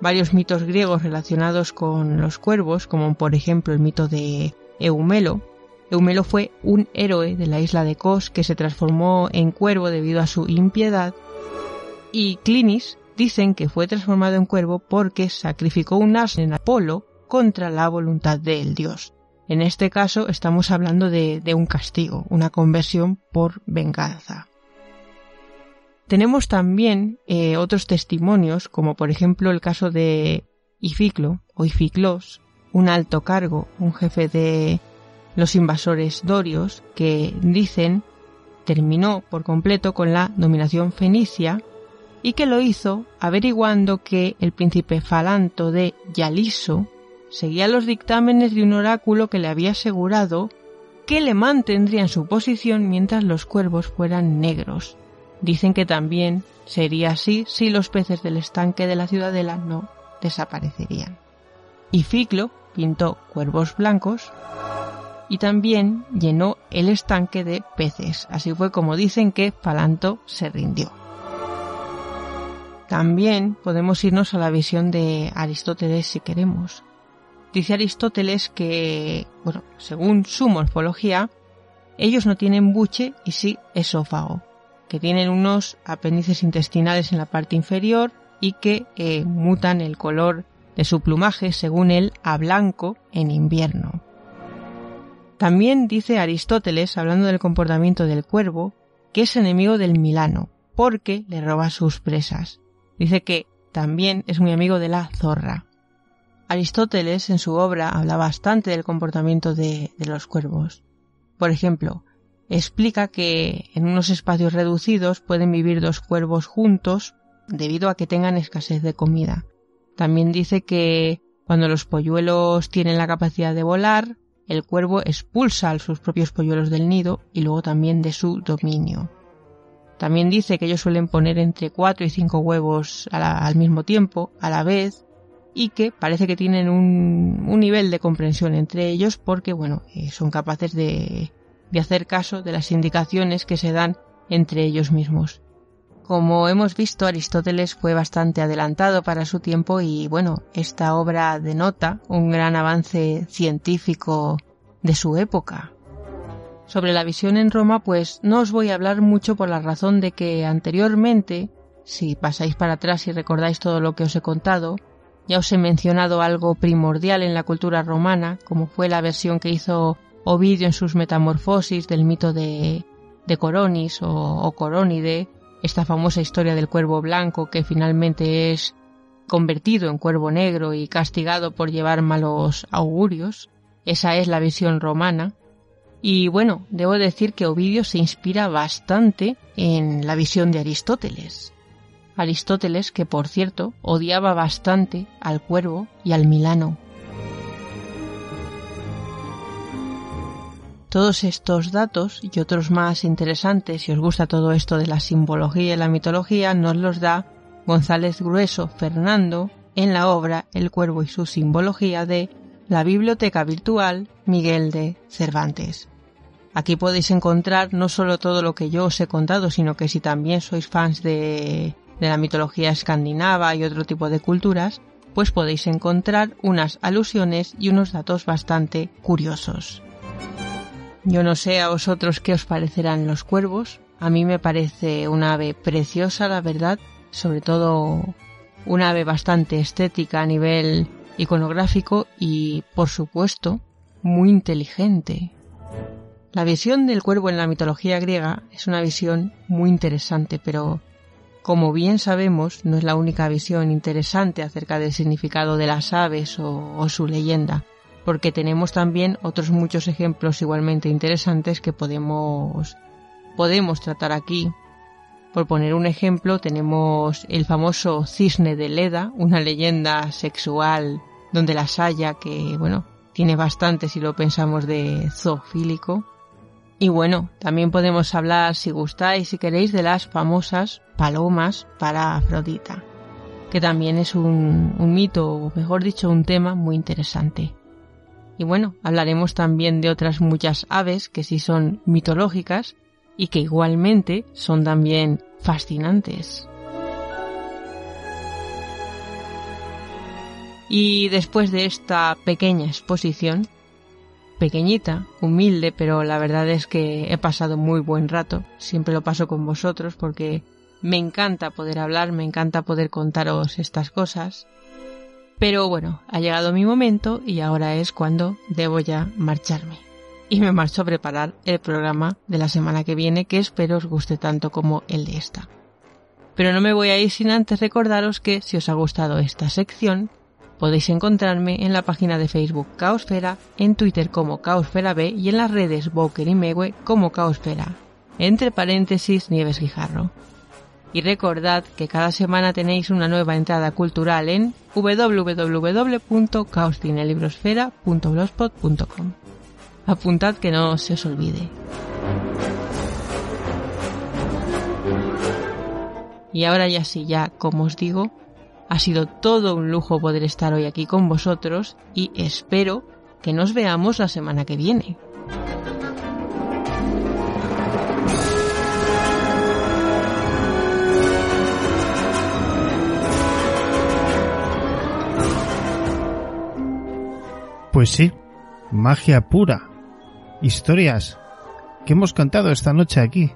varios mitos griegos relacionados con los cuervos, como por ejemplo el mito de Eumelo. Eumelo fue un héroe de la isla de Kos que se transformó en cuervo debido a su impiedad y Clinis dicen que fue transformado en cuervo porque sacrificó un asno en Apolo contra la voluntad del dios. En este caso estamos hablando de, un castigo, una conversión por venganza. Tenemos también eh, otros testimonios, como por ejemplo el caso de Ificlo o Ificlos, un alto cargo, un jefe de los invasores dorios, que dicen terminó por completo con la dominación fenicia y que lo hizo averiguando que el príncipe Falanto de Yaliso seguía los dictámenes de un oráculo que le había asegurado que le mantendría en su posición mientras los cuervos fueran negros. Dicen que también sería así si los peces del estanque de la ciudadela no desaparecerían. Y Ficlo pintó cuervos blancos y también llenó el estanque de peces. Así fue como dicen que Falanto se rindió. También podemos irnos a la visión de Aristóteles si queremos. Dice Aristóteles que, bueno, según su morfología, ellos no tienen buche y sí esófago, que tienen unos apéndices intestinales en la parte inferior y que eh, mutan el color de su plumaje según él a blanco en invierno. También dice Aristóteles, hablando del comportamiento del cuervo, que es enemigo del Milano, porque le roba sus presas. Dice que también es muy amigo de la zorra. Aristóteles en su obra habla bastante del comportamiento de, los cuervos. Por ejemplo, explica que en unos espacios reducidos pueden vivir dos cuervos juntos debido a que tengan escasez de comida. También dice que cuando los polluelos tienen la capacidad de volar, el cuervo expulsa a sus propios polluelos del nido y luego también de su dominio. También dice que ellos suelen poner entre cuatro y cinco huevos al mismo tiempo, a la vez, y que parece que tienen un, nivel de comprensión entre ellos porque, bueno, eh, son capaces de hacer caso de las indicaciones que se dan entre ellos mismos. Como hemos visto, Aristóteles fue bastante adelantado para su tiempo y, bueno, esta obra denota un gran avance científico de su época. Sobre la visión en Roma, pues no os voy a hablar mucho por la razón de que anteriormente, si pasáis para atrás y recordáis todo lo que os he contado, ya os he mencionado algo primordial en la cultura romana, como fue la versión que hizo Ovidio en sus Metamorfosis del mito de, Coronis o Coronide, esta famosa historia del cuervo blanco que finalmente es convertido en cuervo negro y castigado por llevar malos augurios. Esa es la visión romana. Y bueno, debo decir que Ovidio se inspira bastante en la visión de Aristóteles. Aristóteles, que por cierto odiaba bastante al cuervo y al milano. Todos estos datos y otros más interesantes, si os gusta todo esto de la simbología y la mitología, nos los da González Grueso Fernando en la obra El cuervo y su simbología de la Biblioteca Virtual Miguel de Cervantes. Aquí podéis encontrar no solo todo lo que yo os he contado, sino que si también sois fans de de la mitología escandinava y otro tipo de culturas, pues podéis encontrar unas alusiones y unos datos bastante curiosos. Yo no sé a vosotros qué os parecerán los cuervos. A mí me parece una ave preciosa, la verdad, sobre todo un ave bastante estética a nivel iconográfico y, por supuesto, muy inteligente. La visión del cuervo en la mitología griega es una visión muy interesante, pero como bien sabemos, no es la única visión interesante acerca del significado de las aves o, su leyenda, porque tenemos también otros muchos ejemplos igualmente interesantes que podemos, podemos tratar aquí. Por poner un ejemplo, tenemos el famoso cisne de Leda, una leyenda sexual donde la saya, que bueno, tiene bastante si lo pensamos de zoofílico, y bueno, también podemos hablar, si gustáis, si queréis, de las famosas palomas para Afrodita, que también es un, un mito, o mejor dicho, un tema muy interesante. Y bueno, hablaremos también de otras muchas aves que sí son mitológicas y que igualmente son también fascinantes. Y después de esta pequeña exposición, pequeñita, humilde, pero la verdad es que he pasado muy buen rato. Siempre lo paso con vosotros porque me encanta poder hablar, me encanta poder contaros estas cosas. Pero bueno, ha llegado mi momento y ahora es cuando debo ya marcharme. Y me marcho a preparar el programa de la semana que viene que espero os guste tanto como el de esta. Pero no me voy a ir sin antes recordaros que si os ha gustado esta sección, Podéis encontrarme en la página de Facebook Caosfera, en Twitter como Caosfera B y en las redes Boker y Mewe como Caosfera, entre paréntesis Nieves Guijarro. Y recordad que cada semana tenéis una nueva entrada cultural en www.caoscinelibrosfera.blogspot.com. Apuntad que no se os olvide. Y ahora ya sí, ya como os digo, ha sido todo un lujo poder estar hoy aquí con vosotros y espero que nos veamos la semana que viene. Pues sí, magia pura. Historias que hemos contado esta noche aquí.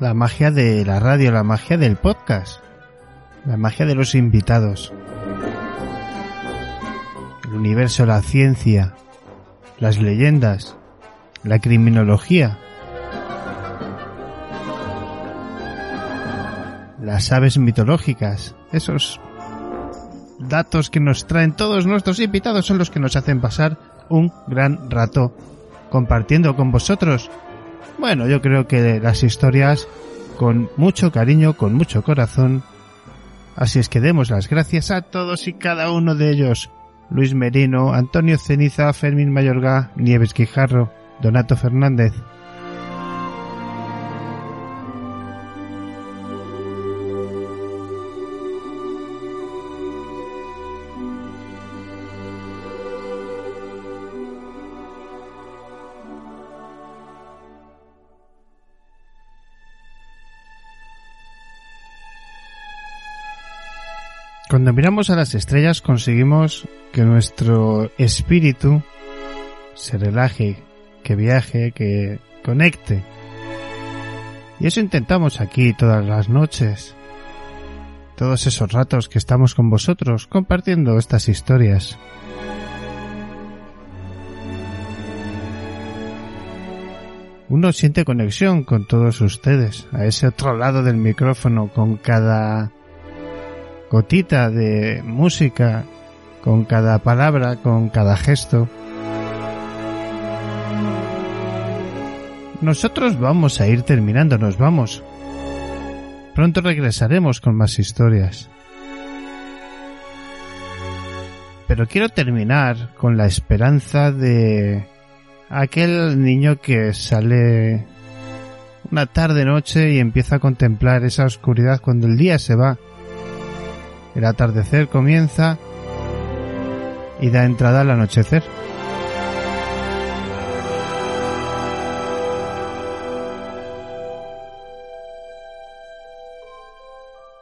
La magia de la radio, la magia del podcast la magia de los invitados, el universo, la ciencia, las leyendas, la criminología, las aves mitológicas, esos datos que nos traen todos nuestros invitados son los que nos hacen pasar un gran rato compartiendo con vosotros. Bueno, yo creo que las historias con mucho cariño, con mucho corazón, Así es que demos las gracias a todos y cada uno de ellos. Luis Merino, Antonio Ceniza, Fermín Mayorga, Nieves Quijarro, Donato Fernández, Cuando miramos a las estrellas conseguimos que nuestro espíritu se relaje, que viaje, que conecte. Y eso intentamos aquí todas las noches. Todos esos ratos que estamos con vosotros compartiendo estas historias. Uno siente conexión con todos ustedes, a ese otro lado del micrófono, con cada gotita de música con cada palabra, con cada gesto. Nosotros vamos a ir terminando, nos vamos. Pronto regresaremos con más historias. Pero quiero terminar con la esperanza de aquel niño que sale una tarde noche y empieza a contemplar esa oscuridad cuando el día se va el atardecer comienza y da entrada al anochecer.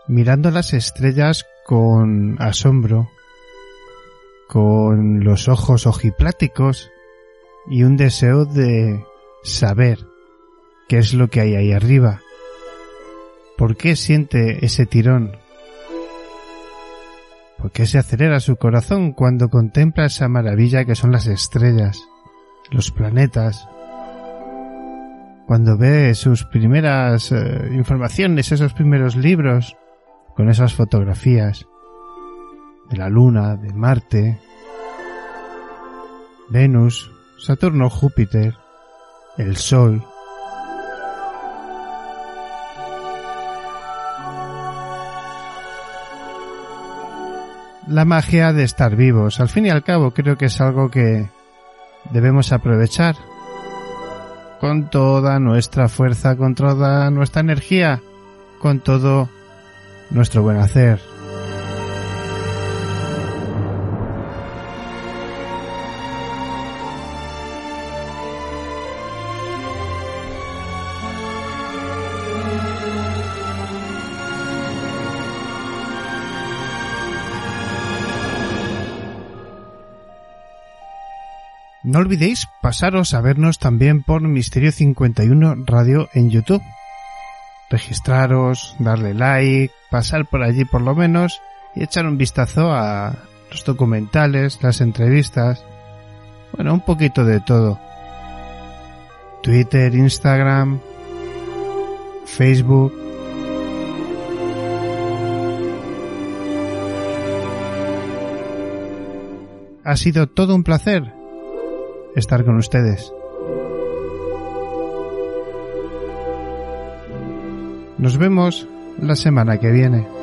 Mirando las estrellas con asombro, con los ojos ojipláticos y un deseo de saber qué es lo que hay ahí arriba, ¿Por qué siente ese tirón? ¿Por qué se acelera su corazón cuando contempla esa maravilla que son las estrellas, los planetas? Cuando ve sus primeras eh, informaciones, esos primeros libros, con esas fotografías de la Luna, de Marte, Venus, Saturno, Júpiter, el Sol, la magia de estar vivos. Al fin y al cabo creo que es algo que debemos aprovechar con toda nuestra fuerza, con toda nuestra energía, con todo nuestro buen hacer. No olvidéis pasaros a vernos también por Misterio 51 Radio en YouTube. Registraros, darle like, pasar por allí por lo menos y echar un vistazo a los documentales, las entrevistas, bueno, un poquito de todo. Twitter, Instagram, Facebook. Ha sido todo un placer estar con ustedes. Nos vemos la semana que viene.